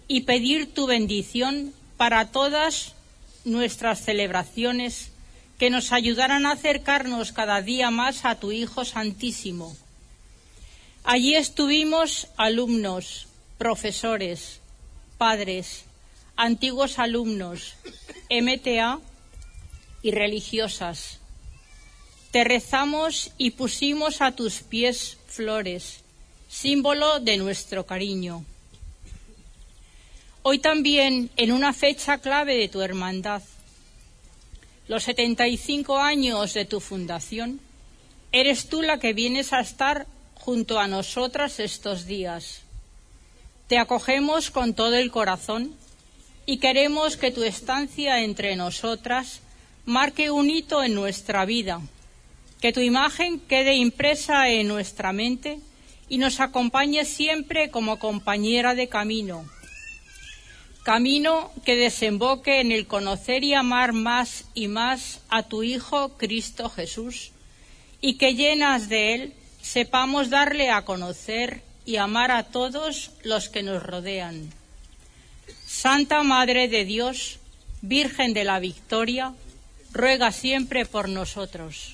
y pedir tu bendición para todas nuestras celebraciones que nos ayudaran a acercarnos cada día más a tu Hijo Santísimo. Allí estuvimos alumnos, profesores, padres, antiguos alumnos, MTA y religiosas. Te rezamos y pusimos a tus pies flores, símbolo de nuestro cariño. Hoy también, en una fecha clave de tu hermandad, los 75 años de tu fundación, eres tú la que vienes a estar junto a nosotras estos días. Te acogemos con todo el corazón y queremos que tu estancia entre nosotras marque un hito en nuestra vida, que tu imagen quede impresa en nuestra mente y nos acompañe siempre como compañera de camino, camino que desemboque en el conocer y amar más y más a tu Hijo Cristo Jesús, y que llenas de Él sepamos darle a conocer y amar a todos los que nos rodean. Santa Madre de Dios, Virgen de la Victoria, ruega siempre por nosotros.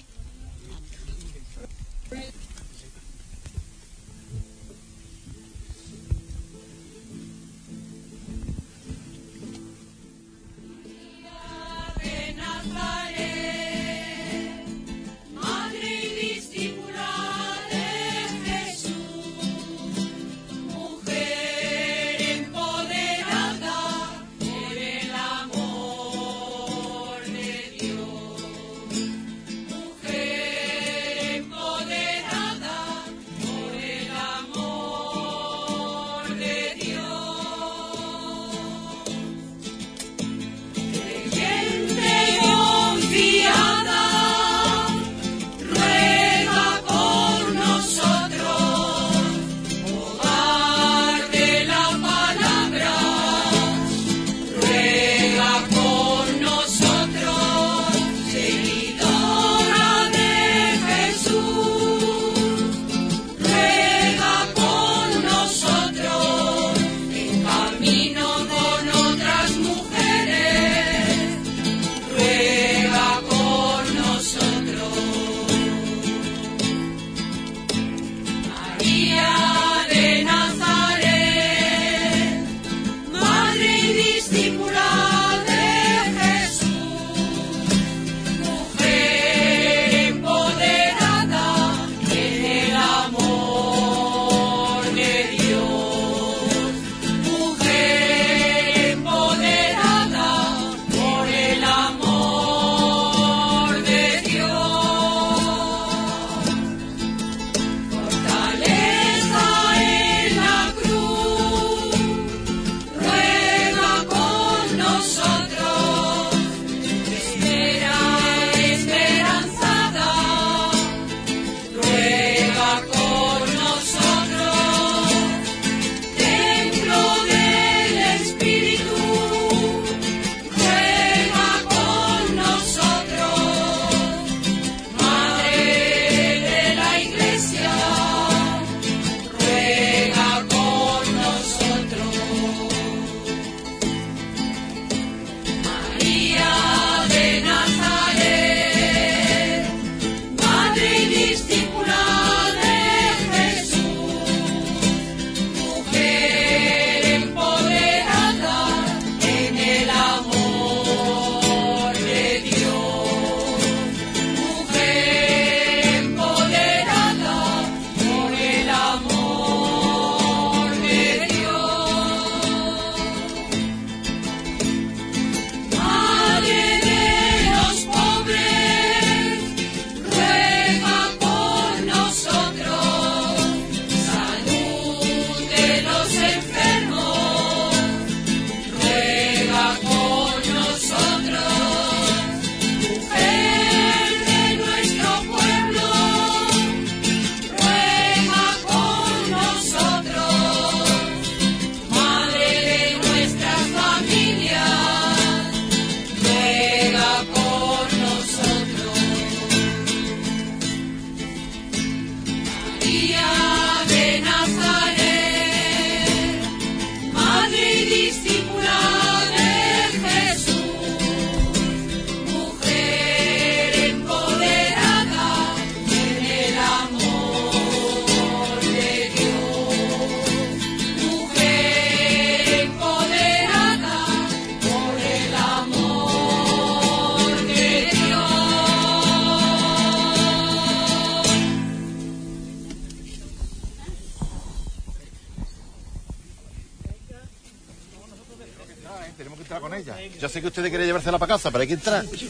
Entrar.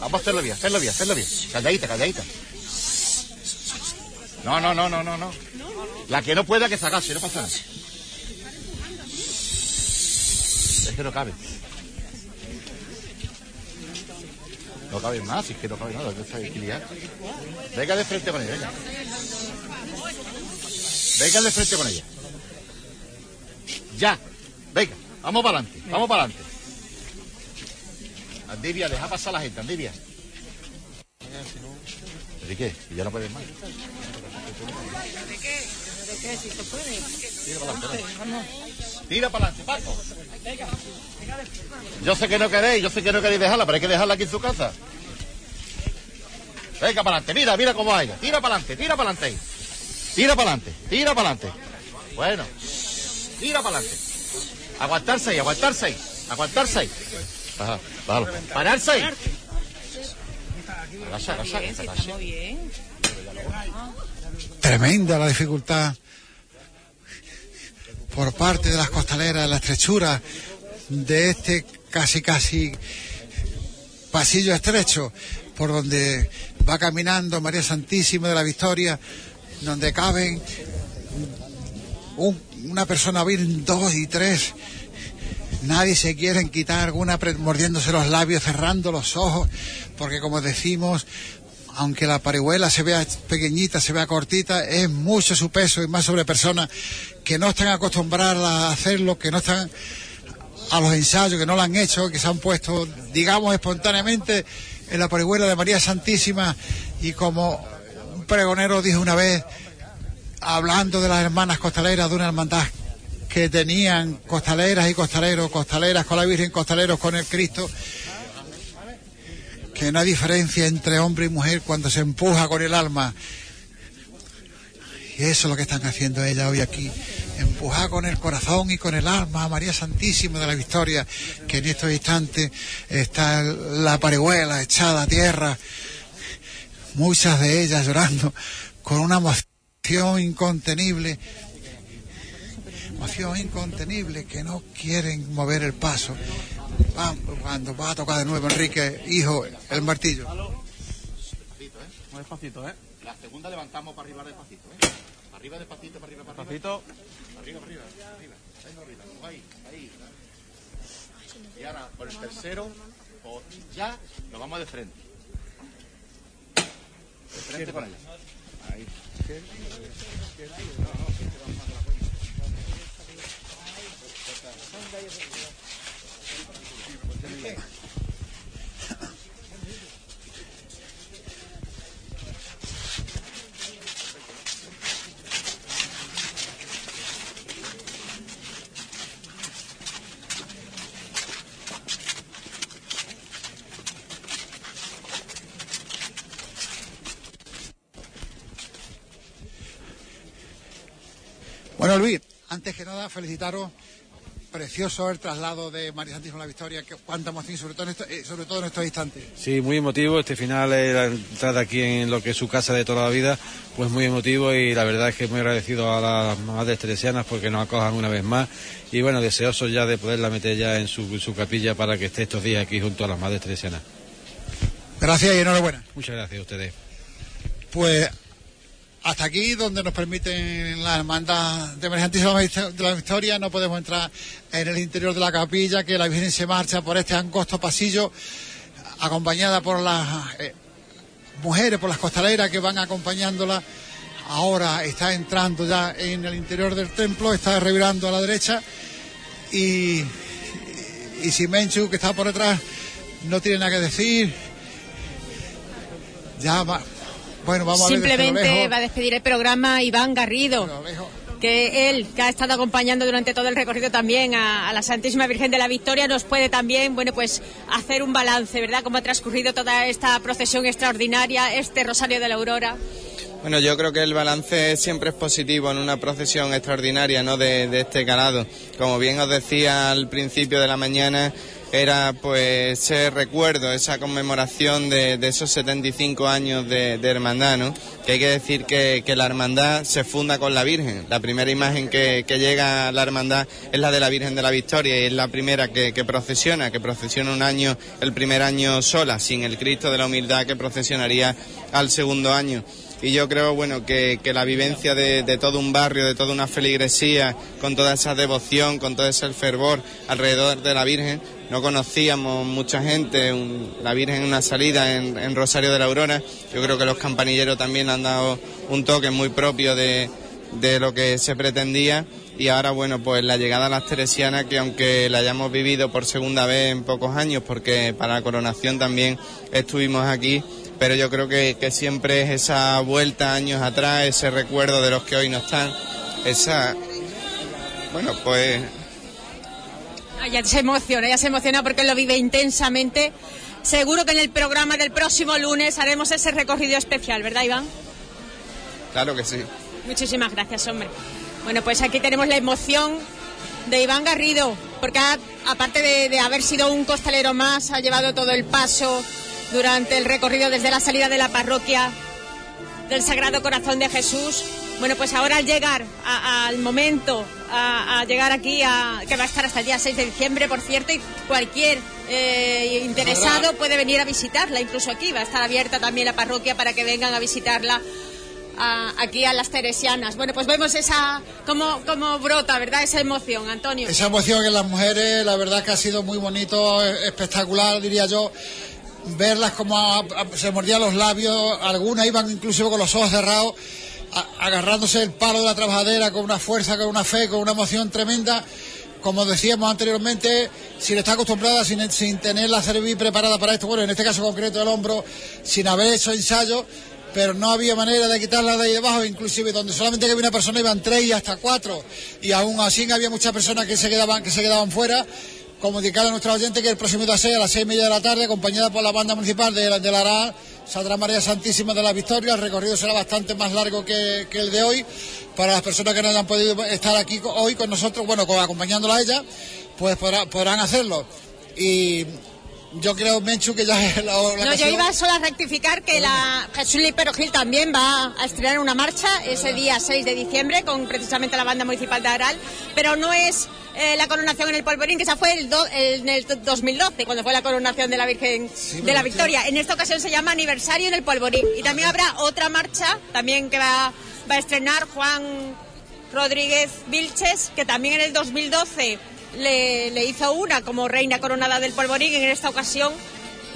Vamos hacerlo bien, hacerlo bien, hacerlo bien. Calladita, calladita. No, no, no, no, no, no. La que no pueda que se no pasa nada. Es que no cabe. No cabe más, es que no cabe nada, que. Venga de frente con ella, venga. Venga de frente con ella. Ya. Venga, vamos para adelante, vamos para adelante. Andivia, deja pasar a la gente, Andivia. ¿De qué? ¿Y ya no puedes más? Tira para adelante. Tira para adelante, Paco. Yo sé que no queréis, yo sé que no queréis dejarla, pero hay que dejarla aquí en su casa. Venga para adelante, mira, mira cómo hay. Tira para adelante, tira para adelante. Tira para adelante, tira para adelante. Bueno, tira para adelante. Aguantarse ahí, aguantarse ahí, aguantarse ahí. Ajá, bájalo. Pararse ahí. Agacha, agacha, agacha. Tremenda la dificultad por parte de las costaleras, la estrechura de este casi casi pasillo estrecho por donde va caminando María Santísima de la Victoria, donde caben un- una persona bien, dos y tres. Nadie se quiere quitar una pre- mordiéndose los labios, cerrando los ojos, porque como decimos, aunque la parihuela se vea pequeñita, se vea cortita, es mucho su peso y más sobre personas que no están acostumbradas a hacerlo, que no están a los ensayos, que no lo han hecho, que se han puesto, digamos, espontáneamente en la parihuela de María Santísima y como un pregonero dijo una vez, hablando de las hermanas costaleras de una hermandad que tenían costaleras y costaleros, costaleras con la Virgen, costaleros con el Cristo, que no hay diferencia entre hombre y mujer cuando se empuja con el alma. Y eso es lo que están haciendo ellas hoy aquí, empujar con el corazón y con el alma a María Santísima de la Victoria, que en estos instantes está la parihuela echada a tierra, muchas de ellas llorando con una emoción incontenible, emoción incontenible que no quieren mover el paso. Cuando va a tocar de nuevo Enrique, hijo, el martillo. Muy despacito, ¿eh? La segunda levantamos para arriba despacito, ¿eh? Para arriba despacito, para arriba, para arriba. Despacito. Arriba, para arriba, arriba. Arriba. Ahí, ahí. Y ahora, por el tercero, o ya, nos vamos de frente. De frente con ella. Ahí. Bueno, Luis, antes que nada, felicitaros. Precioso el traslado de María Santísima de la Victoria, que cuánta emoción, sobre todo en, esto- eh, sobre todo en estos instantes. Sí, muy emotivo. Este final, la entrada aquí en lo que es su casa de toda la vida, pues muy emotivo y la verdad es que muy agradecido a las madres teresianas porque nos acojan una vez más y bueno, deseoso ya de poderla meter ya en su, su capilla para que esté estos días aquí junto a las madres teresianas. Gracias y enhorabuena. Muchas gracias a ustedes. Pues hasta aquí, donde nos permiten la hermandad de Santísima de la Victoria, no podemos entrar en el interior de la capilla, que la Virgen se marcha por este angosto pasillo, acompañada por las eh, mujeres, por las costaleras que van acompañándola. Ahora está entrando ya en el interior del templo, está revirando a la derecha y, y Simenchu, que está por detrás, no tiene nada que decir. Ya va- bueno, vamos a ver desde lo Simplemente va a despedir el programa Iván Garrido, que él, que ha estado acompañando durante todo el recorrido también a, a la Santísima Virgen de la Victoria, nos puede también, bueno, pues hacer un balance, ¿verdad? Cómo ha transcurrido toda esta procesión extraordinaria, este Rosario de la Aurora. Bueno, yo creo que el balance siempre es positivo en una procesión extraordinaria ¿no? de, de este calado. Como bien os decía al principio de la mañana, era pues ese recuerdo, esa conmemoración de, de esos 75 años de, hermandad, ¿no? Que hay que decir que, la hermandad se funda con la Virgen. La primera imagen que, llega a la hermandad es la de la Virgen de la Victoria y es la primera que, procesiona, que procesiona un año, el primer año sola, sin el Cristo de la Humildad que procesionaría al segundo año y yo creo bueno que, la vivencia de, todo un barrio, de toda una feligresía, con toda esa devoción, con todo ese fervor alrededor de la Virgen, no conocíamos mucha gente, un, la Virgen en una salida en, Rosario de la Aurora, yo creo que los campanilleros también han dado un toque muy propio de, de lo que se pretendía. Y ahora bueno pues la llegada a las Teresianas que aunque la hayamos vivido por segunda vez en pocos años porque para la coronación también estuvimos aquí pero yo creo que, que, siempre es esa vuelta años atrás, ese recuerdo de los que hoy no están, esa, bueno, pues... ya se emociona, ya se emociona porque lo vive intensamente. Seguro que en el programa del próximo lunes haremos ese recorrido especial, ¿verdad, Iván? Claro que sí. Muchísimas gracias, hombre. Bueno, pues aquí tenemos la emoción de Iván Garrido, porque ha, aparte de, de haber sido un costalero más, ha llevado todo el paso durante el recorrido desde la salida de la parroquia del Sagrado Corazón de Jesús. Bueno, pues ahora al llegar a, al momento, a, a, llegar aquí, a, que va a estar hasta el día 6 de diciembre, por cierto, y cualquier eh, interesado puede venir a visitarla, incluso aquí va a estar abierta también la parroquia para que vengan a visitarla. A, aquí a las Teresianas. Bueno, pues vemos esa, cómo, cómo brota, ¿verdad? Esa emoción, Antonio. Esa emoción en las mujeres, la verdad que ha sido muy bonito, espectacular, diría yo verlas como se mordían los labios, algunas iban inclusive con los ojos cerrados, agarrándose el palo de la trabajadera con una fuerza, con una fe, con una emoción tremenda. Como decíamos anteriormente, sin estar acostumbrada, sin, sin tener la cerviz preparada para esto, bueno, en este caso concreto el hombro, sin haber hecho ensayo, pero no había manera de quitarla de ahí debajo, inclusive donde solamente había una persona iban tres y hasta cuatro, y aún así había muchas personas que se quedaban, que se quedaban fuera comunicar a nuestra oyente que el próximo día 6 a las seis y media de la tarde, acompañada por la banda municipal de, de la Ará, saldrá María Santísima de la Victoria. El recorrido será bastante más largo que, que, el de hoy. Para las personas que no hayan podido estar aquí hoy con nosotros, bueno, acompañándola a ella, pues podrá, podrán hacerlo. Y yo creo, Menchu, que ya es la, la No, yo iba solo a rectificar que la Jesús Lipero Gil también va a estrenar una marcha ese día 6 de diciembre con precisamente la banda municipal de Aral, pero no es eh, la coronación en el Polvorín, que esa fue el do, el, en el 2012, cuando fue la coronación de la Virgen sí, de la Victoria. En esta ocasión se llama aniversario en el Polvorín. Y también habrá otra marcha, también que va, va a estrenar Juan Rodríguez Vilches, que también en el 2012 le, hizo una como reina coronada del polvorín en esta ocasión.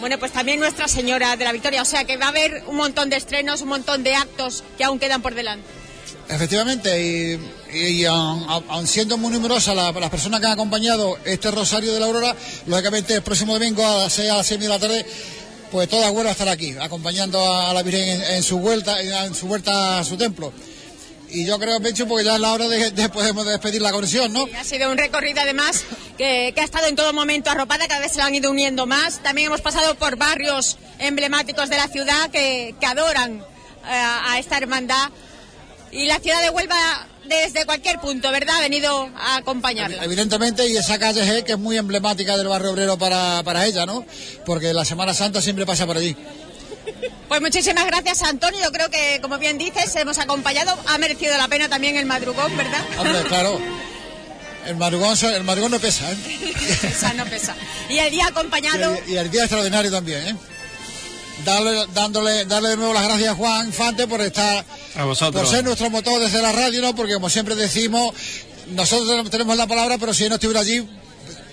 Bueno, pues también Nuestra Señora de la Victoria. O sea que va a haber un montón de estrenos, un montón de actos que aún quedan por delante. Efectivamente, y, aun, siendo muy numerosas las, personas que han acompañado este Rosario de la Aurora, lógicamente el próximo domingo a las 6 a las 6 de la tarde, pues todas vuelven a estar aquí, acompañando a la Virgen en, en su vuelta, en su vuelta a su templo y yo creo, Pecho, porque ya es la hora de, de podemos despedir la conexión, ¿no? Sí, ha sido un recorrido además que, que, ha estado en todo momento arropada, cada vez se la han ido uniendo más. También hemos pasado por barrios emblemáticos de la ciudad que, que adoran eh, a esta hermandad. Y la ciudad de Huelva desde cualquier punto, ¿verdad? Ha venido a acompañarla. Evidentemente, y esa calle G que es muy emblemática del barrio obrero para, para ella, ¿no? Porque la Semana Santa siempre pasa por allí. Pues muchísimas gracias, Antonio. Yo creo que, como bien dices, hemos acompañado. Ha merecido la pena también el madrugón, ¿verdad? Hombre, claro. El madrugón, el madrugón no pesa, ¿eh? pesa, no pesa. Y el día acompañado. Y el, y el día extraordinario también, ¿eh? Darle, dándole, darle de nuevo las gracias a Juan Infante por estar, a vosotros. por ser nuestro motor desde la radio, ¿no? Porque como siempre decimos, nosotros tenemos la palabra, pero si él no estuviera allí,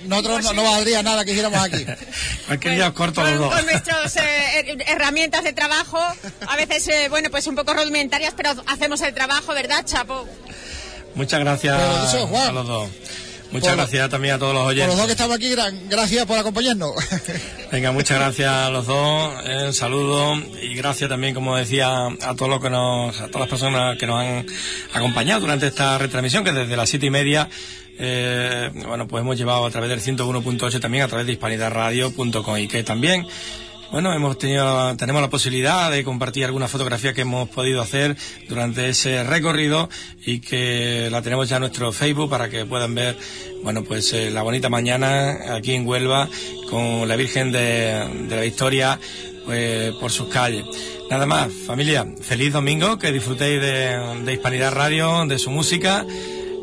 nosotros no, no, valdría nada que hiciéramos aquí. Cualquier día os corto con, los dos. Con nuestras eh, herramientas de trabajo, a veces, eh, bueno, pues un poco rudimentarias, pero hacemos el trabajo, ¿verdad, Chapo? Muchas gracias eso, a los dos. Muchas por, gracias también a todos los oyentes. Por los dos que estamos aquí, gran, gracias por acompañarnos. Venga, muchas gracias a los dos, eh, un saludo y gracias también, como decía, a todos los que nos, a todas las personas que nos han acompañado durante esta retransmisión, que desde las siete y media eh, bueno, pues hemos llevado a través del 101.8 también a través de hispanidadradio.com y que también bueno, hemos tenido, tenemos la posibilidad de compartir alguna fotografía que hemos podido hacer durante ese recorrido y que la tenemos ya en nuestro Facebook para que puedan ver, bueno, pues eh, la bonita mañana aquí en Huelva con la Virgen de, la Victoria pues, por sus calles. Nada más, familia, feliz domingo, que disfrutéis de Hispanidad Radio, de su música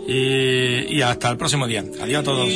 y, hasta el próximo día. Adiós a todos.